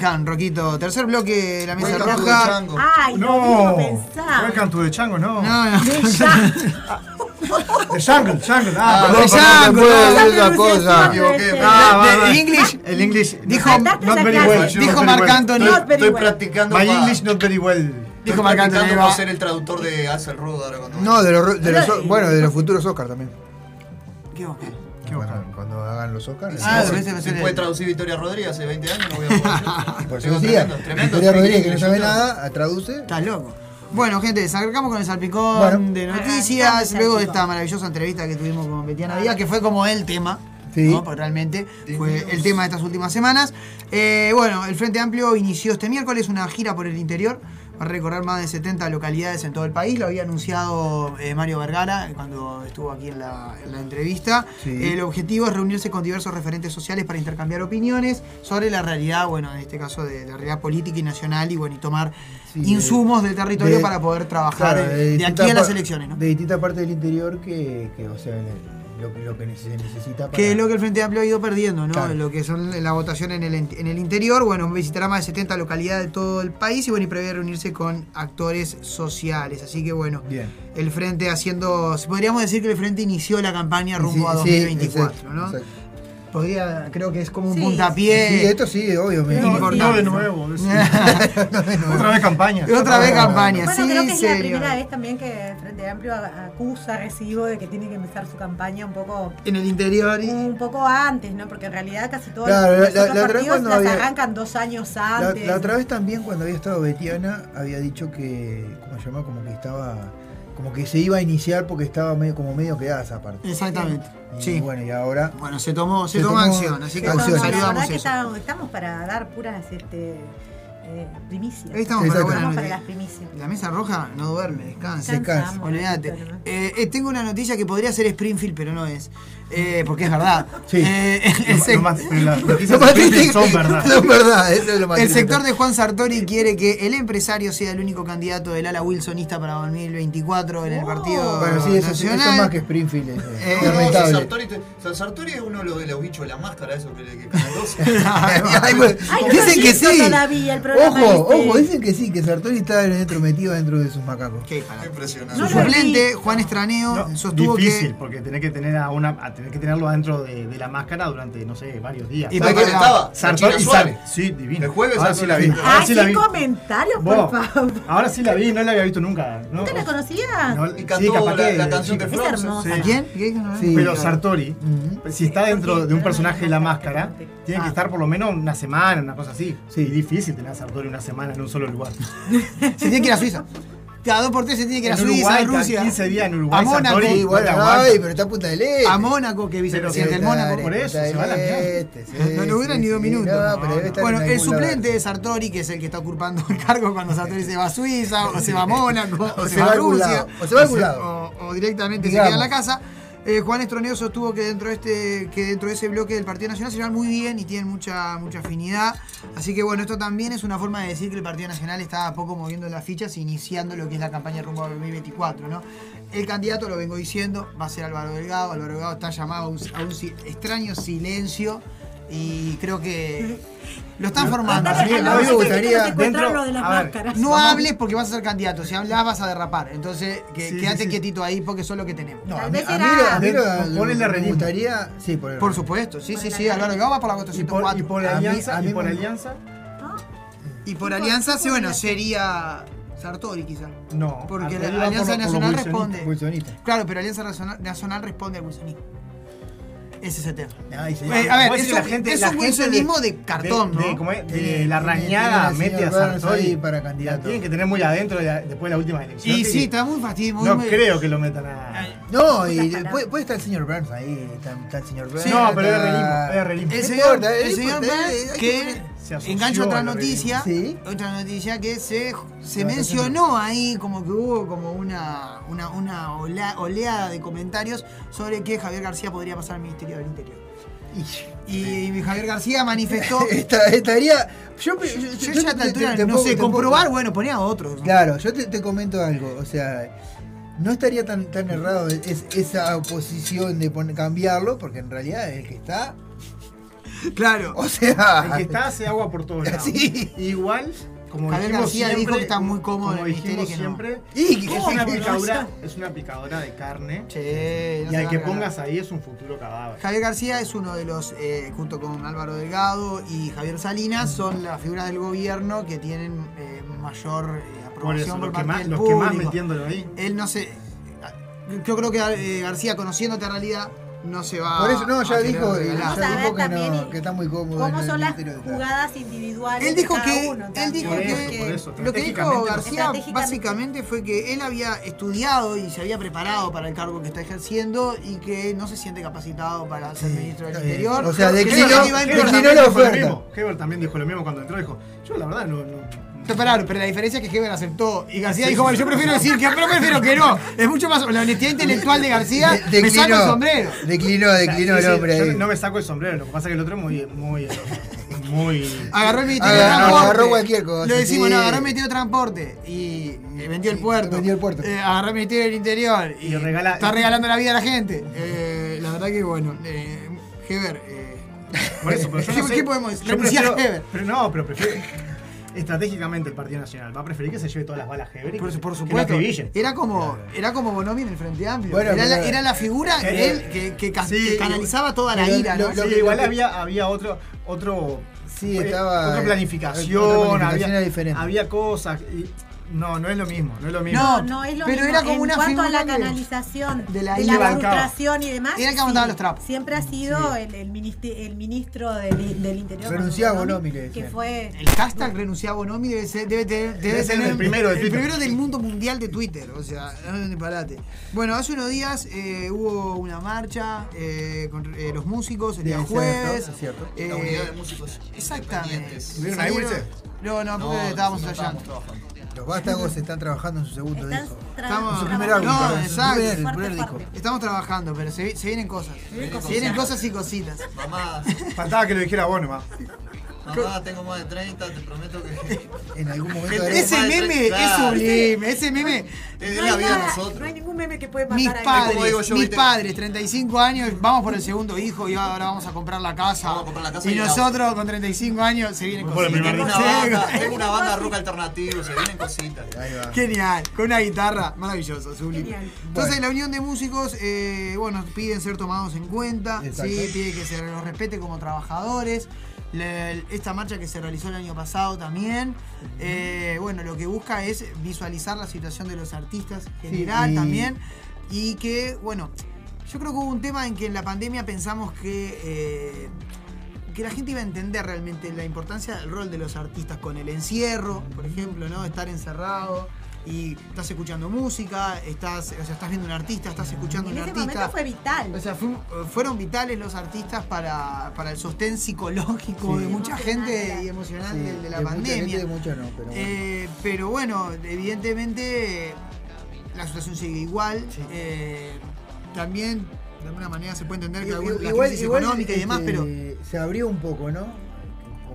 Welcome, Roquito. Tercer bloque de la mesa Welcome to roja. Ay, no, No. no pensaba. Welcome to the Chango, no. No, no. The Jungle, Jungle. Ah, Ah, de perdón, Jungle, perdón, no, perdón, no, otra cosa. no, Me equivoqué. no, Ah, no, va, de- va. el English- El English. Dijo- not, very well. Dijo Marc. Anthony. Estoy practicando My English not very well. Dijo Marc Anthony. va. ser el traductor de Axel Rose ahora cuando No, de los, de los, bueno, de los futuros Oscar también. ¿Qué Cuando, cuando hagan los Oscar. Ah, si, ser puede el- traducir Victoria Rodríguez hace 20 años, no voy a. Por eso decía, tremendo, tremendo Victoria Rodríguez, que no sabe nada, traduce. Estás loco. Bueno, gente, acercamos con el salpicón Bueno. de Arrancamos noticias, el luego de esta maravillosa entrevista que tuvimos con Betiana Díaz, que fue como el tema. Sí. ¿no? Porque realmente fue el tema de estas últimas semanas. Eh, bueno, el Frente Amplio inició este miércoles una gira por el interior. Va a recorrer más de 70 localidades en todo el país. Lo había anunciado eh, Mario Vergara cuando estuvo aquí en la, en la entrevista. Sí. El objetivo es reunirse con diversos referentes sociales para intercambiar opiniones sobre la realidad, bueno, en este caso de la realidad política y nacional, y bueno, y tomar Sí, insumos de- del territorio de- para poder trabajar Claro, de, de distintas aquí a las elecciones, ¿no? De distintas partes del interior que, que o sea, lo, lo que se necesita para. Que es lo que el Frente Amplio ha ido perdiendo, ¿no? Claro. Lo que son la votación en el, en el interior. Bueno, visitará más de 70 localidades de todo el país y bueno, y prevé reunirse con actores sociales. Así que bueno, Bien. el Frente haciendo. Podríamos decir que el Frente inició la campaña rumbo a Sí, sí, 2024, exacto, ¿no? exacto. Podría, creo que es como un Sí, puntapié. Sí, esto sí, obvio. No, No, no de nuevo. Otra vez campaña. Otra vez campaña, Bueno, sí, creo que es la primera vez también que Frente Amplio a- acusa, recibo de que tiene que empezar su campaña un poco En el interior. y- un poco antes, ¿no? Porque en realidad casi todos Claro, los, la- los partidos cuando las había- arrancan dos años antes. la otra vez también cuando había estado Betiana había dicho que, ¿cómo se llama? Como que estaba, como que se iba a iniciar porque estaba medio, como medio quedada esa parte. Exactamente. Y Sí. bueno, y ahora Bueno, se tomó, se, Se tomó tomó acción, así que acción. la verdad que estamos, estamos para dar puras este, eh, primicias. Ahí estamos para Estamos para las primicias. La mesa roja no duerme, descansa. Descansamos, Olvídate. Eh, eh, tengo una noticia que podría ser Springfield, pero no es. Eh, porque es verdad. Sí. Eh, el, Lo más- las noticias son verdad. son verdad, eso es lo más el sector de Juan Sartori quiere que el empresario sea el único candidato del ala wilsonista para 2024 en el partido Bueno, sí, eso, sí, eso nacional. más que Springfield. Es, Eh, es No. Sartori, te- San Sartori es uno de los, bichos de la máscara, eso que, que Canal 12. Ay, bueno, Ay, no dicen que sí. todavía el programa Ojo, este. ojo, dicen que sí, que Sartori está dentro metido dentro de sus macacos. Qué. Impresionante. Su suplente, Juan Estraneo, No, sostuvo difícil, que. porque tenés que tener a una, a tener que tenerlo adentro de, de la máscara durante, no sé, varios días. Y ¿Sabes para- quién estaba? Sartori China y Suárez. Sí, divino. El jueves Ahora sí la vi. Ahora Ay, sí la qué vi. comentarios, Vos, por favor. Ahora sí la vi, no la había visto nunca. ¿no? ¿Usted la conocía? No, Y sí, cantó capaz la, que la canción de sí. Es. ¿Qué? No, Sí. Pero. Sartori, si está dentro de un personaje de la máscara, tiene Ah. que estar por lo menos una semana, una cosa así. Sí. Difícil tener a Sartori una semana en un solo lugar. Se tiene que ir a Suiza. Cada dos por tres se tiene que ir a Suiza, a Rusia. cada 15 días en Uruguay, A Mónaco. Sí, bueno, ay, pero está a punta del este. A Mónaco, que es vicepresidente del Mónaco. por eso, se va a la Este, sí, No le duran sí, ni dos sí, minutos. no, pero debe estar bueno, en el algún lado. suplente de Sartori, que es el que está ocupando el cargo cuando Sartori se va a Suiza, o se va a Mónaco, o, se, va a Rusia, o se va a algún o lado. o- directamente se queda en la casa. Eh, Juan Estroneo sostuvo que dentro de este que dentro de ese bloque del Partido Nacional se llevan muy bien y tienen mucha mucha afinidad. Así que bueno, esto también es una forma de decir que el Partido Nacional está a poco moviendo las fichas, iniciando lo que es la campaña rumbo al 2024, ¿no? El candidato, lo vengo diciendo, va a ser Álvaro Delgado. Álvaro Delgado está llamado a un, a extraño silencio y creo que lo están formando. A mí- a mí me gustaría- secuestraron lo de las a ver, máscaras. No Vamos. hables porque vas a ser candidato. Si hablas vas a derrapar. Entonces, que, Sí, quédate sí, sí. quietito ahí porque eso es lo que tenemos. No, a mí, a mí lo- a mí lo- lo que me gustaría. Sí, por, Por supuesto, sí, sí, sí. Álvaro va por la votación Y por, alianza, y por alianza, Y por alianza, sí, bueno, sería Sartori quizá. no. Porque la Alianza por lo- por lo Nacional responde. Claro, pero Alianza Nacional, Nacional responde al wilsonismo. Ese es el tema. Ay, sí. Eh, a ver, eso- la gente- es la un wilsonismo de, de- cartón, de- ¿no? de- es, la rañada mete a Sartori. para candidato. tienen que tener muy adentro después de la última elección. Y sí, está muy fastidio. muy- No muy- creo que lo metan a. No, y puede, puede estar el señor Burns ahí. Está, está el señor Burns. no, pero es realismo. Es realismo. El señor, el señor Burns, que Engancha otra noticia, Sí. otra noticia que se, se mencionó ahí como que hubo como una, una, una ola- oleada de comentarios sobre que Javier García podría pasar al Ministerio del Interior. Y Javier García manifestó. Esta- estaría. Yo, yo, Yo, yo ya te- altura, te- te no pongo- sé, comprobar, bueno, ponía a otros. ¿no? Claro, yo te, te comento algo. O sea, no estaría tan, tan errado es- esa oposición de cambiarlo, porque en realidad el que está. Claro. O sea. El que está hace agua por todos lados. Sí. Igual, como Javier García siempre, dijo que está muy cómodo en como el ministerio dijimos y que no. siempre, Y que- es una picadora, es una picadora de carne. Che, no y al que pongas ahí es un futuro cadáver. Javier García es uno de los, eh, junto con Álvaro Delgado y Javier Salinas, son las figuras del gobierno que tienen eh, mayor eh, Por eso, aprobación por, los que parte más, del los que más metiéndolo ahí. Él no sé. Yo creo que eh, García, conociéndote en realidad, no se va Por eso, no, ya dijo, ya dijo que, no, que está muy cómodo. ¿Cómo son las de jugadas individuales Él dijo de cada que, uno? él dijo Por eso, que por eso, lo que dijo. García básicamente fue que él había estudiado y se había preparado para el cargo que está ejerciendo y que no se siente capacitado para ser Sí, ministro del. Interior. O sea, Que declinó- la oferta. Heber también dijo lo mismo cuando entró. Dijo, yo la verdad no... no Pero, pero la diferencia es que Heber aceptó y García dijo, bueno, yo prefiero decir que pero prefiero que no. Es mucho más la honestidad intelectual de García. De- me saco el sombrero. Declinó, declinó el hombre yo no me saco el sombrero, lo que pasa es que el otro es muy... muy, muy Agarró el Ministerio Agarró- de Transporte. agarró cualquier cosa, Lo decimos, sí. no, agarró el Ministerio de Transporte y vendió el puerto. vendió el puerto. Eh, agarró el Ministerio del Interior y, Y regala- está regalando la vida a la gente. Eh, la verdad que bueno, eh, Heber. eh, Por eso, pero yo ¿Qué, no sé. qué podemos decir? Yo prefiero- Heber. Pero no, pero prefiero. Estratégicamente el Partido Nacional va a preferir que se lleve todas las balas Heber y Por, que- por supuesto. Era como, era como Bonomi en el Frente Amplio. Bueno, era, la, pero- era la figura Eh, él que, que ca- sí, que canalizaba toda la ira, lo- ¿no? lo Sí, igual había, había otro, otro, Sí, estaba. otra planificación, otra planificación había, era diferente. había cosas. y- no, no es lo mismo, no es lo mismo. No, No, es lo pero mismo. era como en una cuanto a la canalización de de la la, ira bancaba. frustración y demás. Era el que aguantaba los trapos. Siempre ha sido el, el, ministri- el ministro del, del Interior. Renunciaba Bonomi, Bonomi, le Que fue. El hashtag renunciaba Bonomi debe, ser, debe, tener- debe Debe ser tener el primero de el primero del mundo mundial de Twitter. O sea, no es un disparate. Bueno, hace unos días eh, hubo una marcha eh, con eh, los músicos el Sí, día es jueves. cierto, es cierto. Eh, La unidad de músicos Exactamente. ¿Estuvieron ahí? No, no, porque No, estábamos no ensayando. Los vástagos están trabajando en su segundo Están disco. Estamos- su primer trabajando. álbum, No, primer- el Fuerte, primer disco. Estamos trabajando, pero se, se vienen cosas. Se vienen cosas y cositas. Mamá, Faltaba que lo dijera vos nomás. Mamá, tengo más de 30, te prometo que. En algún momento. Ese meme es sublime, ese meme. Es No la hay, vida de nosotros. no hay ningún meme que puede Mis matar a padres, yo, mis ¿viste? padres, 35 años, vamos por el segundo hijo y ahora vamos a comprar la casa. Vamos a comprar la casa y y nosotros con 35 años se vienen cositas. Tengo una banda, tengo una banda rock alternativo, se vienen cositas. Ahí va. Genial, con una guitarra maravilloso, sublime. Genial. Entonces Bueno. la unión de músicos, eh, bueno, piden ser tomados en cuenta, sí, pide que se los respete como trabajadores. Esta marcha que se realizó el año pasado también, eh, bueno, lo que busca es visualizar la situación de los artistas en general y- también y que, bueno, yo creo que hubo un tema en que en la pandemia pensamos que eh, que la gente iba a entender realmente la importancia del rol de los artistas con el encierro, por ejemplo, ¿no? Estar encerrado. Y estás escuchando música, estás, o sea, estás viendo un artista, estás escuchando En un ese artista. momento fue vital. O sea, fue- fueron vitales los artistas para, para el sostén psicológico Sí. de mucha gente y emocional Sí, de, de la de pandemia. de mucha no, pero bueno. Eh, pero bueno, evidentemente la situación sigue igual. Eh, también, de alguna manera, se puede entender que algún- la crisis económica y demás, este, pero Se abrió un poco, ¿no?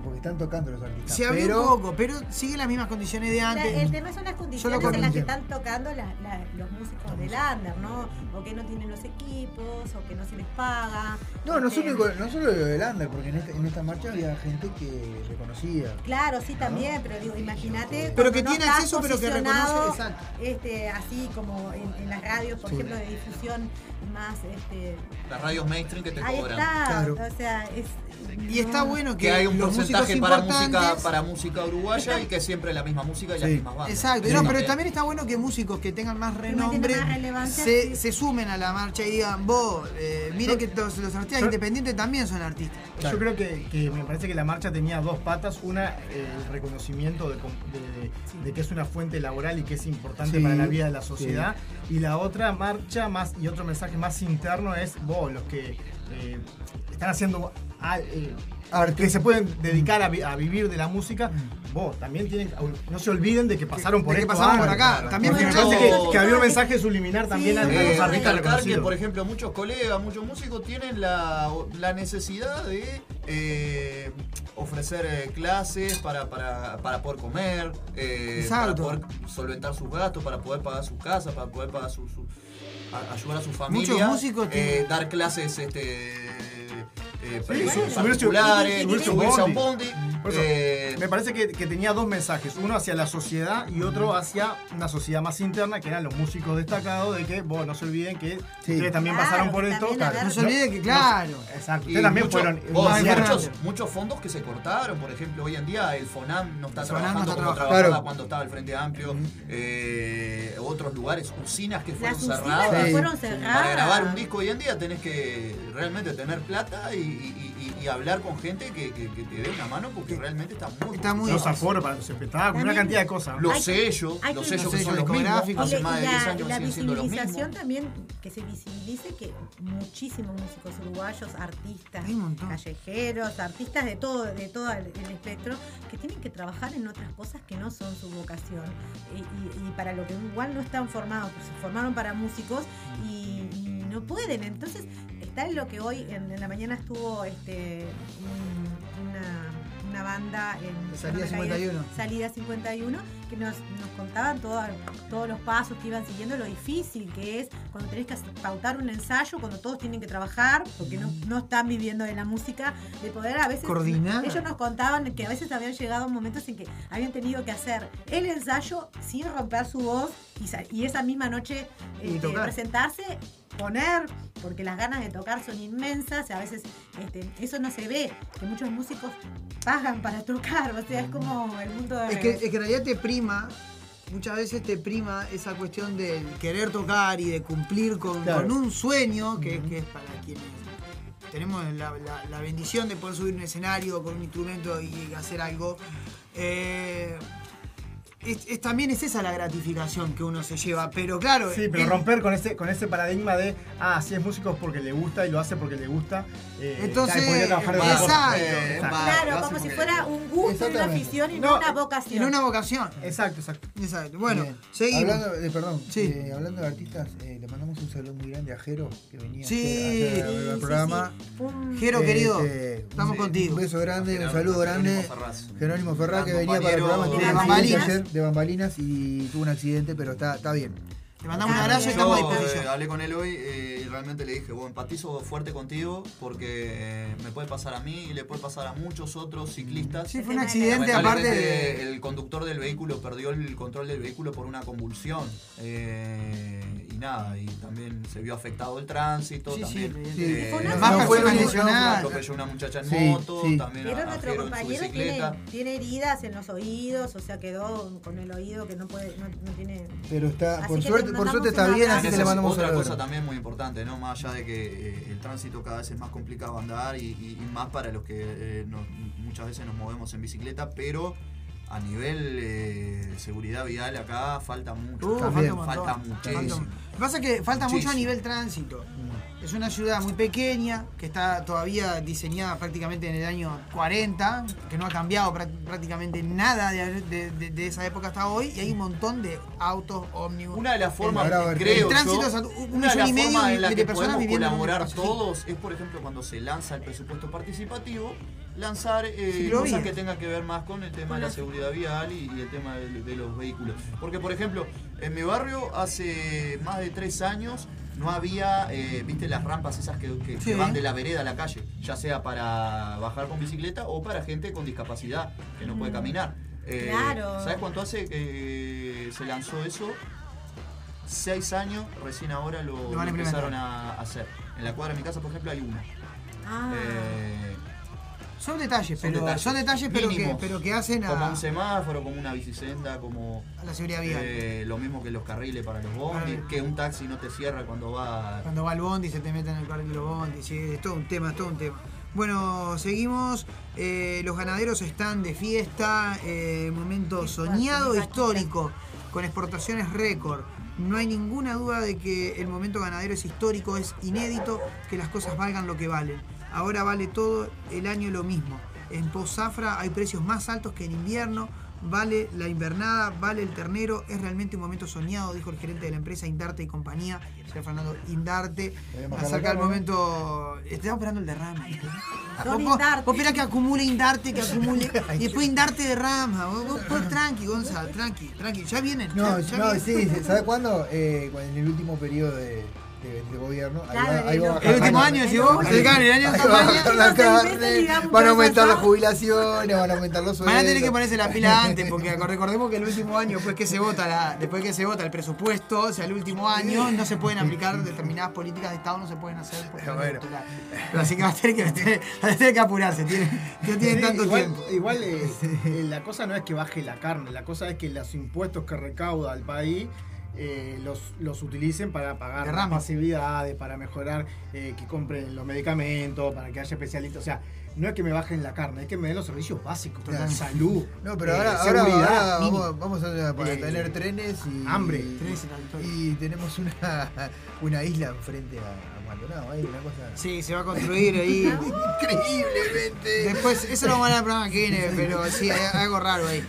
Como que están tocando los artistas. se abrió pero, un poco, pero siguen las mismas condiciones de La- antes. el tema son las condiciones en las que están tocando la- la- los músicos del under, ¿no? O que no tienen los equipos, o que no se les paga. No, no Este, solo, no solo lo del under, porque en esta, en esta marcha había gente que reconocía. Claro, sí, también, pero digo, imagínate. Pero que no tiene acceso, pero que reconoce- exacto. Este, así como en, en las radios, por Sí. ejemplo, de difusión más. Este, Las radios mainstream que te ahí cobran. está, o sea, es. Y está bueno Que hay un los porcentaje para música, para música uruguaya y que siempre la misma música y las mismas bandas. Exacto, no, pero también. está bueno que músicos que tengan más renombre más se, sí. se sumen a la marcha y digan, vos, eh, miren que los, los artistas yo- independientes también son artistas. Yo creo que, que me parece que la marcha tenía dos patas. Una, eh, el reconocimiento de, com- de- de que es una fuente laboral y que es importante Sí, para la vida de la sociedad. Y la otra marcha más y otro mensaje más interno es vos, los que eh, están haciendo eh, que se pueden dedicar a, vi- a vivir de la música, vos también tienen, no se olviden de que pasaron por de que esto pasaron por acá. También Porque me muchos- parece que, que había un mensaje subliminar también a, a Eh, los artistas que, por ejemplo, muchos colegas, muchos músicos tienen la, la necesidad de eh, ofrecer eh, clases para, para, para poder comer, eh, para poder solventar sus gastos, para poder pagar su casa, para poder pagar su, su- a- ayudar a su familia, Muchos músicos eh, tienen- dar clases este, eh, Sí, subirse, a un bondi. eso, eh, me parece que, que tenía dos mensajes, uno hacia la sociedad y otro hacia una sociedad más interna, que eran los músicos destacados, de que vos no se olviden que ustedes también Claro, pasaron por esto. No se olviden que, claro. exacto, Y ustedes también mucho- fueron vos, muchos, muchos fondos que se cortaron, por ejemplo, hoy en día el FONAM no está El FONAM no trabajando está como trabajando. trabajaba Claro. cuando estaba el Frente Amplio, eh, otros lugares, usinas que fueron usinas cerradas. que fueron Para cerradas. grabar un disco hoy en día tenés que realmente tener plata y, y- y- y hablar con gente que, que- que te dé una mano porque realmente está muy Está muy Los aforos para los espectáculos, una cantidad de cosas. Los que- sellos, los que- sellos Los que son los mismos, hace más de 10 la, años la siguen siendo los mismos. visibilización también, que se visibilice que muchísimos músicos uruguayos, artistas, callejeros, artistas de todo, de todo el, el espectro, que tienen que trabajar en otras cosas que no son su vocación. Y, y- y para lo que igual no están formados, pues se formaron para músicos y, y no pueden. Entonces, está en lo que hoy, en, en la mañana estuvo este un- una, una banda en Salida en una calle- 51. Salida 51, que nos, nos contaban toda- todos los pasos que iban siguiendo, lo difícil que es cuando tenés que pautar un ensayo, cuando todos tienen que trabajar, porque no, no están viviendo de la música, de poder a veces... Coordinar. Ellos nos contaban que a veces habían llegado momentos en que habían tenido que hacer el ensayo sin romper su voz y, sa- y esa misma noche Y tocar. presentarse, poner, porque las ganas de tocar son inmensas, y a veces este, eso no se ve, que muchos músicos pagan para tocar, o sea, es como el mundo de... Es que, es que en realidad te prima, muchas veces te prima esa cuestión del querer tocar y de cumplir con, Claro. con un sueño, que, que es para quienes tenemos la, la- la bendición de poder subir un escenario con un instrumento y hacer algo. Eh, es, es- también es esa la gratificación que uno se lleva, pero claro. Sí, pero romper con ese, con ese paradigma de, ah, si es músico es porque le gusta y lo hace porque le gusta. eh, Entonces, trabajar exacto. Eh, Exacto. Claro, como si fuera un gusto y una afición y no, No, una vocación. En una vocación. Exacto, exacto. Exacto. Bueno, Bien. seguimos. Hablando de, perdón, Sí. eh, hablando de artistas, eh, le mandamos un saludo muy grande a Jero, que venía Sí, ayer- ayer a ver sí, el sí, programa. Un- Jero, Eh, querido, este, estamos un- contigo. Un beso grande, un saludo grande. Jerónimo Ferraz. Jerónimo Ferraz, que venía para el programa, de de bambalinas y tuvo un accidente, pero está, está bien. Te mandamos un abrazo y estamos a Yo disposición. eh, hablé con él hoy eh, y realmente le dije, bueno, empatizo fuerte contigo porque eh, me puede pasar a mí y le puede pasar a muchos otros ciclistas. Sí, fue un accidente aparte de... El conductor del vehículo perdió el control del vehículo por una convulsión. eh, y nada, y también se vio afectado el tránsito. Sí, sí, también, eh, Fue una Más No, personas lesionadas. atropelló una muchacha en Sí, moto, sí. también Pero nuestro compañero tiene, tiene heridas en los oídos, o sea, quedó con el oído que no puede, no, no tiene. Pero está, Así por que le suerte, por suerte está bien, así que le mandamos otra cosa también muy importante, ¿no? Más allá de que eh, el tránsito cada vez es más complicado andar y, y- y más para los que eh, nos- muchas veces nos movemos en bicicleta, pero a nivel eh, seguridad vial acá falta mucho. Uh, También, falta falta muchísimo. Lo que pasa es que falta mucho a Muchísimo. nivel tránsito. Es una ciudad muy pequeña, que está todavía diseñada prácticamente en el año 40, que no ha cambiado prá- prácticamente nada de, de- de- de esa época hasta hoy, y hay un montón de autos, ómnibus. Una de las formas, el, creo el tránsito yo, un una millón de las y medio formas de, en la de que personas podemos viviendo colaborar todos es, por ejemplo, cuando se lanza el presupuesto participativo, lanzar eh, cosas que tengan que ver más con el tema de la la- seguridad vial y, y el tema de, de los vehículos. Porque, por ejemplo, en mi barrio hace más de tres años no había, eh, viste, las rampas esas que, que- que Sí. van de la vereda a la calle, ya sea para bajar con bicicleta o para gente con discapacidad que no puede Mm. caminar. Eh, Claro. ¿Sabes cuánto hace que se lanzó eso? Seis años, recién ahora lo, empezaron a hacer. En la cuadra de mi casa, por ejemplo, hay una. Ah. Eh, Son detalles, son pero detalles, son detalles pero que, pero que hacen a, Como un semáforo, como una bicisenda, como. a la seguridad vial. eh, lo mismo que los carriles para los bondis, Claro. que un taxi no te cierra cuando va. Cuando va al bondi se te mete en el carril de los bondi, sí, es todo un tema, es todo un tema. Bueno, seguimos. Eh, los ganaderos están de fiesta, eh, momento soñado histórico, con exportaciones récord. No hay ninguna duda de que el momento ganadero es histórico, es inédito, que las cosas valgan lo que valen. Ahora vale todo el año lo mismo. En Pozafra hay precios más altos que en invierno. Vale la invernada, vale el ternero, es realmente un momento soñado, dijo el gerente de la empresa Indarte y compañía, señor Fernando Indarte. Acerca el cámara. momento. Estaba esperando el derrame. Don Vos- vos-. Vos que acumule Indarte, que acumule. y después Indarte derrama. Vos, tranqui, Gonzalo, tranqui, tranqui. Ya vienen. No, ya, ya no, vienen. sí, sí, ¿sabe cuándo? Eh, en el último periodo de, de- de gobierno. ahí Claro, va- ahí va a el último año, decís vos, el año de campaña. Van a aumentar las jubilaciones, van a aumentar los Van a sueldos. tener que ponerse la pila antes, porque recordemos que el último año, después que se vota la, después que se vota el presupuesto, o sea, el último año, no se pueden aplicar determinadas políticas de Estado, no se pueden hacer por Bueno. Pero así que va a tener que, va a tener- va a tener que apurarse, tiene, no tiene Sí, tanto igual, tiempo. Igual eh, eh, la cosa no es que baje la carne, la cosa es que los impuestos que recauda el país eh, los, los utilicen para pagar las pasividades, para mejorar eh, que compren los medicamentos, para que haya especialistas. O sea, no es que me bajen la carne, es que me den los servicios básicos, Totalmente. salud, No, pero eh, ahora, vamos, vamos a, para Eh, tener trenes y. hambre. Trenes y la victoria. Y tenemos una, una isla enfrente a, a una cosa. Sí, se va a construir ahí. Increíblemente. Después, eso lo vamos a hablar el programa que viene, pero sí, hay algo raro ahí.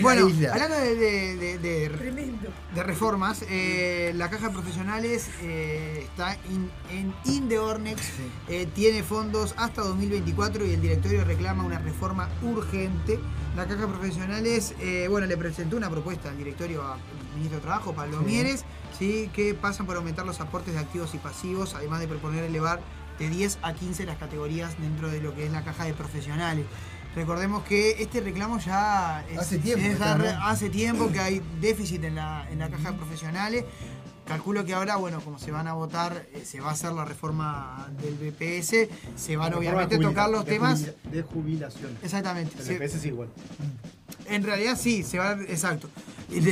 Bueno, hablando de, de- de- de- Tremendo. de reformas, eh, la caja de profesionales eh, está in- en In the Ornex, eh, tiene fondos hasta 2024 y el directorio reclama una reforma urgente. La caja de profesionales, eh, bueno, le presentó una propuesta al directorio al ministro de Trabajo, Pablo Mieres, ¿sí? que pasan por aumentar los aportes de activos y pasivos, además de proponer elevar de 10 a 15 las categorías dentro de lo que es la caja de profesionales. Recordemos que este reclamo ya es- Hace tiempo hace tiempo que hay déficit en la, en la caja de profesionales. Calculo que ahora, bueno, como se van a votar, eh, se va a hacer la reforma del BPS, se van obviamente a tocar los de temas. De jubilación. Exactamente. El EPS es igual. En realidad sí, se va, exacto.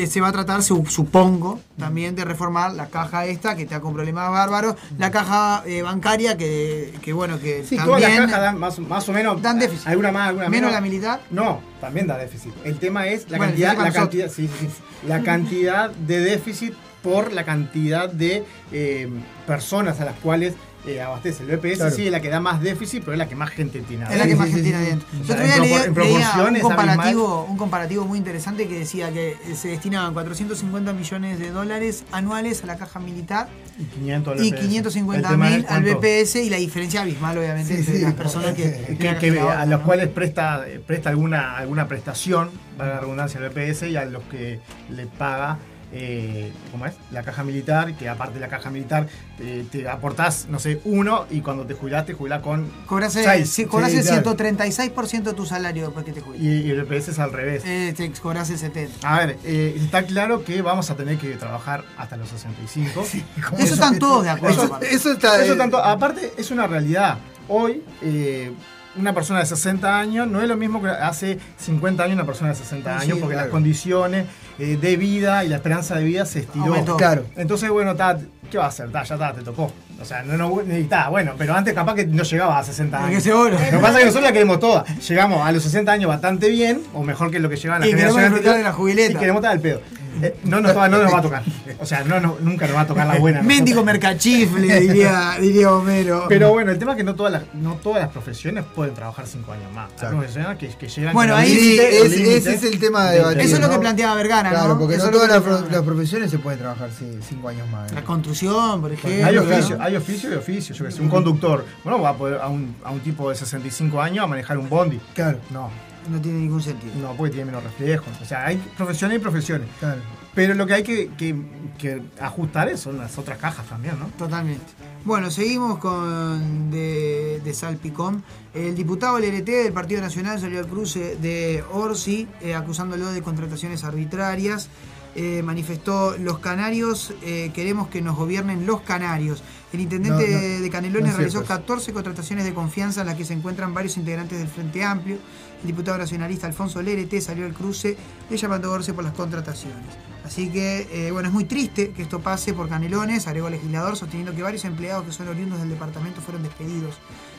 Se va a tratar, su- supongo, también de reformar la caja esta, que está con problemas bárbaros, la caja eh, bancaria, que, que bueno, que Sí, todas las cajas dan más, más o menos. dan déficit. Alguna más, alguna Menos menos. la militar. No, también da déficit. El tema es la Bueno, cantidad, la cantidad, sí, sí, sí. la cantidad de déficit por la cantidad de eh, personas a las cuales eh, abastece. El BPS Claro. sí es la que da más déficit, pero es la que más gente tiene. Es la que Sí, más sí, gente sí, tiene adentro. O Yo sea, otro día leía- leía un comparativo, un comparativo muy interesante que decía que se destinaban 450 millones de dólares anuales a la caja militar Y 500 al y BPS. 550 El tema es mil al BPS y la diferencia abismal obviamente Sí, entre sí. las personas que, que, que- que que- a los cuales presta, presta alguna, alguna prestación, para la redundancia, el BPS y a los que le paga, eh, ¿cómo es? La caja militar, que aparte de la caja militar eh, te aportás, no sé, uno y cuando te jubilás te jubilás con Cobras el, seis. sí, cobras Sí, el claro. 136% de tu salario después que te jubilas. Y, y el BPS es al revés. Eh, te cobras el 70%. A ver, eh, está claro que vamos a tener que trabajar hasta los 65. Eso están todos de acuerdo. Eso, eso está. Eso eh, tanto, aparte es una realidad. Hoy, eh, una persona de 60 años no es lo mismo que hace 50 años una persona de 60 Sí, años, porque claro. las condiciones eh, de vida y la esperanza de vida se estiró. Aumentó. Claro. Entonces, bueno, ta, ¿qué va a hacer? Ta, ya está, te tocó. O sea, no, está, bueno, pero antes capaz que no llegaba a 60 Es años. que seguro. Lo que pasa es que nosotros la queremos toda. Llegamos a los 60 años bastante bien, o mejor que lo que llegaban las Y queremos generaciones disfrutar de la jubileta. Y queremos estar al pedo. Eh, no, nos va, no nos va a tocar. O sea, no, no- nunca nos va a tocar la buena. Mendigo mercachifle, diría, diría Homero. Pero bueno, el tema es que no todas las, no todas las profesiones pueden trabajar 5 años más. Hay Claro. profesiones que, que llegan Bueno, ahí ese, es el tema de. Eso es lo que planteaba Vergara, ¿no? Claro, porque Eso no todas las, planteaba. pro- las profesiones se pueden trabajar sí, cinco años más. La construcción, por ejemplo. Hay oficio, hay oficio y oficio. Yo que sé, un conductor. Bueno, va a poder a un, a un tipo de 65 años a manejar un bondi. Claro. No, No tiene ningún sentido. no, porque tiene menos reflejos. O sea, hay profesiones y profesiones. Claro. Pero lo que hay que, que- que ajustar es- son las otras cajas también, ¿no? Totalmente. Bueno, seguimos con de, de Salpicón. El diputado LRT del Partido Nacional salió al cruce de Orsi eh, acusándolo de contrataciones arbitrarias. Eh, manifestó los canarios, eh, queremos que nos gobiernen los canarios. El intendente No, no, de Canelones no realizó cierto eso. 14 contrataciones de confianza en las que se encuentran varios integrantes del Frente Amplio. El diputado nacionalista Alfonso Lerete salió al cruce de Orsi por las contrataciones. Así que, eh, bueno, es muy triste que esto pase por Canelones, agregó el legislador, sosteniendo que varios empleados que son oriundos del departamento fueron despedidos.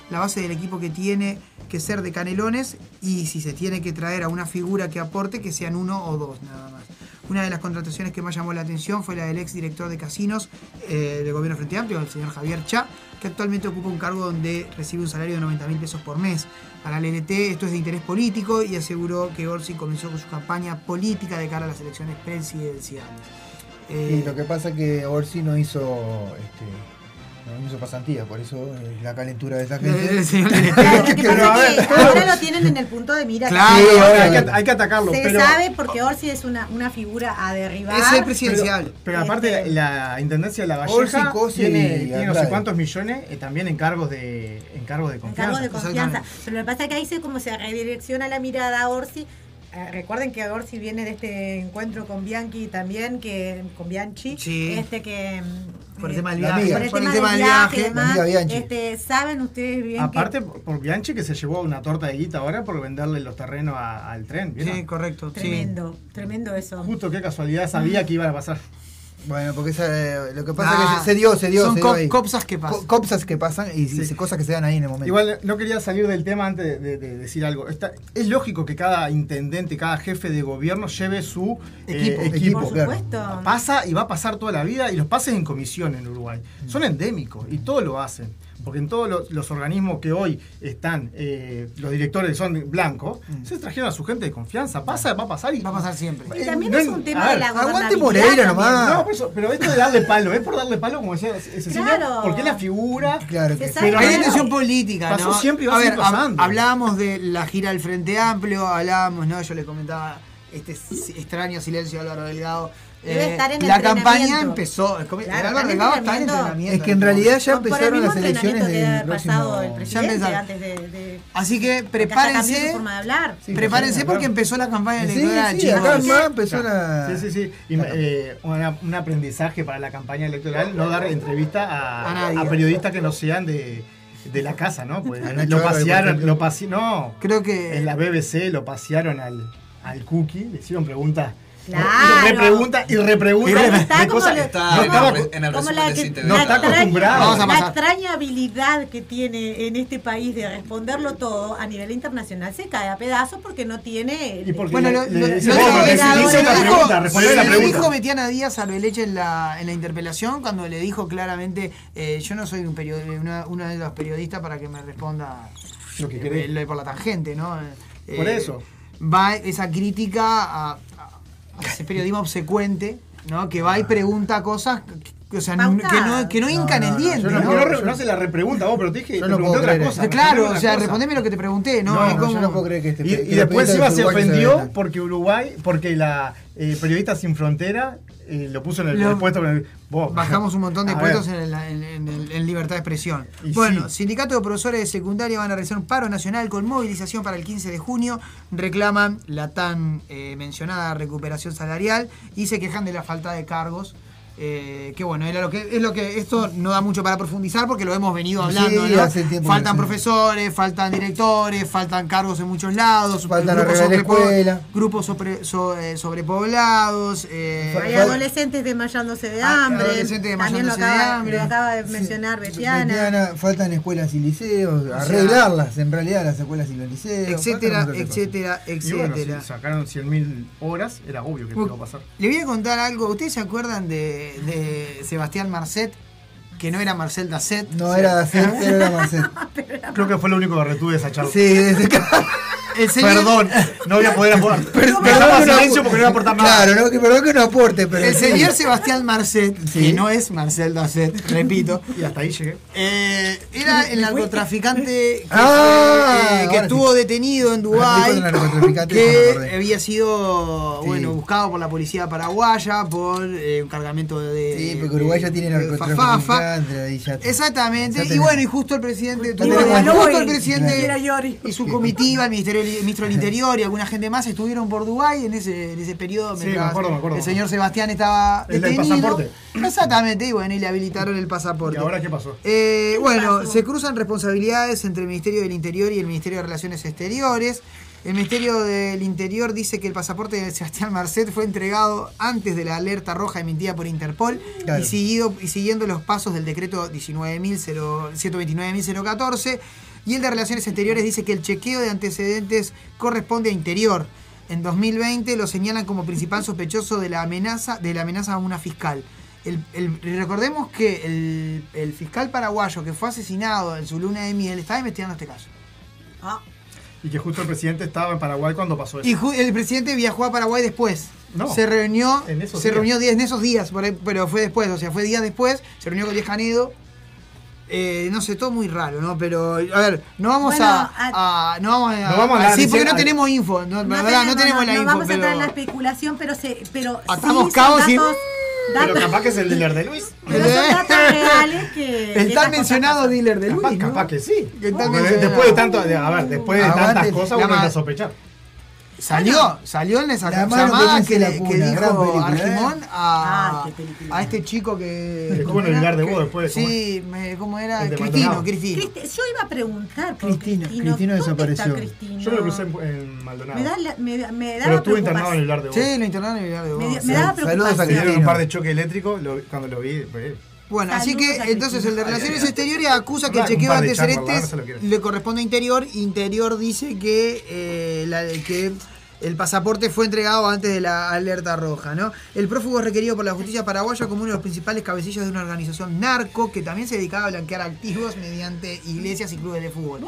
La base del equipo que tiene que ser de Canelones y si se tiene que traer a una figura que aporte, que sean uno o dos nada más. Una de las contrataciones que más llamó la atención fue la del ex director de casinos eh, del gobierno Frente Amplio, el señor Javier Cha, que actualmente ocupa un cargo donde recibe un salario de 90 mil pesos por mes. Para el LT esto es de interés político y aseguró que Orsi comenzó con su campaña política de cara a las elecciones presidenciales. Eh, Y lo que pasa es que Orsi no hizo, este, no hizo pasantía, por eso eh, la calentura de esa gente. Sí, Claro, lo que Pero, pasa a es que ver, ahora lo tienen en el punto de mira. Claro, que- Sí, ahora hay que, hay que atacarlo. Se pero, sabe porque Orsi es una, una figura a derribar. Es el presidencial. Pero, pero aparte, Este- la, la intendencia de la Orsi, Valleja Cosi tiene, y tiene no sé cuántos millones eh, también en cargos de, en cargos de en confianza. cargo de confianza. Pero lo que pasa es que ahí se como se redirecciona la mirada a Orsi. Eh, recuerden que Orsi viene de este encuentro con Bianchi también, que con Bianchi, Sí. este que Por el eh, tema del viaje. por el por tema, el tema del viaje, viaje. Demás, Bianchi. este, saben ustedes bien Aparte, por Bianchi que se llevó una torta de guita ahora por venderle los terrenos a- al tren. ¿vieron? Sí, correcto. sí. tremendo, tremendo eso. Justo qué casualidad sabía que iba a pasar. Bueno, porque esa, lo que pasa Ah, es que se, se dio, se dio. son se dio cop- ahí. copsas que pasan. Co- copsas que pasan y, cosas que se dan ahí en el momento. Igual no quería salir del tema antes de, de- de decir algo. Está- es lógico que cada intendente, cada jefe de gobierno lleve su eh, Equipo, equipo. equipo, Por claro. supuesto. Pasa y va a pasar toda la vida y los pases en comisión en Uruguay. Son endémicos y todo lo hacen. Porque en todos los, los organismos que hoy están, eh, los directores son blancos, se trajeron a su gente de confianza. Pasa, va a pasar y Va a pasar siempre. Y también no es un a tema ver, de la aguante Moreira nomás. No, por eso, pero esto de darle palo, es por darle palo, como decía Cecilia, Claro. porque es la figura. Claro que Pero Hay intención política, pasó ¿no? siempre y va a ver, seguir pasando. hab- hablábamos de la gira del Frente Amplio, hablábamos, ¿no? Yo le comentaba este extraño silencio a Álvaro Delgado. Eh, Debe estar en la campaña empezó. Claro, Álvaro está en Delgado está en entrenamiento. Es que en realidad ya empezaron las elecciones del próximo. pasado el empezaron. antes de, de- Así que prepárense. forma de hablar. Sí, prepárense sí, porque claro. empezó la campaña electoral, sí, acá más empezó la. Sí, sí, sí. Y, eh, una- un aprendizaje para la campaña electoral, no dar entrevista a, A nadie. a periodistas que no sean de, de la casa, ¿no? Pues lo pasearon, lo pase- no, Creo que. en la BBC lo pasearon al, al cookie, le hicieron preguntas. Claro. Y repregunta, y repregunta. Está de como cosas- lo- no como- estaba- en el como la, que-. No está acostumbrado. La extraña habilidad que tiene en este país de responderlo todo a nivel internacional se cae a pedazos porque no tiene. Y porque Bueno, le- lo, le lo- lo dijo- porque lo se hizo dijo- la pregunta, respondió la lo pregunta. dijo Betiana Díaz a Arbeleche en la, en la interpelación cuando le dijo claramente eh, yo no soy un una, uno de los periodistas para que me responda Lo que eh, por la tangente, ¿no? Eh, Por eso. Va esa crítica a ese periodismo obsecuente, ¿no? Que va y pregunta cosas que, o sea, no- que no, que no No, hincan no, el no, diente, Yo ¿no? no, no, no hace la repregunta vos, pero te dije, Yo te no pregunté otra creer cosa. claro, o sea, cosa. respondeme lo que te pregunté, ¿no? No, Es no, como- Yo no puedo creer que este Y, después periodistas encima se ofendió porque Uruguay, porque la eh, periodista sin frontera eh, lo puso en el, Lo- el puesto. con el- vos, Bajamos un montón de puestos en, el- en- en libertad de expresión. Y bueno, sí. sindicatos de profesores de secundaria van a realizar un paro nacional con movilización para el 15 de junio. Reclaman la tan eh, mencionada recuperación salarial y se quejan de la falta de cargos Eh, que bueno, era lo que, es lo que esto no da mucho para profundizar porque lo hemos venido hablando. Sí, ¿no? hace tiempo Faltan que sí. profesores, faltan directores, faltan cargos en muchos lados, Faltan grupos, grupos sobre- so- eh, sobrepoblados. eh, Hay adolescentes desmayándose de Ah, hambre. adolescentes También lo desmayándose de acaba, hambre. lo acaba de mencionar Betiana. Betiana, faltan escuelas y liceos, sea, arreglarlas en realidad las escuelas y los liceos. etcétera, etcétera, Y bueno, etcétera. si sacaron 100.000 horas, era obvio que iba a pasar. Le voy a contar algo. ¿Ustedes se acuerdan de, de Sebastián Marcet? Que no era Marcel Dasset. No era pero era Marcet. Creo que fue lo único que retuve esa charla. Sí, desde que- El señor- Perdón, no voy a poder aportar. Perdón silencio porque no voy a aportar nada. Claro, no, que perdón que no aporte, pero. El señor Sebastián Marcet, Sí. que no es Marcel Dasset, repito, Y hasta ahí llegué. eh, era el narcotraficante que, Ah, eh, que ahora sí. estuvo detenido en Dubái, que había sido Sí. bueno buscado por la policía paraguaya por eh, un cargamento de. Sí, porque Uruguay ya tiene narcotraficante, ya- Exactamente, Ya y bueno, y justo el presidente tuvo, justo el presidente y su comitiva, el ministerio, ministro del Interior y alguna gente más estuvieron por Dubái en ese, en ese periodo Sí, mientras me acuerdo, me acuerdo. el señor Sebastián estaba El del detenido. pasaporte. Exactamente, y bueno, y le habilitaron el pasaporte. ¿Y ahora qué pasó? Eh, bueno, se cruzan responsabilidades entre el Ministerio del Interior y el Ministerio de Relaciones Exteriores. El Ministerio del Interior dice que el pasaporte de Sebastián Marcet fue entregado antes de la alerta roja emitida por Interpol Claro. y, seguido, y siguiendo los pasos del decreto 19.000 129.014. Y el de Relaciones Exteriores dice que el chequeo de antecedentes corresponde a Interior. En 2020 lo señalan como principal sospechoso de la amenaza, de la amenaza a una fiscal. El- el- recordemos que el, el fiscal paraguayo que fue asesinado en su luna de miel estaba investigando este caso. Y que justo el presidente estaba en Paraguay cuando pasó eso. Y el presidente viajó a Paraguay después. No, se reunió, en esos se días. reunió días- en esos días, pero fue después, o sea, fue días después, se reunió con Díaz Canedo. Eh, no sé, todo muy raro, ¿no? Pero, a ver, no vamos Bueno, a, a- No vamos a. No vamos a sí, porque no tenemos info. No, la verdad, no tenemos la no info. vamos a entrar en la pero, especulación, pero se, pero Atamos sí cabos y- datos, Pero datos- capaz que es el dealer de Luis. pero son datos reales que el tan mencionado dealer de Luis. Capaz, ¿no? capaz que sí. Después de tanto, a ver, después de tantas cosas uno a sospechar. Salió, salió en esa La llamada que la que dijo película, Argimón ¿eh? a, Ah, a este chico que. Que estuvo ¿cómo en el? Vilar de Bo después, ¿cómo Sí, me- ¿cómo era? Cristino. Cristino. Cristi- Yo iba a preguntar por Cristino, Cristino. Cristino ¿Dónde desapareció. Está Cristino? Yo lo crucé en, en Maldonado. Me da, la- me, da- me daba pero estuve internado en el preocupación. Vilar de Bo. Sí, lo internaron en el Vilar de Bo. Me, me daba Saludos a Me preocupación. dieron un Cristino. par de choques eléctricos cuando lo vi. pues, Bueno, así que entonces el de. Relaciones Exteriores acusa que el chequeo de antecedentes le corresponde a Interior. Interior dice que, eh, la- que el pasaporte fue entregado antes de la alerta roja. ¿no? El prófugo es requerido por la justicia paraguaya como uno de los principales cabecillos de una organización narco que también se dedicaba a blanquear activos mediante iglesias y clubes de fútbol.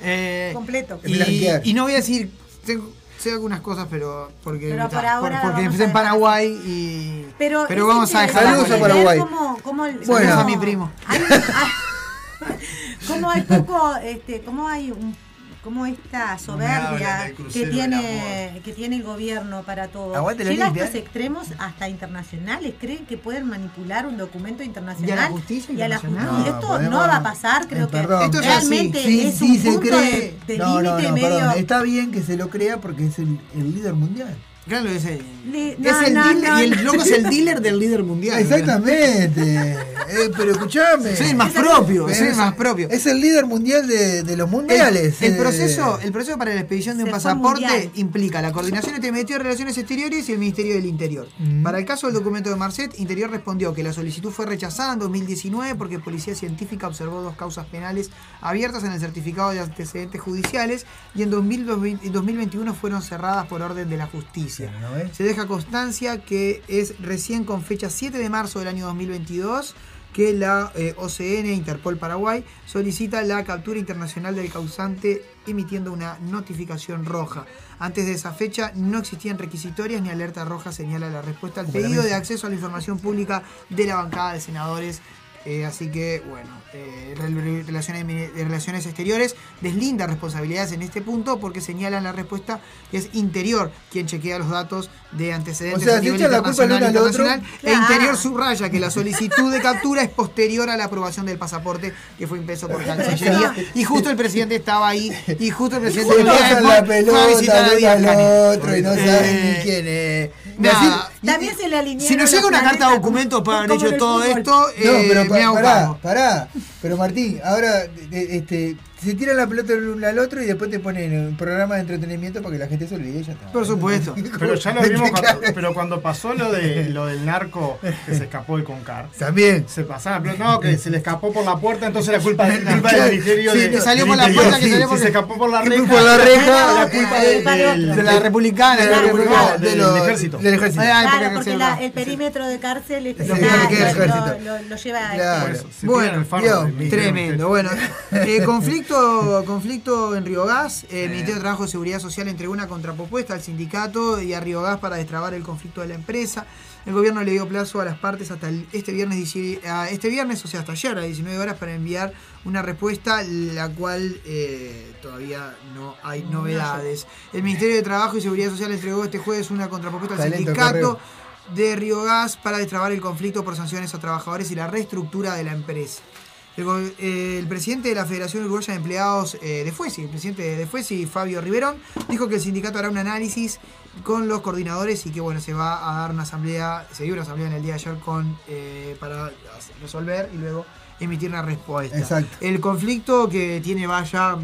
Eh, Completo. y, y no voy a decir, tengo- sé algunas cosas, pero porque, Pero por ahora porque empecé en Paraguay y... Pero, Pero vamos a dejar Saludos a Paraguay. Cómo, cómo el- Bueno. cómo- a mi primo. Hay, hay- cómo hay poco, este, cómo hay un cómo esta soberbia que tiene que tiene el gobierno para todo Aguante llega a estos extremos hasta internacionales creen que pueden manipular un documento ¿Y a internacional la justicia y a la justicia. No, esto podemos- no va a pasar creo Eh, que. Esto es realmente Sí, es sí un punto cree. de, de no, no, límite no, medio perdón. Está bien que se lo crea porque es el, el líder mundial. Claro, es el, Li- es no, el no, dealer, no, y el no. loco es el dealer del líder mundial. Exactamente. Eh, pero escuchame. Soy el más propio, soy el más propio. Es el líder mundial de, de los mundiales. El, el eh. proceso, el proceso para la expedición de un Se pasaporte mundial. implica la coordinación entre el Ministerio de Relaciones Exteriores y el Ministerio del Interior. Mm. Para el caso del documento de Marcet, Interior respondió que la solicitud fue rechazada en 2019 porque Policía Científica observó dos causas penales abiertas en el certificado de antecedentes judiciales y en 2020 en 2021 fueron cerradas por orden de la justicia. Se deja constancia que es recién con fecha 7 de marzo del año 2022 que la eh, OCN, Interpol Paraguay, solicita la captura internacional del causante emitiendo una notificación roja. Antes de esa fecha no existían requisitorias ni alerta roja, señala la respuesta al pedido de acceso a la información pública de la bancada de senadores. Eh, así que, bueno, eh, Rel- relaciones, de Relaciones Exteriores deslinda responsabilidades en este punto porque señalan la respuesta que es Interior quien chequea los datos de antecedentes O sea, a nivel echan la culpa internacional, uno al otro. internacional, e Claro. Interior subraya que la solicitud de captura es posterior a la aprobación del pasaporte que fue impreso por Cancillería. Y justo el presidente estaba ahí. Y justo el presidente la pelota a otro y no Eh, saben ni quién es. Nada. También se le alinearon Si nos llega una carta de planetas, documentos para haber hecho todo esto, No, eh, pero me pa- hago pará, pará. Pero Martín, ahora este, se tira la pelota el uno al otro y después te ponen un programa de entretenimiento para que la gente se olvide y ya está. Por supuesto. Pero ya lo vimos cuando, pero cuando pasó lo de lo del narco que se escapó de Concar. También. Se pasaba, pero no, que se le escapó por la puerta, entonces la culpa, la culpa del ministerio sí, de, que salió por la puerta, que salió porque- se escapó por la reja. por la reja, la culpa del, De la republicana, de la del- republicana, del- ejército. Del ejército. Ay, Claro, porque la- el perímetro de cárcel Lo lleva a Claro. Eso, se Bueno, tiran tremendo. Bueno, eh, conflicto, conflicto en Río Gas. Eh, El Ministerio de Trabajo y Seguridad Social entregó una contrapropuesta al sindicato y a Río Gas para destrabar el conflicto de la empresa. El gobierno le dio plazo a las partes hasta el- este viernes, 10 a este viernes, o sea, hasta ayer a 19 horas para enviar una respuesta, la cual eh, todavía no hay novedades. El Ministerio de Trabajo y Seguridad Social entregó este jueves una contrapropuesta al el sindicato correo. de Río Gas para destrabar el conflicto por sanciones a trabajadores y la reestructura de la empresa. El, eh, el presidente de la Federación Uruguaya de Empleados eh, de Fuesi, el presidente de Fuesi, Fabio Riverón, dijo que el sindicato hará un análisis con los coordinadores y que bueno, se va a dar una asamblea, se dio una asamblea en el día de ayer con eh, para resolver y luego emitir una respuesta. Exacto. El conflicto que tiene va ya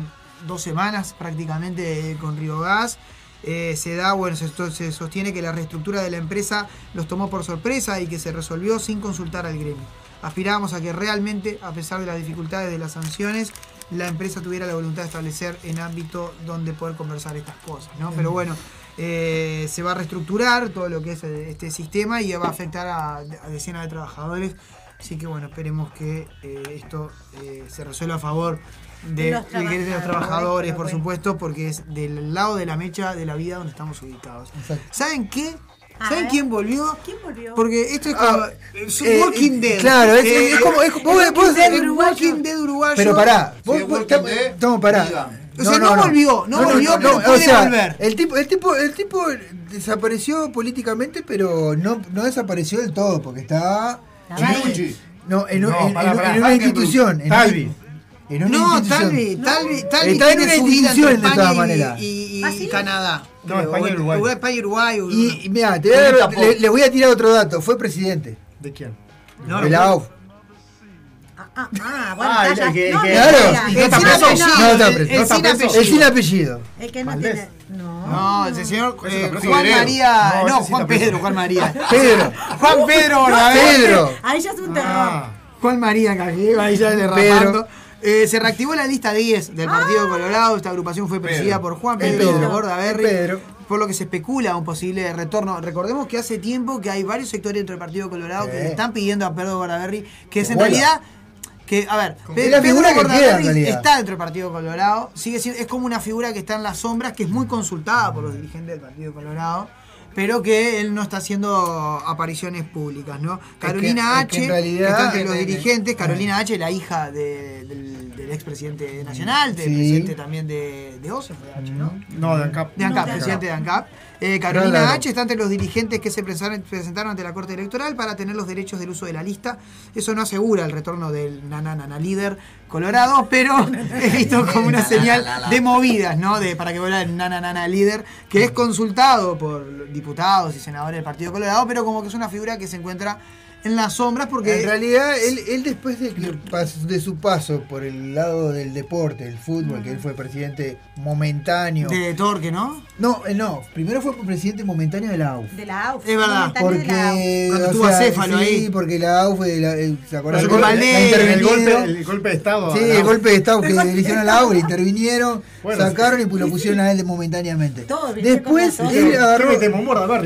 dos semanas prácticamente con Río Gas. eh, se da, bueno, se, se sostiene que la reestructura de la empresa los tomó por sorpresa y que se resolvió sin consultar al gremio. Aspirábamos a que realmente, a pesar de las dificultades de las sanciones, la empresa tuviera la voluntad de establecer en ámbito donde poder conversar estas cosas, ¿no? Pero bueno, eh, se va a reestructurar todo lo que es eh, este sistema y va a afectar a, a decenas de trabajadores. Así que bueno, esperemos que eh, esto eh, se resuelva a favor de, los de que- de los trabajadores, por supuesto, porque es del lado de la mecha de la vida donde estamos ubicados. Exacto. ¿Saben qué? ¿Saben quién volvió? ¿Quién volvió? Porque esto es como Ah, es eh, Walking eh, Dead. claro, es- Eh, es como- es como- vos- el vos- Walking Dead el uruguayo. Walking Dead uruguayo. Pero pará, vos, vos- Walking estamos- Dead, estamos pará. O sea, no volvió, no volvió, pero puede o sea, volver. El tipo, el tipo, el tipo desapareció políticamente, pero no, no desapareció del todo, porque está no, en, No, en- en- en una institución. En Talvi. En una No. Talvi, Talvi, Talvi Está en una entre de todas maneras. y, y ¿Ah, sí? Canadá. No. España y Uruguay. España y Uruguay. Y, y mira, te voy a dar- le, le voy a tirar otro dato. Fue presidente ¿De quién? No, de la AUF. Ah, ah, ah, bueno, Ah, el que- ya. No, que- Claro. El No está sin preso. apellido, No está el- sin apellido. El que no Valdés. tiene. No. No, el señor eh, Juan Figueredo. María. No, No, Juan. Pedro, Juan María. Pedro. Juan Pedro. Pedro. Ahí ya es un terror. Ah, Juan María Cajero, ahí ya Pedro. Eh, se reactivó la lista 10 del Partido Colorado. Esta agrupación fue presidida Pedro. por Juan Pedro, Pedro. Pedro. Por lo que se especula un posible retorno. Recordemos que hace tiempo que hay varios sectores dentro del Partido Colorado que le están pidiendo a Pedro Bordaberry, que es Que en realidad. Que, a ver, Es Pe- la Pedro figura que queda, en Bordaberry realidad. está dentro del Partido Colorado, sigue siendo, es como una figura que está en las sombras, que es muy consultada por los dirigentes del Partido Colorado, pero que él no está haciendo apariciones públicas, ¿no? Carolina es que H, en realidad- está entre los dirigentes, eh. Carolina H, la hija de- del, del expresidente nacional, del Sí. presidente también de, de OCE, fue H, ¿no? no, de ANCAP. De ANCAP, No, presidente de ANCAP. Eh, Carolina. H está entre los dirigentes que se presentaron ante la Corte Electoral para tener los derechos del uso de la lista. Eso no asegura el retorno del nana nana líder colorado, pero es visto como una señal de movidas, ¿no? De, para que vuelva el nana nana líder, que es consultado por diputados y senadores del Partido Colorado, pero como que es una figura que se encuentra en las sombras porque... En realidad, él, él después de, de su paso por el lado del deporte, el fútbol, que él fue presidente momentáneo. de Torque, ¿no? No, eh, no, primero fue presidente momentáneo de la AUF. De la AUF. Es verdad. Porque. Cuando estuvo acéfalo sí, ahí. porque la AUF, de la- eh, ¿se acuerdan? El golpe, el golpe de Estado. Sí, el golpe de Estado que le hicieron a la AUF, le intervinieron, Bueno, sacaron y pues lo pusieron a él de momentáneamente. Después él ¿Qué agarró.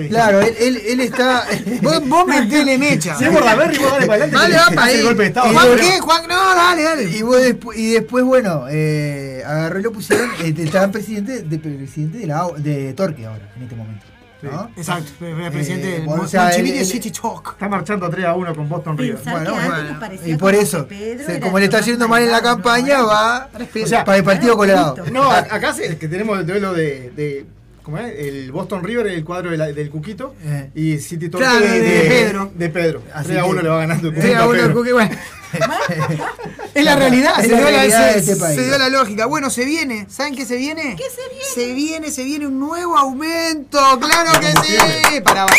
Claro, él, él, él está. Vos, vos metele mecha. Si es Bordaberry, vos dale para adelante. Dale, va hace para ahí. el golpe de Estado. ¿Juan qué? Juan, no, dale, dale. Y, vos despu- y después, bueno, eh, agarró y lo pusieron. Eh, estaba presidente de, presidente de, la, de Torque ahora, en este momento. ¿no? Exacto, el presidente Eh, del bueno, Mon- o sea, Montevideo él- City Talk. Está marchando 3 a 1 con Boston River. Bueno, bueno. Y por eso, se- como le está yendo mal en la campaña, ¿no? va O sea, para el Partido Colorado. No, a- acá se- que tenemos el duelo de, de ¿cómo es? El Boston River, el cuadro de la- del Cuquito. Eh. Y City Torque Claro, de Pedro. De Pedro. Así 3 a que- 1 le va ganando el 3 Cuquito a a 1 Pedro. Cookie, bueno. es la realidad, Es se, la dio la, se- de este país. se dio la lógica. Bueno, se viene. ¿Saben qué se viene? ¿Qué se viene? Se viene, se viene un nuevo aumento. ¡Claro que sí! Para, para,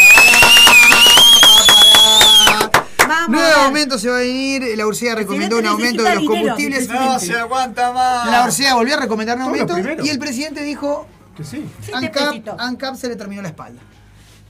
Vamos. Nuevo aumento se va a venir. La Ursea recomendó un aumento de los combustibles. No se aguanta más. La Ursea volvió a recomendar un aumento y el presidente dijo Que sí. Sí, ANCAP. ANCAP se le terminó la espalda.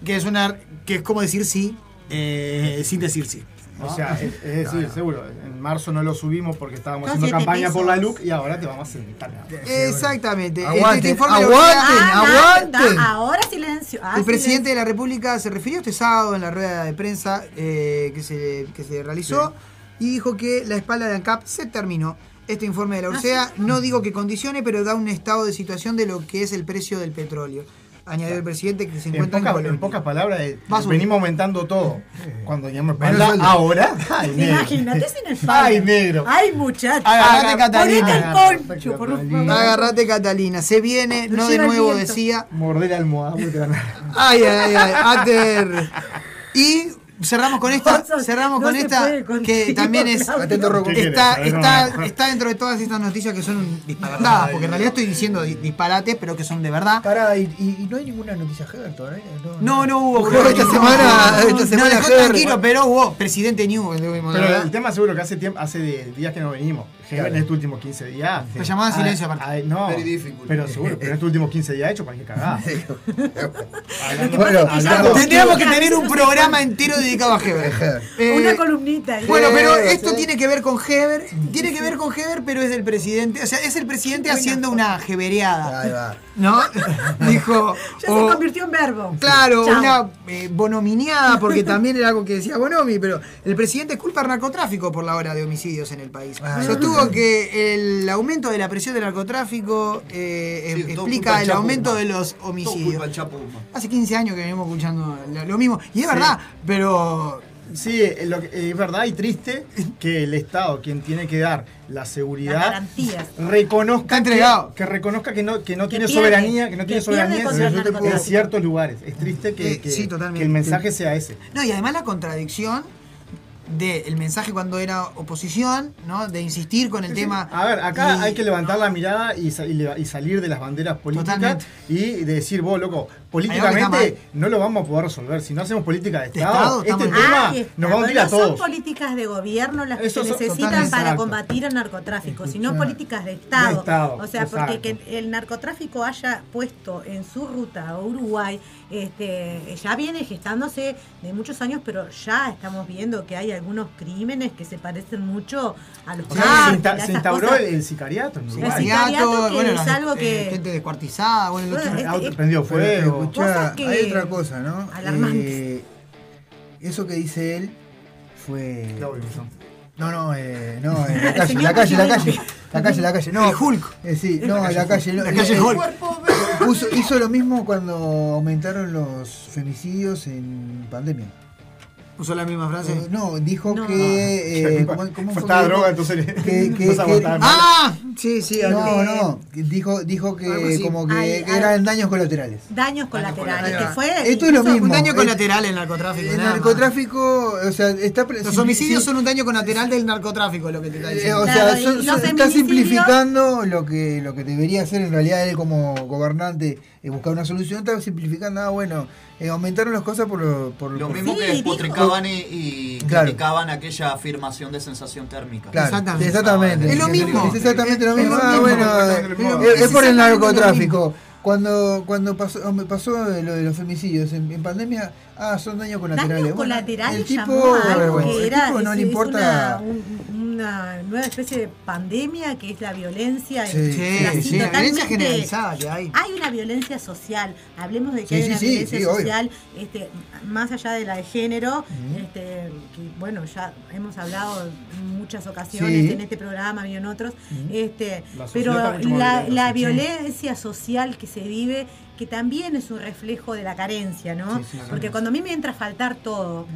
Que es una que es como decir sí eh, sin decir sí. O sea, es, es decir, seguro, en marzo no lo subimos porque estábamos haciendo campaña por la. LUC y ahora te vamos a sentar. Exactamente. Aguanten, Este aguanten, Ah, aguanten. da- Ahora silencio. Ah, El presidente silencio. de la República se refirió este sábado en la rueda de prensa eh, que, se, que se realizó y dijo que la espalda de ANCAP se terminó. Este informe de la Ursea no digo que condicione, pero da un estado de situación de lo que es el precio del petróleo. Añadió el presidente que se En, encuentra en, pocas- Colombia. en pocas palabras, eh, venimos aumentando todo. Cuando espalda, sueldo. ahora. Ay, negro. Imagínate sin espalda. Ay, negro. Ay, muchacho. Agarrate, Aga- Catalina. Ponete el Agarrate, poncho, por Catalina. favor. Agarrate Catalina, se viene, no de el nuevo decía. Morder la almohada. Ay, ay, ay, Ater. Y cerramos con esta, cerramos no con esta, que también es. Atento, Rocco. ¿Qué está, quieres? está, está dentro de todas estas noticias que son disparatadas, porque en realidad estoy diciendo di- disparates, pero que son de verdad. Pará, y, y- y no hay ninguna noticia Heber todavía. No, no hubo. No, esta no, semana- no, esta no, semana dejó Heber. tranquilo, pero hubo presidente New. Pero verdad. el tema seguro que hace tiempo, hace de- días que no venimos. Heber en estos últimos 15 días. Me llamaban Ah, silencio aparte. no, pero seguro, pero en estos últimos 15 días ha hecho cagada. Hablando- Bueno, hablando- Tendríamos que tener un programa entero dedicado a Heber. Heber. Eh, Una columnita. Bueno, pero esto sí. tiene que ver con Heber, tiene que ver con Heber, pero es del presidente, o sea, es el presidente haciendo una hebereada, Ahí va. ¿no? Dijo, Ya o- se convirtió en verbo. claro, Chao. una eh, bonominiada, porque también era algo que decía Bonomi, pero el presidente culpa al narcotráfico por la hora de homicidios en el país. Ah, Sostuvo que el aumento de la presión del narcotráfico eh, Sí, eh, explica el aumento de los Todo culpa homicidios. Hace 15 años que venimos escuchando lo, lo mismo, y es Sí. verdad, pero Sí, lo que- es verdad y triste que el Estado, quien tiene que dar la seguridad, garantías. reconozca entregado. Que, que reconozca que no, que no Que tiene pierde, soberanía, que no que tiene soberanía en- ciertos lugares. Es triste que, Eh, que- sí, el mensaje sea ese. No, y además la contradicción del mensaje cuando era oposición, ¿no? De insistir con el Sí, sí. tema. A ver, acá y- hay que levantar la mirada y, salir de las banderas políticas Totalmente. y de decir, vos, loco, políticamente no lo vamos a poder resolver. Si no hacemos política de De Estado, este tema está. nos vamos a ir a no son todos. políticas de gobierno las que Eso se necesitan para Exacto. combatir el narcotráfico, sino políticas de Estado. De Estado, o sea, porque que el narcotráfico haya puesto en su ruta a Uruguay, este, ya viene gestándose de muchos años, pero ya estamos viendo que hay algunos crímenes que se parecen mucho a los O sea, se, insta- se instauró cosas. el, el sicariato en El Uruguay. sicariato que es las- algo eh, que- gente descuartizada, bueno, Bueno, este- Auto prendió fuego. Escuchá, Cosas que- hay otra cosa, ¿no? alarmantes. Eh, eso que dice él fue. Claudio, no. No, no, eh, no, en la El calle, la calle, la calle, la calle, la calle, no. El Hulk. Eh, sí, no, en la calle, no, La calle eh, Hulk. puso- hizo lo mismo cuando aumentaron los femicidios en pandemia. Usó la misma frase. Eh, no, dijo No. que. eh, ¿cómo, cómo fue que- droga, entonces que- no que- aguantaba que-. ¡Ah! Sí, sí, No, no, dijo, dijo que así. como que, Ay, que ay. eran daños colaterales. Daños colaterales, que fue... Esto es lo mismo. Un daño colateral el narcotráfico. El narcotráfico, o sea, está. Los homicidios sí, son un daño colateral del narcotráfico, lo que te está Eh, diciendo. o sea, está simplificando lo que, lo que debería hacer en realidad él como gobernante, eh, buscar una solución, está simplificando, ah, bueno, eh, aumentaron las cosas por lo, por, Lo por- mismo Sí, que dijo- despotricaban y, y Claro. criticaban aquella afirmación de sensación térmica. Claro, Exactamente. exactamente. Es lo mismo. Es exactamente lo mismo. Ah, bueno, Es por el narcotráfico. Cuando, cuando pasó, me pasó lo de los femicidios en, en pandemia, ah, son daños colaterales. Daños Bueno, colaterales el tipo, llamó a algo bueno, que el era tipo no es- le importa. una, un- una nueva especie de pandemia que es la violencia Sí, en- Sí, así sí, la violencia totalmente- generalizada que hay. hay una violencia social hablemos de que Sí, hay una sí, violencia obvio. social este, más allá de la de género este, que bueno ya hemos hablado en muchas ocasiones Sí. en este programa y en otros este, La pero la, la sí. violencia social que se vive que también es un reflejo de la carencia, ¿no? Sí, sí, sí. Porque cuando a mí me entra a faltar todo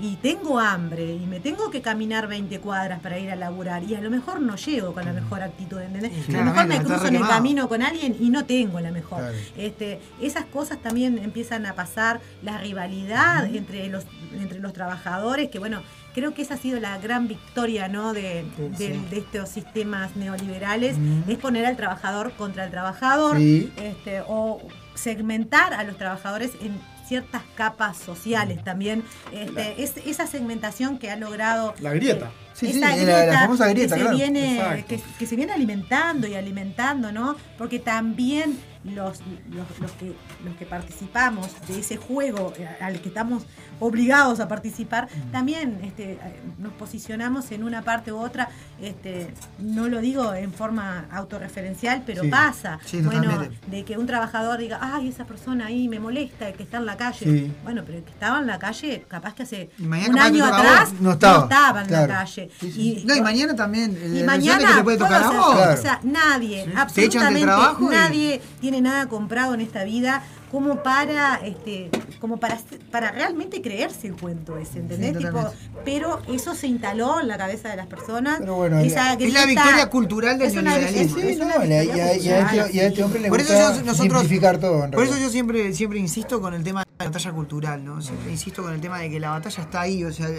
y tengo hambre y me tengo que caminar 20 cuadras para ir a laburar y a lo mejor no llego con la mejor actitud, ¿entendés? a lo mejor me cruzo en el camino con alguien y no tengo la mejor. Claro. Este, esas cosas también empiezan a pasar, la rivalidad entre los entre los trabajadores, que bueno, creo que esa ha sido la gran victoria ¿no? de, Sí. del- de estos sistemas neoliberales, es poner al trabajador contra el trabajador, Sí. este, o segmentar a los trabajadores en ciertas capas sociales también. Este, es, esa segmentación que ha logrado La grieta. eh, Sí, sí, esa la- la grieta famosa grieta, que se, claro. viene, Exacto. que, que se viene alimentando y alimentando, ¿no? Porque también los, los, los que, los que participamos de ese juego eh, al que estamos obligados a participar, Mm. también este, eh, nos posicionamos en una parte u otra, este, no lo digo en forma autorreferencial, pero Sí, pasa. sí, bueno, de que un trabajador diga, ay, esa persona ahí me molesta, el que está en la calle. Sí. Bueno, pero el que estaba en la calle, capaz que hace Y un año atrás. No estaba, en claro. la calle. Sí. no, y mañana también. el- Y mañana puede tocar a vos. Claro. O sea, nadie, absolutamente y- nadie tiene nada comprado en esta vida como para este como para para realmente creerse el cuento ese, ¿entendés? Sí, Tipo, totalmente. pero eso se instaló en la cabeza de las personas. Pero bueno, Esa Es la victoria cultural del es una- neoliberalismo. es- Sí, es no, una y a- y a- victoria y a este- cultural. y a este hombre le Por eso gusta yo- nosotros- simplificar todo. en Por eso yo siempre, siempre insisto con el tema de la batalla cultural, ¿no? Siempre insisto con el tema de que la batalla está ahí, o sea, eh,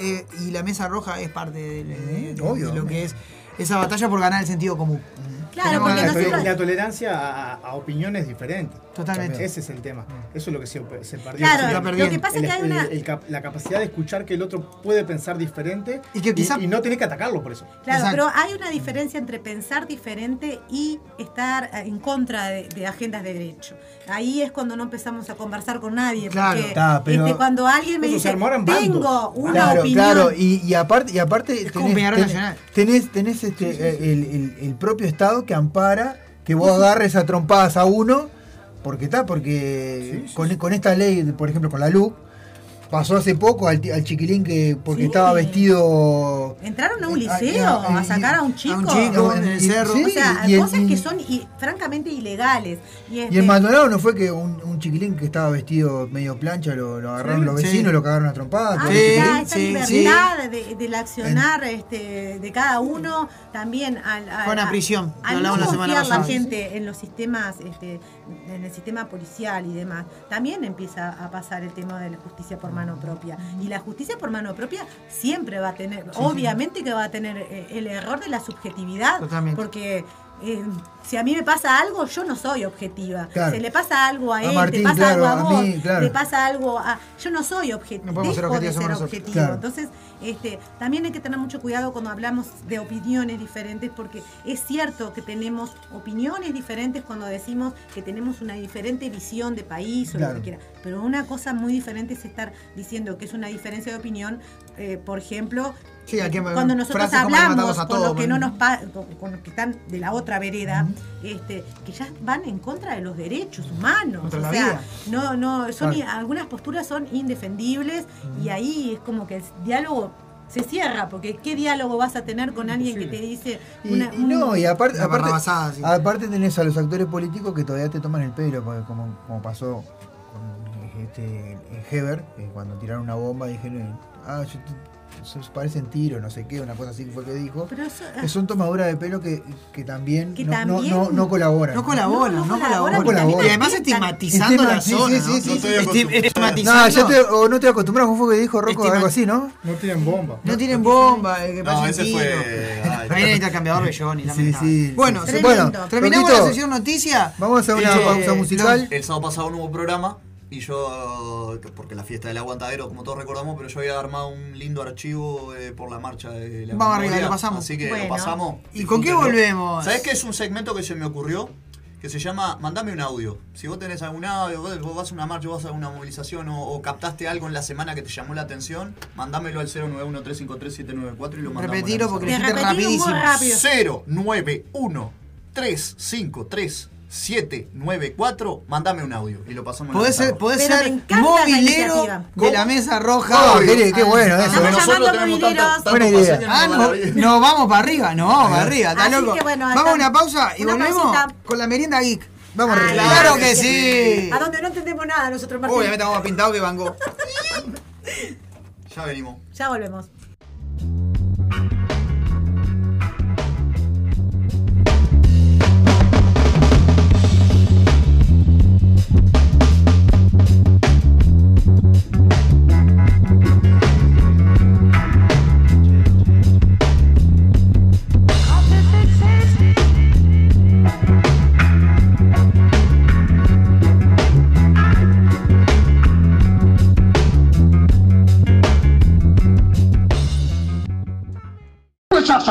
eh, y la mesa roja es parte de, de- de- obvio. de lo que es esa batalla por ganar el sentido común. Claro, porque que- La, nosotros- la tolerancia a, a opiniones diferentes. Totalmente. Ese es el tema. Eso es lo que se, se perdió. Claro, Se lo que pasa es que hay el- una- el la capacidad de escuchar que el otro puede pensar diferente Y que quizá- y no tenés que atacarlo por eso. Claro, Exacto. pero hay una diferencia entre pensar diferente y estar eh, en contra de, de agendas de derecho. Ahí es cuando no empezamos a conversar con nadie. Claro. porque Está, pero- este, cuando alguien me dice, tengo una claro, opinión. claro, y, y aparte, y aparte como tenés, tenés- Nacional. tenés, tenés, este, eh, el, el- el propio Estado que ampara que vos agarres a trompadas a uno, porque está, porque con, con esta ley, por ejemplo, con la luz, pasó hace poco al, chiquilín que porque Sí. estaba vestido Entraron a un Eh, liceo a y- sacar a un chico. a un chico en el y- cerro. sí, O sea, y cosas y- que son francamente ilegales. Y, Y este, en Maldonado no fue que un, un chiquilín que estaba vestido medio plancha lo, lo agarraron Sí, los sí. vecinos, lo cagaron a trompadas. Ah, chiquilín. esa sí, libertad de- del accionar este, de cada uno también al, al- Fue una a- prisión, al no hablamos la semana la gente en los sistemas este, en el sistema policial y demás también empieza a pasar el tema de la justicia por mano propia y la justicia por mano propia siempre va a tener obviamente que va a tener eh, el error de la subjetividad Totalmente. porque eh, si a mí me pasa algo, yo no soy objetiva. Claro. Si le pasa algo a A él, Martín, te pasa claro, algo a a vos, mí, claro. le pasa algo a... Yo no soy objetiva. No podemos ser de ser objetivo. Entonces, este, también hay que tener mucho cuidado cuando hablamos de opiniones diferentes, porque es cierto que tenemos opiniones diferentes cuando decimos que tenemos una diferente visión de país o lo que quiera. Pero una cosa muy diferente es estar diciendo que es una diferencia de opinión, eh, por ejemplo, Sí, aquí me- cuando nosotros hablamos con los que no nos con, con los que están de la otra vereda, este, que ya van en contra de los derechos humanos. Contra o la sea, vida. no, no, son Claro. algunas posturas son indefendibles y ahí es como que el diálogo se cierra, porque ¿qué diálogo vas a tener con alguien que te dice una, y no, y aparte, aparte, aparte tenés a los actores políticos que todavía te toman el pelo, porque como, como pasó este, en Heber, que cuando tiraron una bomba dijeron, ah, yo parecen tiros, no sé qué, una cosa así fue que dijo. Pero eso- que son tomaduras de pelo que, que también, Que no, no- también- no, no colaboran. No colaboran, No, no, no colaboran, colaboran. Y además estigmatizando la Sí, zona. sí, sí, sí, estigmatizando. ya te, o no te acostumbras, ¿cómo fue que dijo Rocco? Estigma- Algo así, ¿no? No tienen bomba. No tienen bomba, eh, que No, ese tiro. fue. el intercambiador de Johnny, Sí, sí. Bueno, sí. se- Bueno, terminamos Roquito, la sesión noticia. Vamos a hacer una Eh, pausa musical. El sábado pasado no hubo programa y yo, porque la fiesta del aguantadero, como todos recordamos, pero yo había armado un lindo archivo eh, por la marcha de la Vamos arriba, lo pasamos. Así que lo pasamos. ¿Y con qué volvemos? ¿Sabés que es un segmento que se me ocurrió? que se llama Mandame un audio. Si vos tenés algún audio, vos, vas a una marcha, vas a una movilización o, captaste algo en la semana que te llamó la atención, mandámelo al 091-353-794 y lo mandamos. Repetilo porque lo rapidísimo. 091-353 794, mandame un audio y lo pasamos. Podés ser, podés ser movilero de la mesa roja. Mire, qué bueno eso. Nosotros ah, no, vamos para arriba, no, para arriba, está loco. Vamos a una pausa y una volvemos con la merienda geek. Vamos Ay, arriba. Claro que sí. A donde no entendemos nada nosotros, Martín. Obviamente vamos pintado que Van ya venimos. Ya volvemos.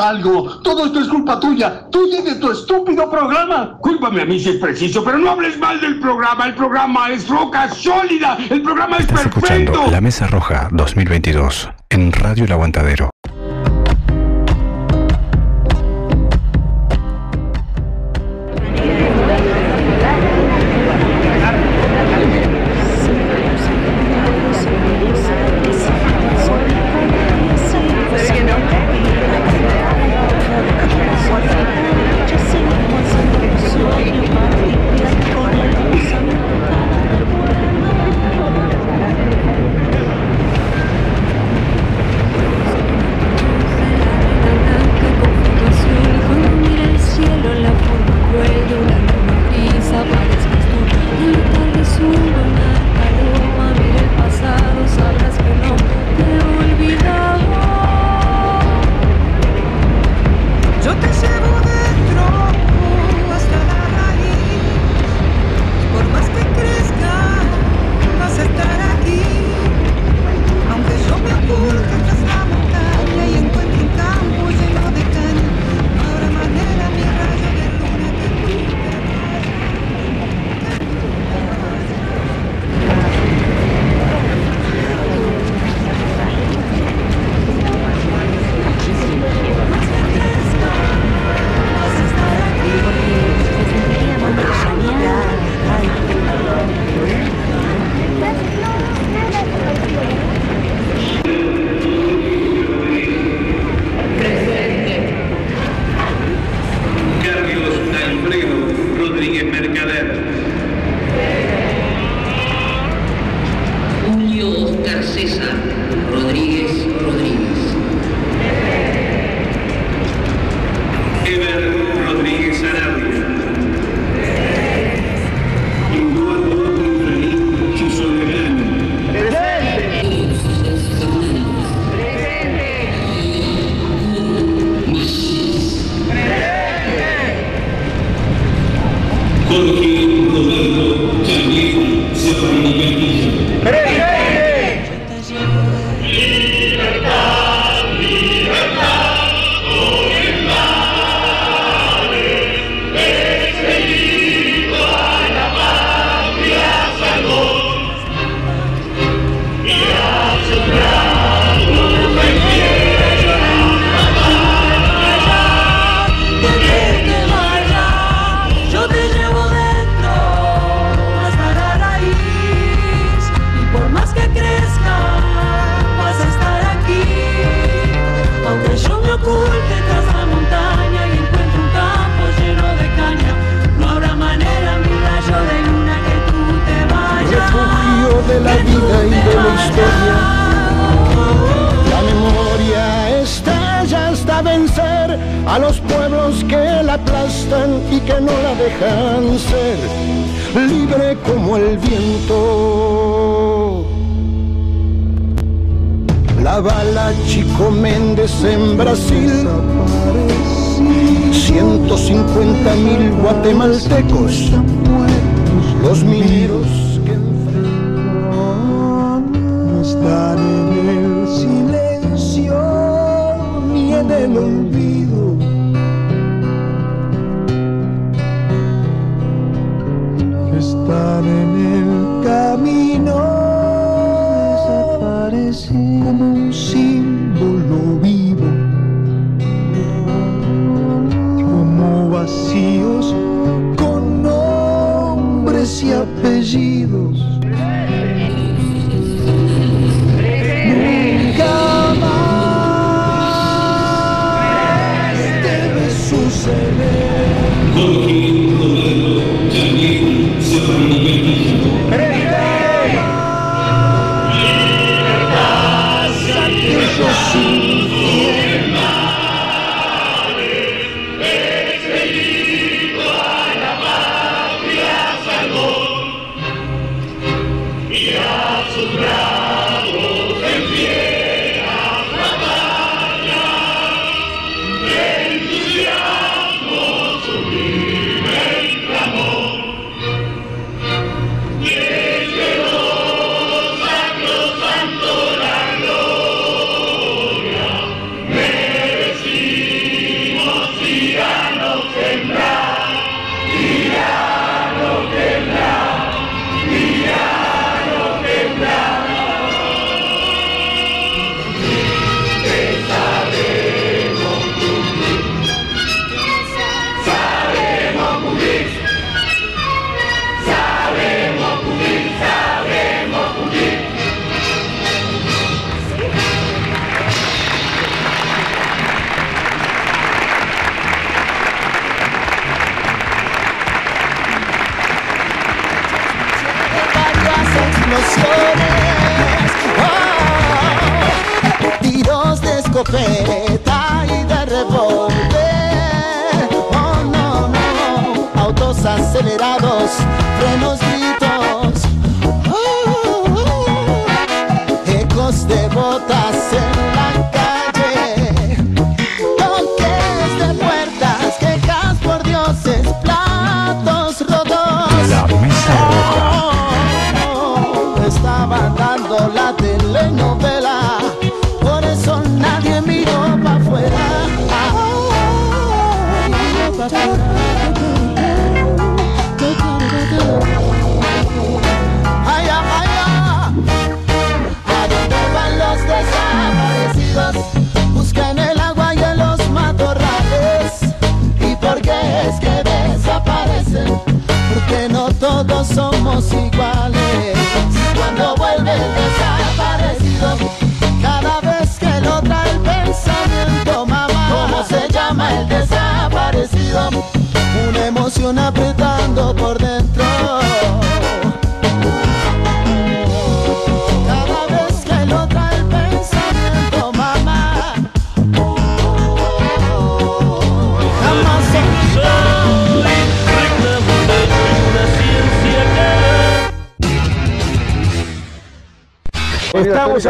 algo. Todo esto es culpa tuya. Tuya y de tu estúpido programa. Cúlpame a mí si es preciso, pero no hables mal del programa. El programa es roca sólida. El programa es Estás perfecto. Escuchando la Mesa Roja 2022 en Radio El Aguantadero.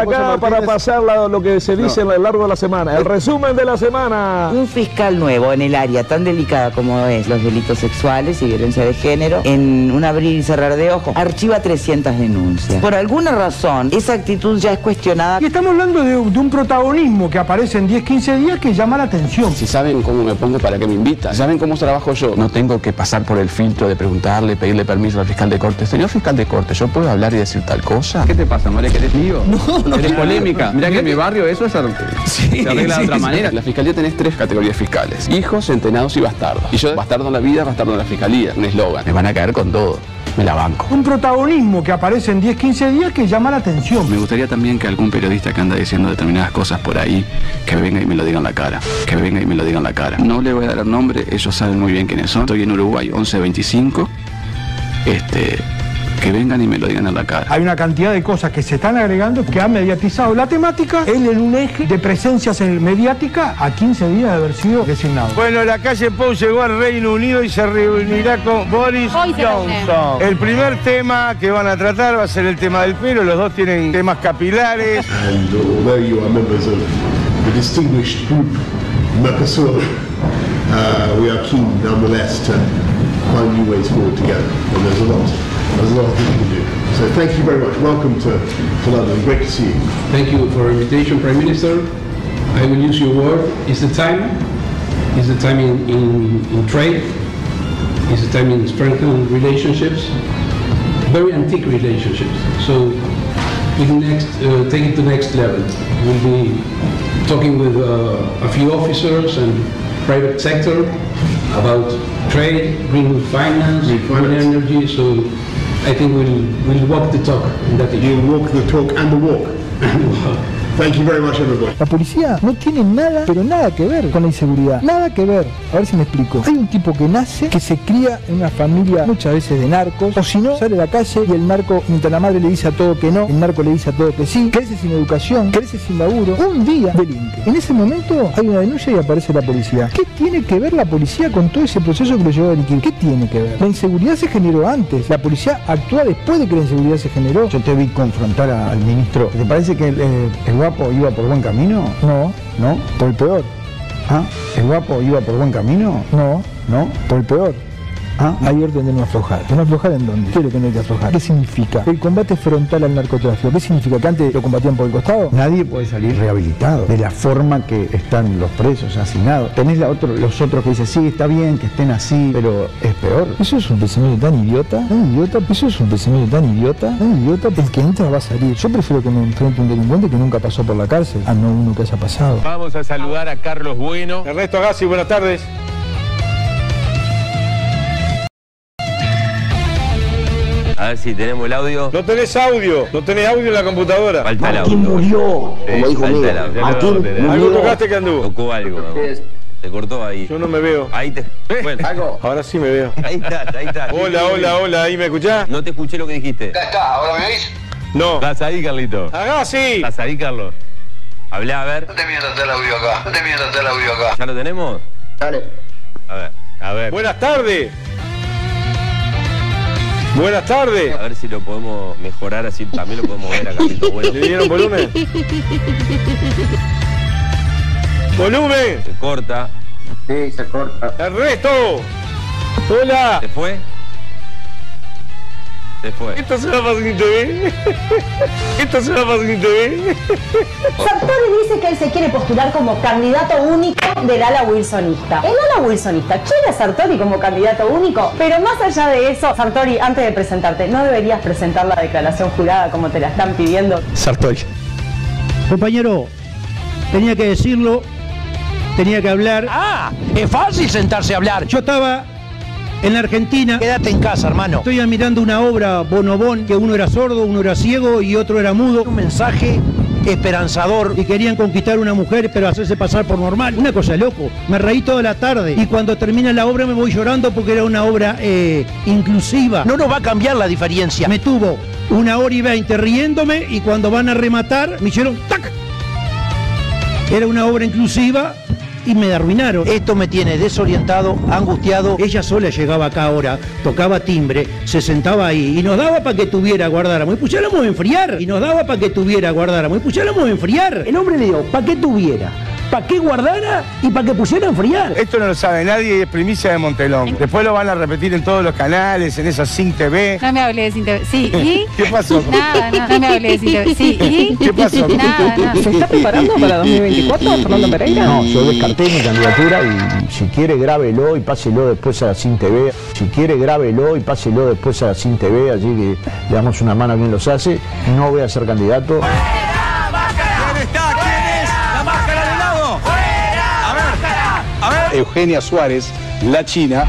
Estamos acá para pasar la- lo que se dice a lo largo de la semana. El resumen de la semana. Un fiscal nuevo en el área tan delicada como es los delitos sexuales y violencia de género, en un abrir y cerrar de ojos, archiva 300 denuncias. Por alguna razón, esa actitud ya es cuestionada. Y estamos hablando de, de un protagonismo que aparece en 10, 15 días que llama la atención. Si saben cómo me pongo, ¿para qué me invitan? Si saben cómo trabajo yo, no tengo que pasar por el filtro de preguntarle, pedirle permiso al fiscal de corte. Señor fiscal de corte, ¿yo puedo hablar y decir tal cosa? ¿Qué te pasa, More? ¿Que eres lío? No, no. Eres polémica. Mira que en mi barrio eso es se arregla de otra manera. En la fiscalía tenés tres categorías fiscales. Hijos, centenados y bastardos. Y yo, bastardo en la vida, bastardo en la fiscalía. Un eslogan. Me van a caer con todo. Me la banco. Un protagonismo que aparece en 10, 15 días que llama la atención. Me gustaría también que algún periodista que anda diciendo determinadas cosas por ahí, que venga y me lo diga en la cara. Que venga y me lo diga en la cara. No le voy a dar el nombre, ellos saben muy bien quiénes son. Estoy en Uruguay 1125. Este, que vengan y me lo digan en la cara. Hay una cantidad de cosas que se están agregando que han mediatizado la temática. Él en un eje de presencias en mediática a 15 días de haber sido designado. Bueno, la calle Pou llegó al Reino Unido y se reunirá con Boris. Johnson. El primer tema que van a tratar va a ser el tema del pelo. Los dos tienen temas capilares. And although you are members of the distinguished group Mercosur, uh, we are keen nonetheless to find new ways forward together. And there's a lot, a lot of things we can do. So thank you very much. Welcome to, to London. Great to see you. Thank you for invitation, Prime Minister. I will use your word. It's the time. It's the time in, in, in trade. It's the time in strengthening relationships. Very antique relationships. So we can next uh, take it to the next level. We'll be talking with uh, a few officers and private sector about trade, green finance, green energy. So I think we'll we'll walk the talk in that You walk the talk and the walk. Thank you very much, everybody. La policía no tiene nada, pero nada que ver con la inseguridad. Nada que ver. A ver si me explico. Hay un tipo que nace, que se cría en una familia muchas veces de narcos, o si no, sale a la calle y el narco, mientras la madre le dice a todo que no, el narco le dice a todo que sí, crece sin educación, crece sin laburo, un día delinque. En ese momento hay una denuncia y aparece la policía. ¿Qué tiene que ver la policía con todo ese proceso que lo llevó a delinquir? ¿Qué tiene que ver? La inseguridad se generó antes. La policía actúa después de que la inseguridad se generó. Yo te vi confrontar a- al ministro. ¿Te parece que el, eh, el guapo iba por buen camino? No. ¿No? Por el peor. ¿Ah? ¿El guapo iba por buen camino? No. ¿No? Por el peor. ¿Ah? Hay orden de no aflojar. ¿De no aflojar en dónde? ¿Qué es lo que no hay que aflojar? ¿Qué significa? El combate frontal al narcotráfico. ¿Qué significa? ¿Que antes lo combatían por el costado? Nadie puede salir rehabilitado de la forma que están los presos asignados. Tenés la otro- los otros que dicen, sí, está bien que estén así, pero es peor. Eso es un pensamiento tan idiota, tan idiota, eso es un pensamiento tan idiota, tan idiota, el que entra va a salir. Yo prefiero que me enfrente un delincuente que nunca pasó por la cárcel, a no uno que haya pasado. Vamos a saludar a Carlos Bueno. Ernesto Agassi, buenas tardes. A ver si tenemos el audio. No tenés audio, no tenés audio en la computadora. Falta el Martín audio. murió, Sí, como dijo falta el audio. Martín murió. Algo tocaste que anduvo. Tocó algo. Se cortó ahí. Yo no me veo. Ahí te. Bueno. Ahora sí me veo. Ahí estás, ahí estás. Hola, hola, hola, ¿ahí me escuchás? No te escuché lo que dijiste. está, ¿ahora me oís? No. ¿Estás ahí, Carlito? Agassi. ¿Estás ahí, Carlos? Hablá, a ver. No te mientas el audio acá. No te mientas el audio acá. ¿Ya lo tenemos? Dale. A ver. A ver. Buenas tardes. Buenas tardes. A ver si lo podemos mejorar así también lo podemos ver a Carlito Bueno. ¿Le dieron volumen? ¡Volumen! Se corta. Sí, se corta. ¡Ernesto! ¡Hola! ¿Se fue? Se fue. Esto se va para sin TV. Esto se va sin TV. Sartori dice que él se quiere postular como candidato único del ala wilsonista. El ala wilsonista quiere a Sartori como candidato único, pero más allá de eso, Sartori, antes de presentarte, ¿no deberías presentar la declaración jurada como te la están pidiendo? Sartori. Compañero, tenía que decirlo, tenía que hablar. Ah, es fácil sentarse a hablar. Yo estaba en la Argentina. Quédate en casa, hermano. Estoy admirando una obra Bonobón, que uno era sordo, uno era ciego y otro era mudo. Un mensaje esperanzador. Y querían conquistar una mujer, pero hacerse pasar por normal. Una cosa loco. Me reí toda la tarde. Y cuando termina la obra me voy llorando porque era una obra eh, inclusiva. No nos va a cambiar la diferencia. Me tuvo una hora y veinte riéndome y cuando van a rematar me hicieron ¡tac! Era una obra inclusiva y me arruinaron. Esto me tiene desorientado, angustiado. Ella sola llegaba acá ahora, tocaba timbre, se sentaba ahí y nos daba para que tuviera, guardáramos y pusiéramos a enfriar. Y nos daba para que tuviera, guardáramos y pusiéramos a enfriar. El hombre le dio, para que tuviera, para que guardara y para que pusiera a enfriar. Esto no lo sabe nadie y es primicia de Montelón. Después lo van a repetir en todos los canales, en esa Sync TV. No me hablé de Sin TV. Sí, ¿y? ¿Qué pasó? Nada, no, no me hablé de Sin TV. Sí, ¿y? ¿Qué pasó? Nada, nada. ¿Se está preparando para 2024, Fernando Pereira? No, yo descarté mi candidatura y si quiere grábelo y páselo después a la CIN TV. Si quiere grábelo y páselo después a la CIN TV, así que le damos una mano a quien los hace. No voy a ser candidato. Eugenia Suárez, la China.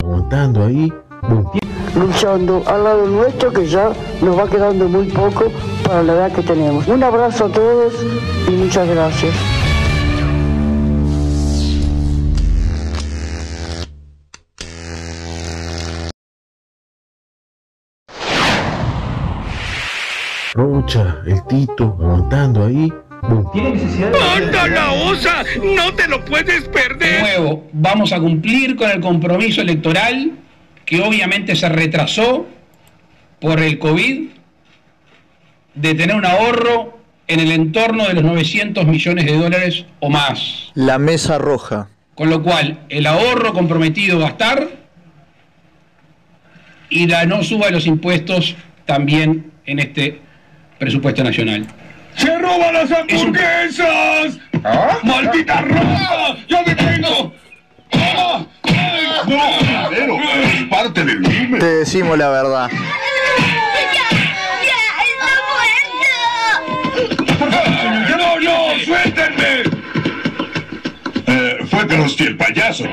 Aguantando ahí. luchando al lado nuestro que ya nos va quedando muy poco para la edad que tenemos. Un abrazo a todos y muchas gracias. El Tito, aguantando ahí. ¡Anda la osa! ¡No te lo puedes De perder! nuevo, vamos a cumplir con el compromiso electoral que obviamente se retrasó por el COVID de tener un ahorro en el entorno de los 900 millones de dólares o más. La mesa roja. Con lo cual, el ahorro comprometido va a estar y la no suba de los impuestos también en este presupuesto nacional. ¡Se roban las hamburguesas! ¡Maldita rosa! ¡Yo me tengo! ¡Ah! ¡Ay, no! Es parte del. Te decimos la verdad. ¡No, no! ¡Suéltenme! Eh, fue Krusty el payaso.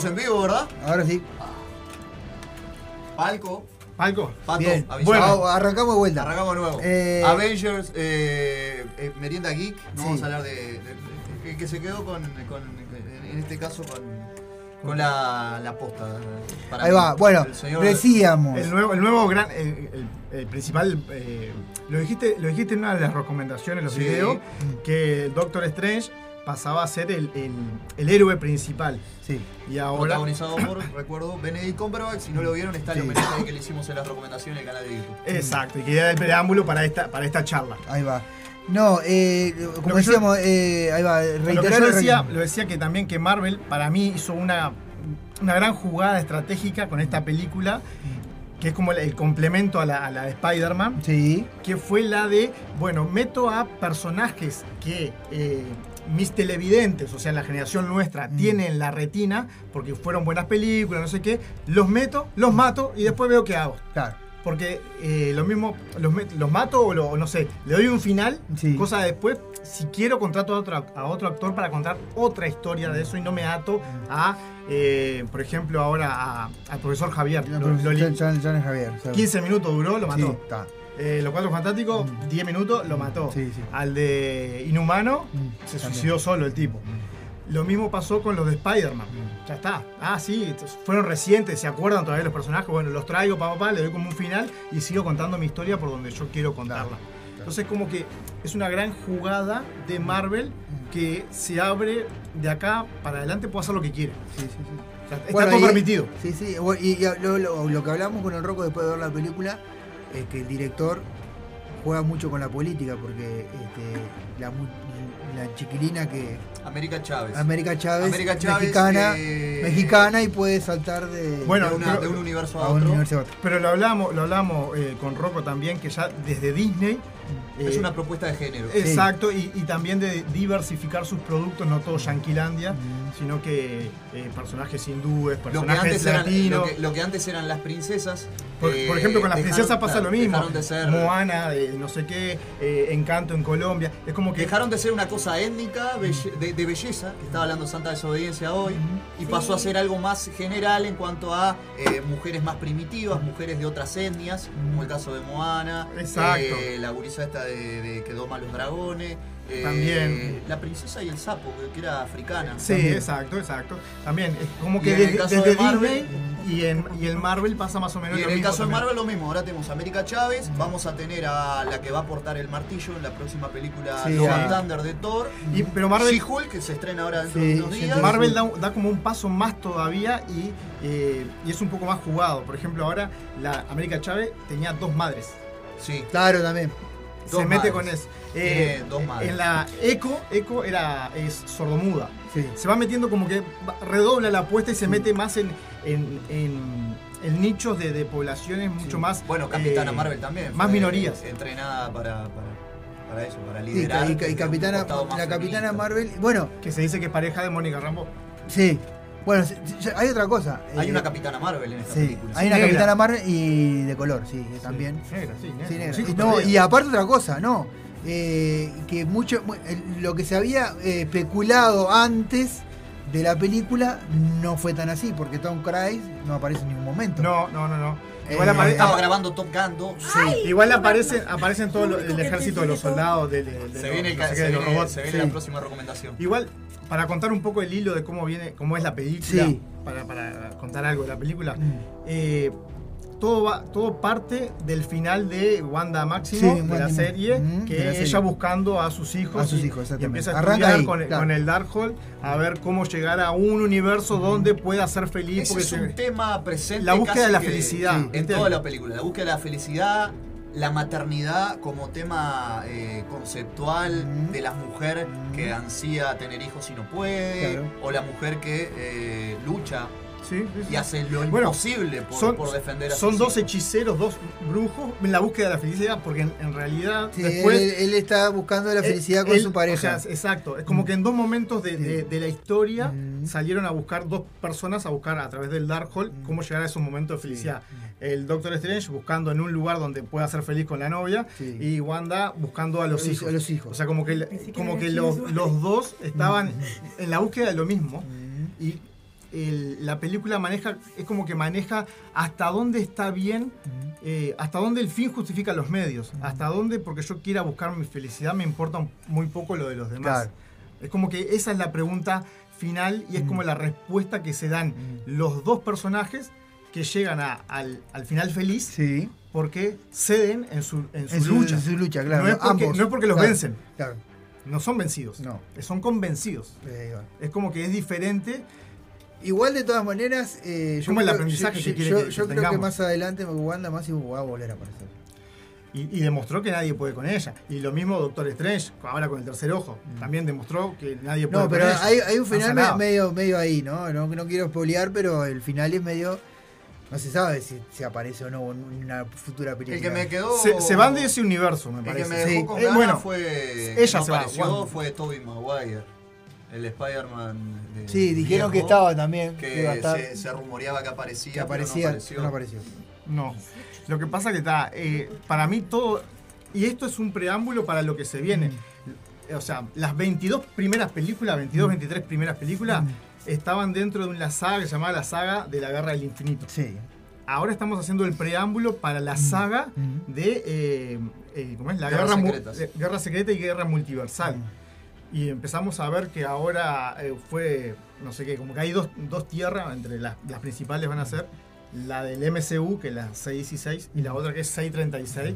Estamos en vivo, ¿verdad? Ahora sí. Palco. Palco. Pato, Bien. avisado. Bueno, arrancamos de vuelta. Arrancamos de nuevo. Eh, Avengers, eh, eh, Merienda Geek. No Sí. vamos a hablar de. de- de- que se quedó con, con- En este caso con. Con la, la posta. para Ahí mí. va. Bueno, señor- decíamos. El nuevo, el nuevo gran, el, el- el principal, eh, lo dijiste, lo dijiste en una de las recomendaciones, los Sí. videos, que el Doctor Strange pasaba a ser el, el- el héroe principal. Sí. Y ahora. Protagonizado por, recuerdo, Benedict Cumberbatch. Si no lo vieron, está el homenaje ahí que le hicimos en las recomendaciones del canal de YouTube. Exacto, y que era el preámbulo para esta, para esta charla. Ahí va. No, eh, como Lo yo- decíamos, eh, ahí va, Lo que reiterar yo el decía, lo decía que también que Marvel para mí hizo una, una gran jugada estratégica con esta película, que es como el, el complemento a la, a la de Spider-Man, Sí. que fue la de, bueno, meto a personajes que eh, mis televidentes, o sea, la generación nuestra, Mm. tienen la retina, porque fueron buenas películas, no sé qué, los meto, los mato y después veo qué hago. Claro. Porque eh, lo mismo, los, los mato o lo- no sé, le doy un final, cosa de después, si quiero contrato a otro, a otro actor para contar otra historia de eso y no me ato a, eh, por ejemplo, ahora al profesor Javier. Lo John- John Javier. ¿sabes? 15 minutos duró, lo mató. Sí. Eh, los Cuatro Fantásticos, 10 minutos, lo mató. Sí, sí. Al de Inhumano, se también. suicidó solo el tipo. Lo mismo pasó con los de Spider-Man. Ya está. Ah, sí, fueron recientes, ¿se acuerdan todavía los personajes? Bueno, los traigo, papá, papá, le doy como un final y sigo contando mi historia por donde yo quiero contarla. Entonces, como que es una gran jugada de Marvel que se abre de acá para adelante, puede hacer lo que quiere. Sí, sí, sí. O sea, está Bueno, todo y- permitido. Sí, sí. Y, y lo, lo- lo que hablamos con el Rocco después de ver la película es que el director juega mucho con la política porque este, la, chiquilina que. América Chávez. América Chávez, América Chávez, mexicana, eh, mexicana y puede saltar de, Bueno, de, una- pero- de un universo a, a un otro. universo a otro. Pero lo hablamos, lo hablamos eh, con Rocco también, que ya desde Disney. Es eh, una propuesta de género. Exacto, y, y también de diversificar sus productos, no todo Yanquilandia, sino que eh, personajes hindúes, Lo que, personajes latinos. lo, que, lo que antes eran las princesas. Por, eh, por ejemplo, con las dejaron- princesas pasa lo mismo. Dejaron de ser, Moana, de no sé qué, eh, Encanto en Colombia. Es como que. dejaron de ser una cosa étnica, belle- de, de belleza, que estaba hablando Santa Desobediencia hoy, y pasó a ser algo más general en cuanto a eh, mujeres más primitivas, mujeres de otras etnias, como el caso de Moana, Exacto. eh, la gurisa esta de, de que doma los dragones. eh, También. La princesa y el sapo, que- era africana. Sí, exacto, exacto. También es como Y que en el desde, caso desde de Marvel- Disney y en, y en Marvel pasa más o menos Y lo en el mismo caso de. Marvel lo mismo, ahora tenemos a América Chávez, vamos a tener a la que va a portar el martillo en la próxima película Sí, Love sí. and Thunder de Thor. Y- pero Marvel- She-Hulk, que se estrena ahora dentro Sí, de unos días. Marvel da, da como un paso más todavía y, eh, y es un poco más jugado. Por ejemplo, ahora la América Chávez tenía dos madres. Sí. Claro, también. Se mete madres. con eso. Tiene Eh, dos madres. En la Eco, Eco era, es sordomuda. Sí. Se va metiendo como que redobla la apuesta y se mete más en, en, en- en nichos de, de poblaciones mucho más. Bueno, Capitana eh, Marvel también. Más minorías. Entrenada para, para, para eso, para liderar. y, capitana, la capitana feminista. Marvel. Bueno, Que se dice que es pareja de Mónica Rambo. sí. Bueno, hay otra cosa. Hay eh, una Capitana Marvel en esta Sí, película. hay una Negra. capitana Marvel y de color, sí, también. Negra, sí, negra. Sí, negra. Sí, Y, no, aparte otra cosa, no. Eh, que mucho lo que se había eh, especulado antes de la película no fue tan así, porque Tom Cruise no aparece en ningún momento. No, no, no, no. Eh, Igual apare- Estaba apa- grabando Top Gun 2. Igual aparecen, aparecen todo lo- el ejército de los soldados, de, de- de Se los- viene, el no qué, se de los viene- robots. se viene Sí. la próxima recomendación. Igual, para contar un poco el hilo de cómo viene, cómo es la película, Sí. para, para contar algo de la película, eh, todo va, todo parte del final de Wanda Máximo, Sí, de la serie, Ujú, que de la ella buscando a sus hijos, A sus y- hijos, y, exactamente. empieza a Arranca estudiar ahí, con, el- claro. con el Darkhold a ver cómo llegar a un universo donde pueda ser feliz. Ese porque es se- un tema presente. La búsqueda casi de la que felicidad, En toda la película. La búsqueda de la felicidad, la maternidad como tema eh, conceptual de la mujer que ansía tener hijos y no puede. Claro. O la mujer que eh, lucha Sí, sí, sí. y hace lo Bueno, imposible por, son, por defender a son dos hijos. hechiceros, dos brujos en la búsqueda de la felicidad, porque en, en realidad Sí, después él, él está buscando la Eh, felicidad con él- su pareja. o sea, exacto. Es como que en dos momentos de, de- de la historia salieron a buscar dos personas a buscar a través del Darkhold cómo llegar a esos momentos de felicidad. el Doctor Strange buscando en un lugar donde pueda ser feliz con la novia y Wanda buscando a los, hijos. a los hijos. O sea, como que, como que los, los dos estaban en la búsqueda de lo mismo. Y el- la película maneja, es como que maneja hasta dónde está bien, eh, hasta dónde el fin justifica los medios, hasta dónde, porque yo quiera buscar mi felicidad, me importa muy poco lo de los demás. Claro. Es como que esa es la pregunta final y es como la respuesta que se dan los dos personajes que llegan a- al, al final feliz porque ceden en su, en su En su- lucha. en su lucha, claro, No es porque, ambos. no es porque los Claro, vencen. claro. No son vencidos. No. Son convencidos. Es como que es diferente. Igual de todas maneras, eh, yo, el creo- aprendizaje yo- que yo- quiere yo, que- yo que creo que tengamos. más adelante Wanda más va a volver a aparecer. Y, y demostró que nadie puede con ella. Y lo mismo Doctor Strange, ahora con el tercer ojo. También demostró que nadie puede No, con pero ella. hay, hay un No final medio, medio ahí, ¿no? ¿no? No quiero spoilear, pero el final es medio. No se sabe si, si aparece o no en una futura película. El que me quedó. Se, se van de ese universo, me El que parece. me dejó Sí. con Eh, bueno, fue. ella no se apareció, fue Tobey Maguire. El Spider-Man. de- Sí, dijeron viejo, que estaba también, Que, que iba a estar. se, se rumoreaba que aparecía. Que pero aparecía, no apareció. no apareció. No. Lo que pasa que está, eh, para mí todo, y esto es un preámbulo para lo que se viene. Mm. O sea, las 22 primeras películas, 22, 23 primeras películas, Mm. estaban dentro de una saga que se llamaba la saga de la Guerra del Infinito. Sí. Ahora estamos haciendo el preámbulo para la saga de eh, eh, ¿cómo es? la guerra, secretas. eh, guerra secreta y guerra multiversal. Y empezamos a ver que ahora eh, fue, no sé qué, como que hay dos, dos tierras, entre las, las principales van a ser la del MCU, que es la 616, y la otra que es 636.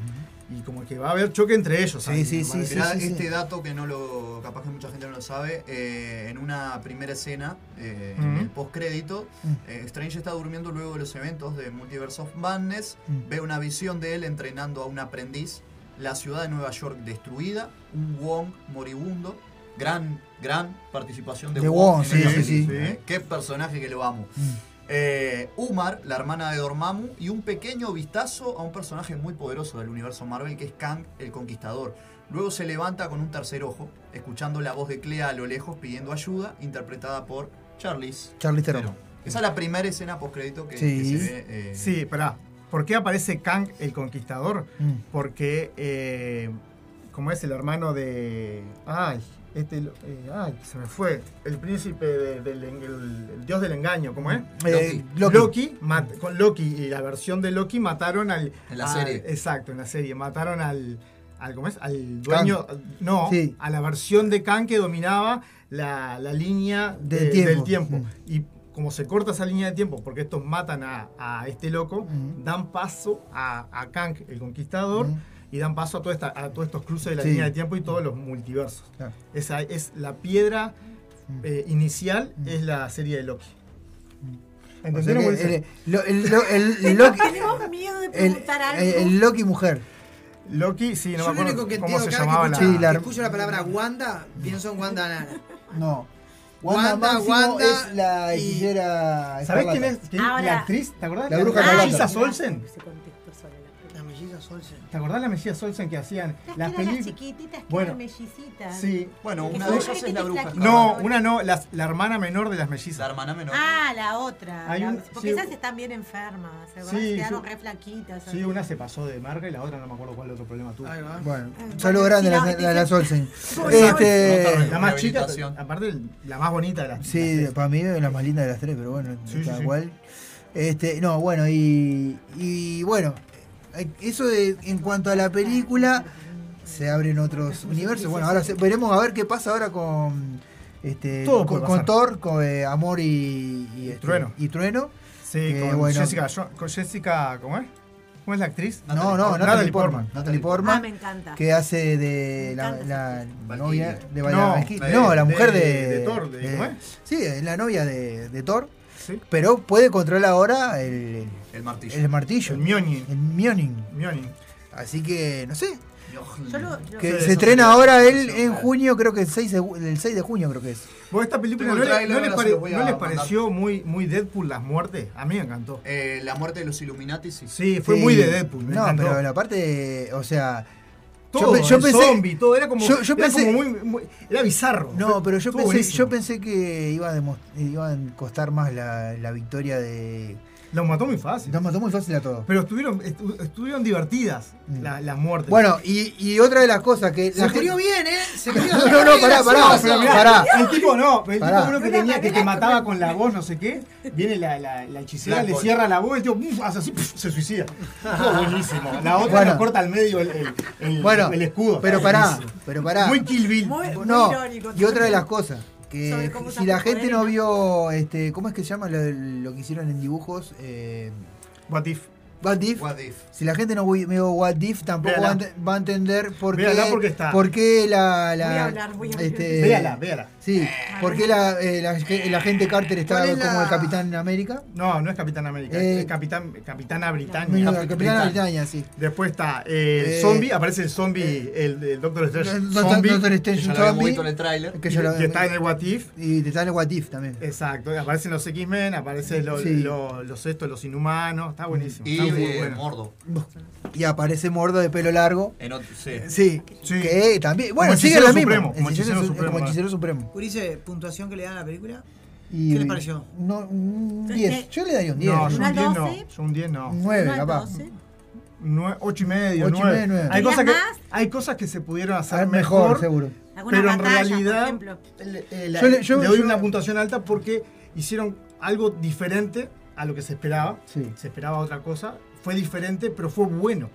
Y como que va a haber choque entre ellos. ahí, me parece. Mirá, este dato que no lo. capaz que mucha gente no lo sabe. eh, en una primera escena, eh, en el postcrédito, Mm. eh, Strange está durmiendo luego de los eventos de Multiverse of Madness. Mm. Ve una visión de él entrenando a un aprendiz. La ciudad de Nueva York destruida. Un Wong moribundo. Gran, gran participación de, De Wong. Wong, en sí, el sí, sí. ¿eh? Qué personaje que lo amo. Eh, Umar, la hermana de Dormammu, y un pequeño vistazo a un personaje muy poderoso del universo Marvel que es Kang el Conquistador. Luego se levanta con un tercer ojo, escuchando la voz de Clea a lo lejos pidiendo ayuda, interpretada por Charlize. Charlize Theron. Esa es la primera escena postcrédito que, Sí. que se ve. eh, Sí, espera. ¿Por qué aparece Kang el Conquistador? Mm. Porque, eh, como es el hermano de. Ay, este. eh, ay, se me fue. El príncipe de- del el, el dios del engaño, ¿cómo es? Eh, Loki. Loki. mat- con Loki y la versión de Loki mataron al. En la serie. Exacto, en la serie. Mataron al. al ¿Cómo es? Al dueño. No, Sí. a la versión de Kang que dominaba la, la línea de- Del tiempo. del tiempo. Mm. Y como se corta esa línea de tiempo, porque estos matan a, a este loco, dan paso a, a Kang, el conquistador, y dan paso a, toda esta- a todos estos cruces de la Sí. línea de tiempo y todos los multiversos. Claro. Esa es la piedra eh, inicial, es la serie de Loki. O sea ¿Entendieron, que Wilson? el, el, lo- el- el Loki. Tenemos miedo de El, preguntar algo. el- Loki mujer. Loki, sí, no Yo me lo único acuerdo que cómo entiendo se cada llamaba que la... escucho, la- que escucho la palabra Wanda, pienso en Wanda Nara. No. Wanda, Wanda, Máximo Wanda es la y- hechicera. ¿Sabés quién es quién- Ahora- la actriz? ¿Te acordás? La bruja la escarlata. Olsen. ¿Te acordás la melliza Olsen que hacían Las las las películas? chiquititas, que Bueno, eran mellicitas. Sí. Bueno, una de ellas es la bruja. No, una no, la, la hermana menor de las mellizas. La hermana menor. Ah, la otra. Hay la- un- porque sí. esas están bien enfermas. Se Sí, quedaron sí. re flaquitas. Sí, una se pasó de marca y la otra no me acuerdo cuál otro problema tuvo. Bueno, Eh, saludo bueno, grande la, la, la Solsen. Bueno, Este, La más chica, aparte la más bonita de las sí, para mí es la más linda de las tres, pero bueno, Sí, cada cual. Este, no, bueno, y, y bueno, eso de, en cuanto a la película, se abren otros universos. Bueno, ahora se- veremos a ver qué pasa ahora con este Todo con. Thor, con eh, Amor y, y, este, Trueno. y Trueno. Sí, que, con, bueno, Jessica, Jo- con Jessica, ¿cómo es? ¿Cómo es la actriz? No, no, Natalie, Portman. Natalie Portman. Ah, me encanta. Que hace de la, novia de No, Valkyrie. No, la de- mujer de, de Thor, de- ¿cómo es? Sí, es la novia de, de Thor. Sí. Pero puede controlar ahora el, El martillo. el martillo. El Mjolnir. El Mjolnir. Mjolnir. Así que, no sé. Yo lo- yo- Que se estrena ahora él en junio, creo que el 6 de, el 6 de junio creo que es. ¿Vos esta película no, le- les, pare- no pareció muy, muy Deadpool las muertes? A mí me encantó. Eh, la muerte de los Illuminati, sí. Sí, fue Sí. muy de Deadpool. Me no, encantó. pero la parte, o sea... todo, el zombie, todo era como, yo- yo era pensé- como muy, muy- era bizarro. No, pero yo pensé, buenísimo. yo pensé que iba a, iba a costar más la, la victoria de, Los mató muy fácil. Nos mató muy fácil a todos. Pero estuvieron, estu- estuvieron divertidas la- las muertes. Bueno, y, y otra de las cosas que. Se murió bien, ¿eh? Se murió No, no, no, pará, pará, Pero mirá, pará. El tipo no, el Pará. tipo uno que tenía que te mataba con la voz, no sé qué. Viene la, la, la hechicera, le cierra la voz, el tío hace así, puf, se suicida. Todo buenísimo. La otra Bueno. le corta al medio el, el, el- Bueno, el escudo. pero pará, buenísimo. pero pará. Muy Kill Bill. no, irónico y otra de las cosas. Cómo si la gente no ¿no? vio, este, ¿cómo es que se llama lo, lo que hicieron en dibujos? Eh, What if? What If. What if. Si la gente no vio What If, tampoco va a, va entender por qué, Véala porque está. por qué la, la Voy a hablar, voy a hablar. este, Véala, véala. Sí, por qué la, eh, la, el agente Carter está ¿Cuál es como la- el Capitán América. No, no es Capitán América, Eh, es Capitán, Capitana Britannia. no, Capitán Britannia, sí. Después está eh, el Eh, zombie, aparece el zombie, el, el Doctor Strange. No, zombie, Doctor Strange, Ya lo zombie, visto en el tráiler. que y, ya lo- y está en el What If. y está en el What If también. Exacto, aparecen los X-Men, aparecen los, Sí. los, los estos, los inhumanos, está buenísimo. Y está muy de bueno. Mordo. Y aparece Mordo de pelo largo. En otro, sí. Sí, Sí. que también. Bueno, Como sigue la misma. supremo, como Hechicero hechicero su- supremo, como hechicero supremo. Urice, puntuación que le dan a la película. Y- ¿Qué le pareció? No, un Eh, 10. Yo le daría un 10. No, yo ¿Una un 10 no. 12? Yo un 10 no. Un 9, Uno al capaz. 12. Nue- ocho y medio, Ocho y 9. medio, nueve. Hay, cosas que, hay cosas que se pudieron hacer mejor, mejor, seguro. Pero en realidad ejemplo. le, eh, la- Yo le- yo- le doy yo- una puntuación alta porque hicieron algo diferente a lo que se esperaba. Sí. Se esperaba otra cosa. Fue diferente, pero fue bueno.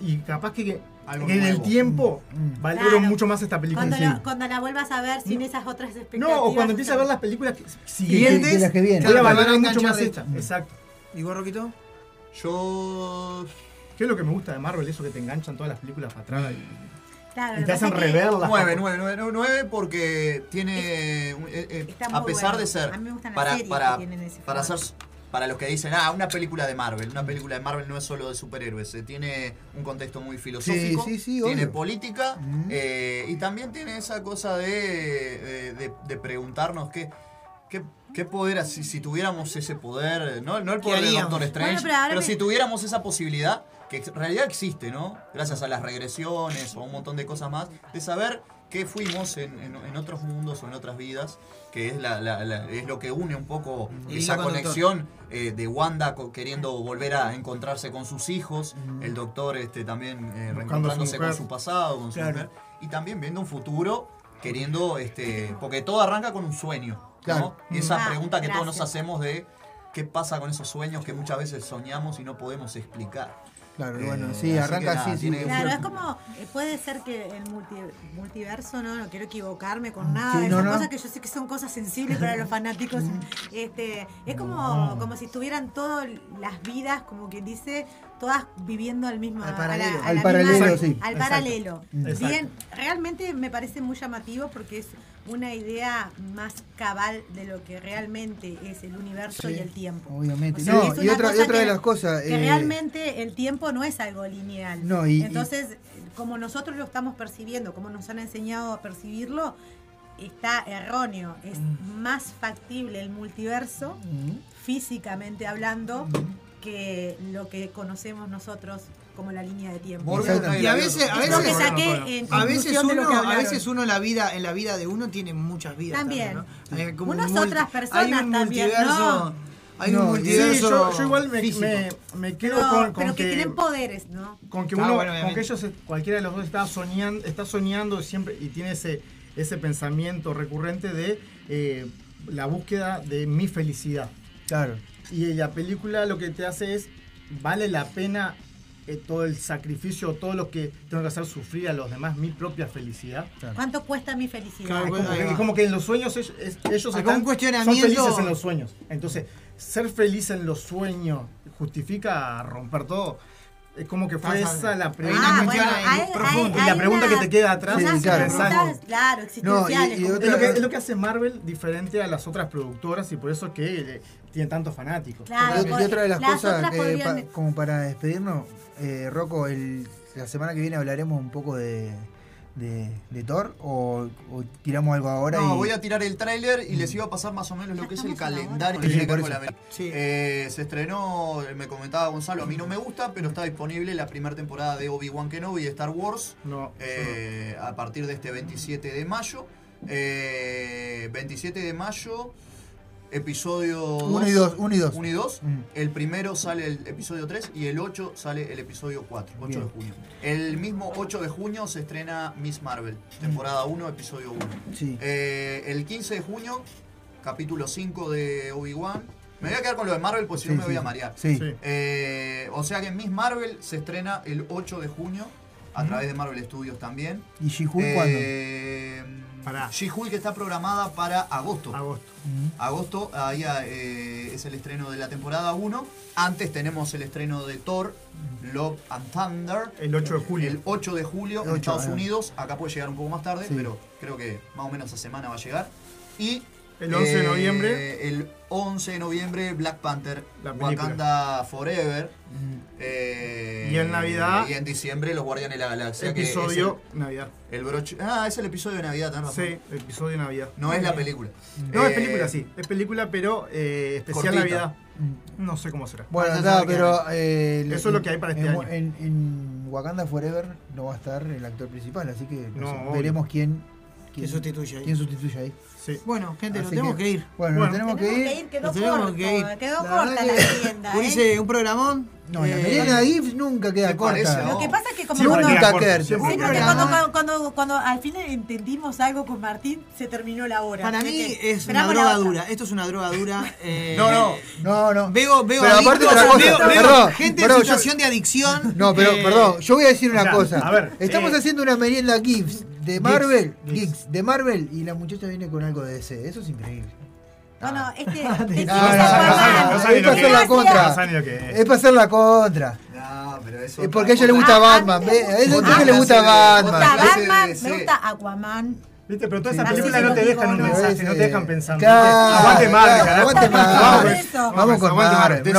Y, capaz que, en el tiempo Mm. valieron Claro. mucho más esta película. Cuando, Sí. la, cuando la vuelvas a ver sin esas otras expectativas. No, o cuando empieces a ver las películas que- siguientes, que las que vienen. Claro, valorar mucho más de esta. esta. Exacto. ¿Y vos, Roquito? Yo. ¿Qué es lo que me gusta de Marvel? Eso que te enganchan todas las películas para atrás y, Claro, y lo te hacen reverlas. 9, 9, 9, 9 porque tiene. eh, eh, a pesar bueno. de ser. A mí me gustan las para, series para, que tienen ese para ser. Para los que dicen, ah, una película de Marvel. Una película de Marvel no es solo de superhéroes. eh, Tiene un contexto muy filosófico. Sí, sí, sí, tiene política. Ujú. eh, y también tiene esa cosa de, de, de- de preguntarnos qué. ¿Qué, qué poder, si, si tuviéramos ese poder, no, no el poder de? Doctor Strange, Bueno, pero ahora pero me- si tuviéramos esa posibilidad, que en realidad existe, ¿no? Gracias a las regresiones o un montón de cosas más, de saber qué fuimos en, en- en otros mundos o en otras vidas, que es, la, la- la- es lo que une un poco El esa conexión eh, de Wanda queriendo volver a encontrarse con sus hijos, el doctor este, también eh, a su reencontrándose con su pasado, con su mujer, y también viendo un futuro queriendo, este, porque todo arranca con un sueño, Claro. esa Ah, pregunta que todos nos hacemos de qué pasa con esos sueños que muchas veces soñamos y no podemos explicar. Claro, Eh, bueno, así sí, arranca así. sí, tiene- Claro, es como, eh, puede ser que el multi- multiverso, no, no quiero equivocarme con Mm, nada, sí, esas no, no. cosas que yo sé que son cosas sensibles para los fanáticos, este, es como, como si estuvieran todas las vidas, como quien dice, todas viviendo al mismo Al a la- paralelo. a Al paralelo, misma- sí. al Exacto. paralelo. Exacto. Bien, realmente me parece muy llamativo porque es una idea más cabal de lo que realmente es el universo Sí, y el tiempo. Obviamente. O sea, no, es y otra, y de las cosas. que eh, realmente el tiempo no es algo lineal. No, y- y- Entonces, como nosotros lo estamos percibiendo, como nos han enseñado a percibirlo, está erróneo. Es Mm. más factible el multiverso, físicamente hablando, que lo que conocemos nosotros como la línea de tiempo. Morgan Y a veces, a Es lo que veces, saqué en a veces conclusión de lo uno, que a veces uno en la vida, en la vida de uno tiene muchas vidas. También. También, Unas otras personas hay un también, multiverso, ¿no? Hay No, un y- Sí, multiverso. yo, yo igual me, me, me quedo Pero, con, con pero que, que, tienen poderes, ¿no? con que Ah, uno, bueno, con que ellos, cualquiera de los dos está soñando, está soñando siempre y tiene ese, ese pensamiento recurrente de eh, la búsqueda de mi felicidad. Claro. Y la película lo que te hace es, vale la pena eh, todo el sacrificio, todo lo que tengo que hacer sufrir a los demás, mi propia felicidad. ¿Cuánto cuesta mi felicidad? Claro, Es como, como que en los sueños ellos, es- ellos están, son felices en los sueños. Entonces, ser feliz en los sueños justifica romper todo. Es como que fue Ajá. esa la Hay pregunta. Ah, bueno, hay- y la pregunta una- que te queda atrás Sí, claro. claro, existenciales. y como- otra- Es lo, que, es lo que hace Marvel diferente a las otras productoras y por eso que eh, tiene tantos fanáticos. Claro, Y, y otra de las, las cosas, que, podrían- pa- como para despedirnos, eh, Rocco, el, la semana que viene hablaremos un poco de, de, de Thor o, o tiramos algo ahora. No, y, voy a tirar el tráiler y les iba a pasar más o menos lo que es el calendario que Sí, tiene que por ver con eso. la. Sí. Eh, se estrenó, me comentaba Gonzalo, a mí no me gusta, pero está disponible la primera temporada de Obi-Wan Kenobi de Star Wars No, eh, a partir de este 27 de mayo. Eh, 27 de mayo. Episodio Uno y dos, uno y dos. Uno y dos. Mm. El primero sale el episodio 3 y el 8 sale el episodio 4, 8 Bien. de junio. El mismo 8 de junio se estrena Miss Marvel, temporada 1, episodio 1. Sí. Eh, el 15 de junio, capítulo 5 de Obi-Wan. Me voy a quedar con lo de Marvel, pues si Sí, no me sí, voy a marear. Eh, o sea que Miss Marvel se estrena el 8 de junio a través de Marvel Studios también. ¿Y She-Hulk cuándo? Eh, She-Hulk está programada para agosto. Agosto. Agosto, ahí eh, es el estreno de la temporada 1. Antes tenemos el estreno de Thor, Love and Thunder. El 8 de julio. El 8 de julio en Ocho, Estados ah. Unidos. Acá puede llegar un poco más tarde, Sí. pero creo que más o menos esa semana va a llegar. Y El 11 de eh, noviembre. El 11 de noviembre, Black Panther, La película. Wakanda Forever. eh, Y en Navidad- Y en diciembre, Los Guardianes de la Galaxia. que Episodio el- Navidad. el broche. Ah, es el episodio de Navidad, tenés razón. Sí, episodio de Navidad. No es la película. No, es Eh, película, sí. Es película, pero eh, especial Cortita. Navidad. No sé cómo será. Bueno, qué pero. eh, el- Eso es lo que hay para este en, año. En, en Wakanda Forever no va a estar el actor principal, así que no No, sé, veremos quién, quién ¿Quién sustituye ahí? quién sustituye ahí. Bueno, gente, nos tenemos que, ir. Bueno, nos tenemos que ir. quedó Nos tenemos que ir. quedó La corta la tienda, ¿eh? Ulises, un programón. No, la Eh, merienda GIF nunca queda ¿Qué parece corta. Lo que pasa es que como Siempre cuando, queda corta. siempre Sí, queda porque cuando, cuando, cuando, cuando al final entendimos algo con Martín, se terminó la hora. Para mí que es una droga dura. Esto es una droga dura. eh, No, no. No, no. Veo, veo Pero aparte otra cosa, veo- veo perdón, gente perdón, en yo- situación de adicción. No, pero eh, perdón, yo voy a decir una o sea, cosa. a ver, Estamos eh, haciendo una merienda GIFs de Marvel, Geeks. Geeks, de Marvel, y la muchacha viene con algo de DC. Eso es increíble. Este. No, este no, es no, no, no hacer la contra. No es. Es para hacer la contra. No, pero eso. Es porque a ella le gusta Ah, Batman. a ella le gusta Otra Me gusta Batman. Batman, me gusta Aquaman. ¿Viste? Pero todas esas películas no te dejan un mensaje, no te dejan pensando. Aguante carajo. aguante Marvel. Vamos, con aguante.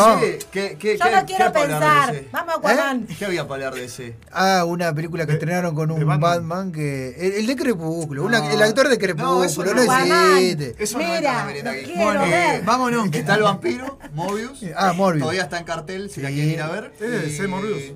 ¿qué, qué, Yo qué- no qué quiero pensar. Vamos Aquaman. ¿Qué había para hablar de ese? Ah, una película que estrenaron con un Batman. Que. El, de Crepúsculo, el actor de Crepúsculo, no, existe. Eso la Mira, Bueno, eh, Vámonos. Está el vampiro, Mobius. Ah, Morbius. Todavía está en cartel, si la Sí. quieren ir a ver. Y- Morbius.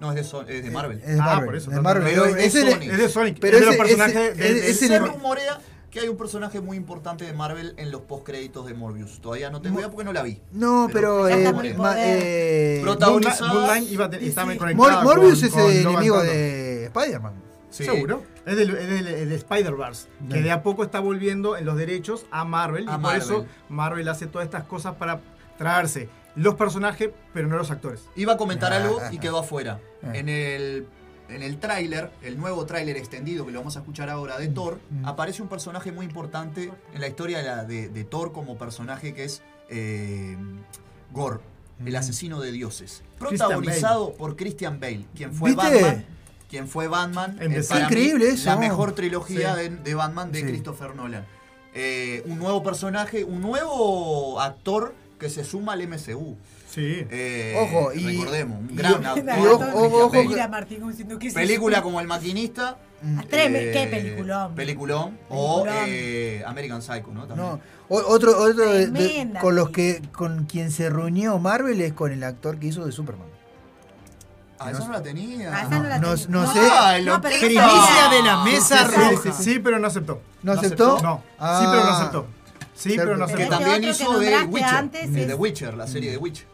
No, es de, Son- es de Marvel. Es de Ah, Marvel. por eso, Marvel. Pero es de Sony. Es de Sonic, Pero es de los personajes de- Se el- rumorea que hay un personaje muy importante de Marvel en los postcréditos de Morbius. Todavía no tengo idea porque no la vi. No, pero. Pero- eh, ma- eh, Protagonizada- iba Sí. Mor- Morbius con- es el enemigo de Spider-Man. Sí. Seguro. Es del, es del- el de Spider-Verse, que de a poco está volviendo en los derechos a Marvel. A y por eso Marvel hace todas estas cosas para traerse los personajes, pero no los actores. Iba a comentar Ah, algo ah, y ah. quedó afuera. En el, en el tráiler, el nuevo tráiler extendido que lo vamos a escuchar ahora de Thor, Mm. aparece un personaje muy importante en la historia de, la- de- de Thor como personaje que es eh, Gore, el Mm. asesino de dioses. Christian Protagonizado por Christian Bale, quien fue ¿Viste? Batman. Quien fue Batman. En eh, DC. para mí, Increíble eso. La mejor trilogía Sí. de, de Batman de Sí. Christopher Nolan. Eh, un nuevo personaje, un nuevo actor que se suma al MCU. Sí. Eh, Ojo, y- recordemos, un y- gran y actor. ojo, ojo, Mira, Martín, como diciendo que Película como El Maquinista. Mm. Treme- qué peliculón. Peliculón. O Peliculón. eh, American Psycho, ¿no? También. No, o- otro, otro de- con los que con quien se reunió Marvel es con el actor que hizo de Superman. Ah, esa no la tenía. Ah, esa no la No, tenía. no No, sé. No, Primicia de la mesa Sí, roja. sí, sí, pero no aceptó. ¿No ¿No aceptó? aceptó? No, Ah. sí, pero no aceptó. Sí, pero no Que este aceptó. también que hizo de Witcher. antes de es- The Witcher, la serie de Witcher.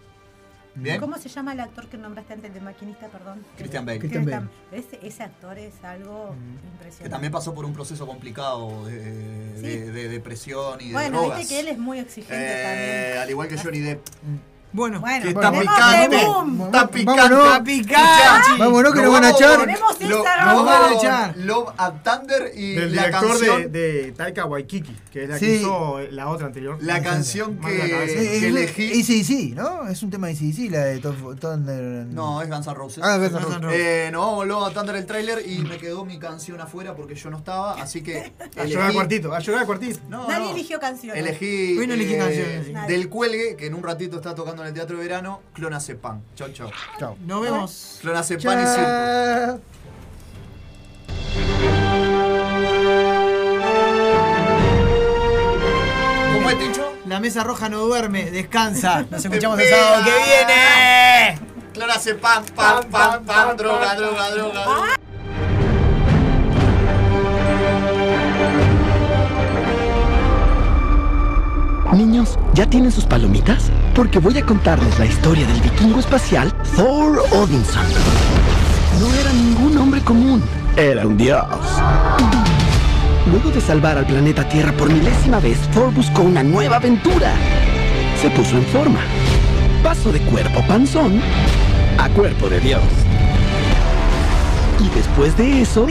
Bien. ¿Cómo se llama el actor que nombraste antes de maquinista, perdón? Christian Bale. Christian Bale. Ese, ese actor es algo impresionante. Que también pasó por un proceso complicado de, Sí. de- de depresión y de Bueno, drogas. viste que él es muy exigente Eh, también. al igual que Johnny Depp. Bueno, Bueno, que está picante. Está picante. Vámonos. Está picante. Vámonos que nos van a vamos echar. lo- esa, lo vamos a echar. Love and Thunder y Del la director canción, de, de Taika Waikiki, que es la que Sí. hizo la otra anterior. la canción la cabeza. que, Eh, que es elegí. ACDC, ¿no? Es un tema de ACDC, la de Thunder. No, es Guns N' Roses. Ah, Guns N' Roses. Roses. Eh, nos vamos luego a Thunder el trailer y me quedó mi canción afuera porque yo no estaba, así que A llorar al elegí- cuartito, a llorar al cuartito. No, Nadie no. eligió canciones. Elegí Hoy no elegí eh, canciones, sí. del cuelgue que en un ratito está tocando en el Teatro de Verano, Clonazepam. Chau, chau. Chao. Nos vemos. Clonazepam y circo. ¿Cómo es, Tincho? La mesa roja no duerme, descansa. Nos escuchamos el sábado que viene. Clonazepam, pam, pam, pam, droga, droga, droga. droga. Niños ¿Ya tienen sus palomitas? Porque voy a contarles la historia del vikingo espacial Thor Odinson. No era ningún hombre común, era un dios. Luego de salvar al planeta Tierra por milésima vez, Thor buscó una nueva aventura. Se puso en forma. Pasó de cuerpo panzón a cuerpo de dios. Y después de eso,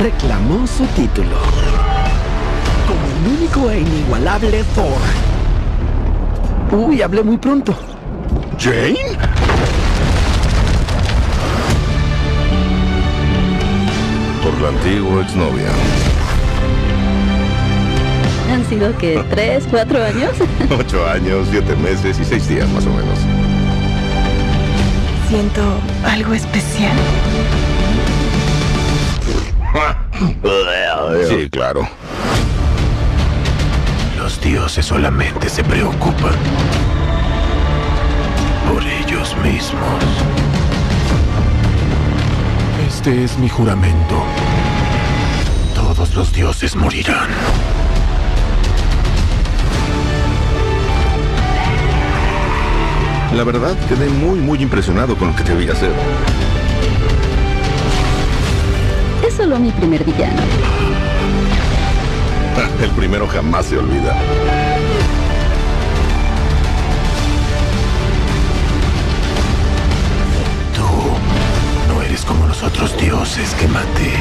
reclamó su título. Como el único e inigualable Thor. Uy, hablé muy pronto. ¿Jane? Por la antigua exnovia. ¿Han sido que tres, cuatro años? Ocho años, siete meses y seis días más o menos. Siento algo especial. Sí, claro. Los dioses solamente se preocupan por ellos mismos. Este es mi juramento. Todos los dioses morirán. La verdad, quedé muy, muy impresionado con lo que te vi hacer. Es solo mi primer villano. El primero jamás se olvida. Tú no eres como los otros dioses que maté.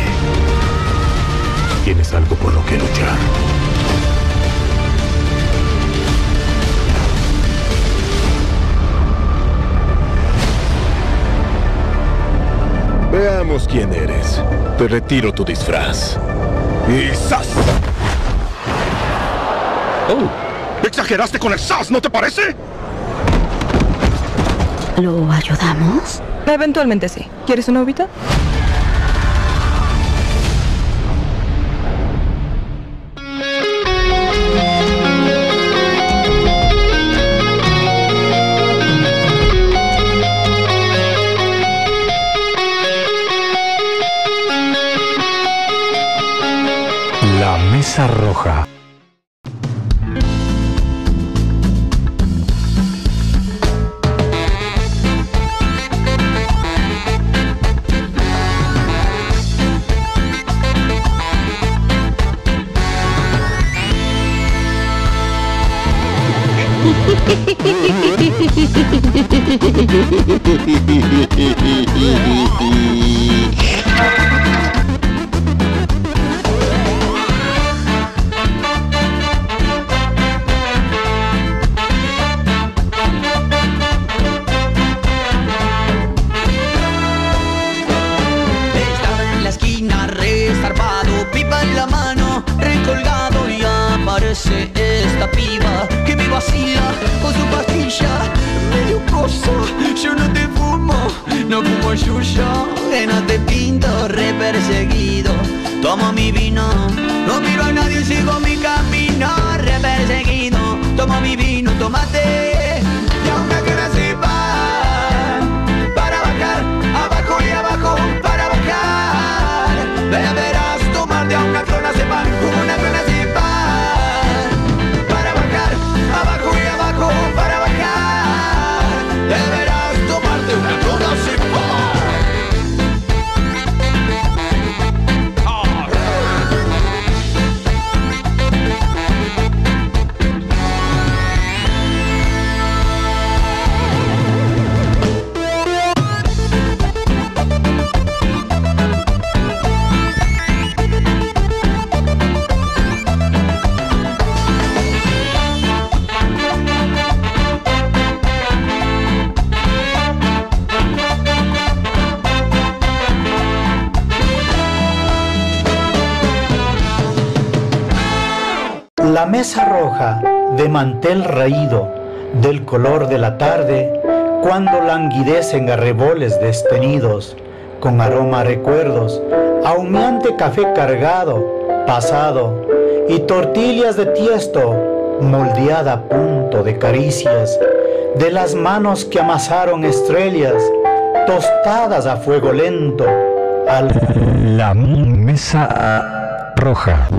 Tienes algo por lo que luchar. Veamos quién eres. Te retiro tu disfraz. ¡Y ¡zas! ¡Oh! ¿Exageraste con el SAS, no te parece? ¿Lo ayudamos? Eventualmente sí. ¿Quieres una uvita? La Mesa Roja. Mesa roja de mantel raído, del color de la tarde, cuando languidecen arreboles destenidos, con aroma a recuerdos, a humeante café cargado, pasado, y tortillas de tiesto, moldeada a punto de caricias, de las manos que amasaron estrellas, tostadas a fuego lento, al... La Mesa Roja.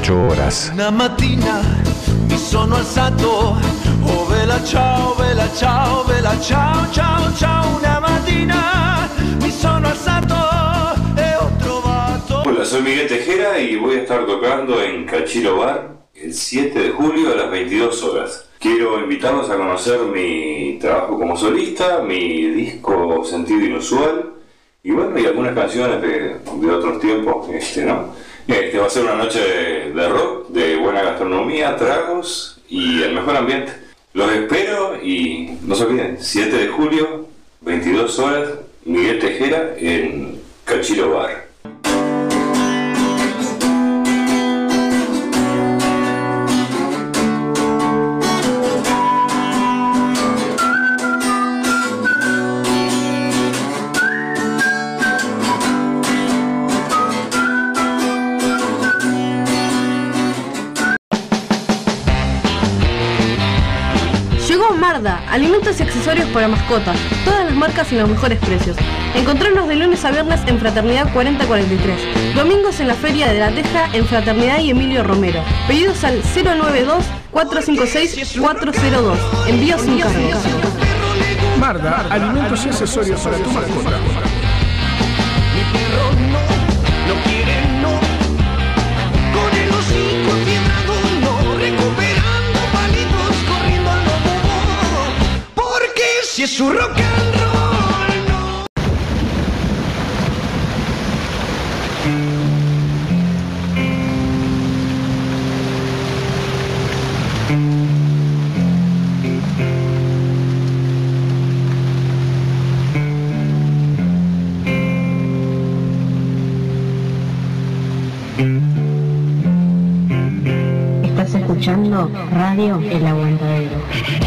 18 horas. Una mattina mi sono alzato, oh vela ciao, vela ciao, vela ciao, ciao, ciao. Una mattina mi sono alzato e ho trovato. Hola, soy Miguel Tejera y voy a estar tocando en Cachiro Bar el 7 de julio a las 22 horas. Quiero invitarlos a conocer mi trabajo como solista, mi disco Sentido Inusual y bueno, y algunas canciones de, de otros tiempos, este, ¿no? Este va a ser una noche gastronomía, tragos y el mejor ambiente. En Fraternidad 4043, domingos en la Feria de la Teja en Fraternidad y Emilio Romero. Pedidos al 092-456-402. Envío sin cargo. Marda, alimentos y accesorios para tu mascota. No quiere no, con Radio El Aguantadero.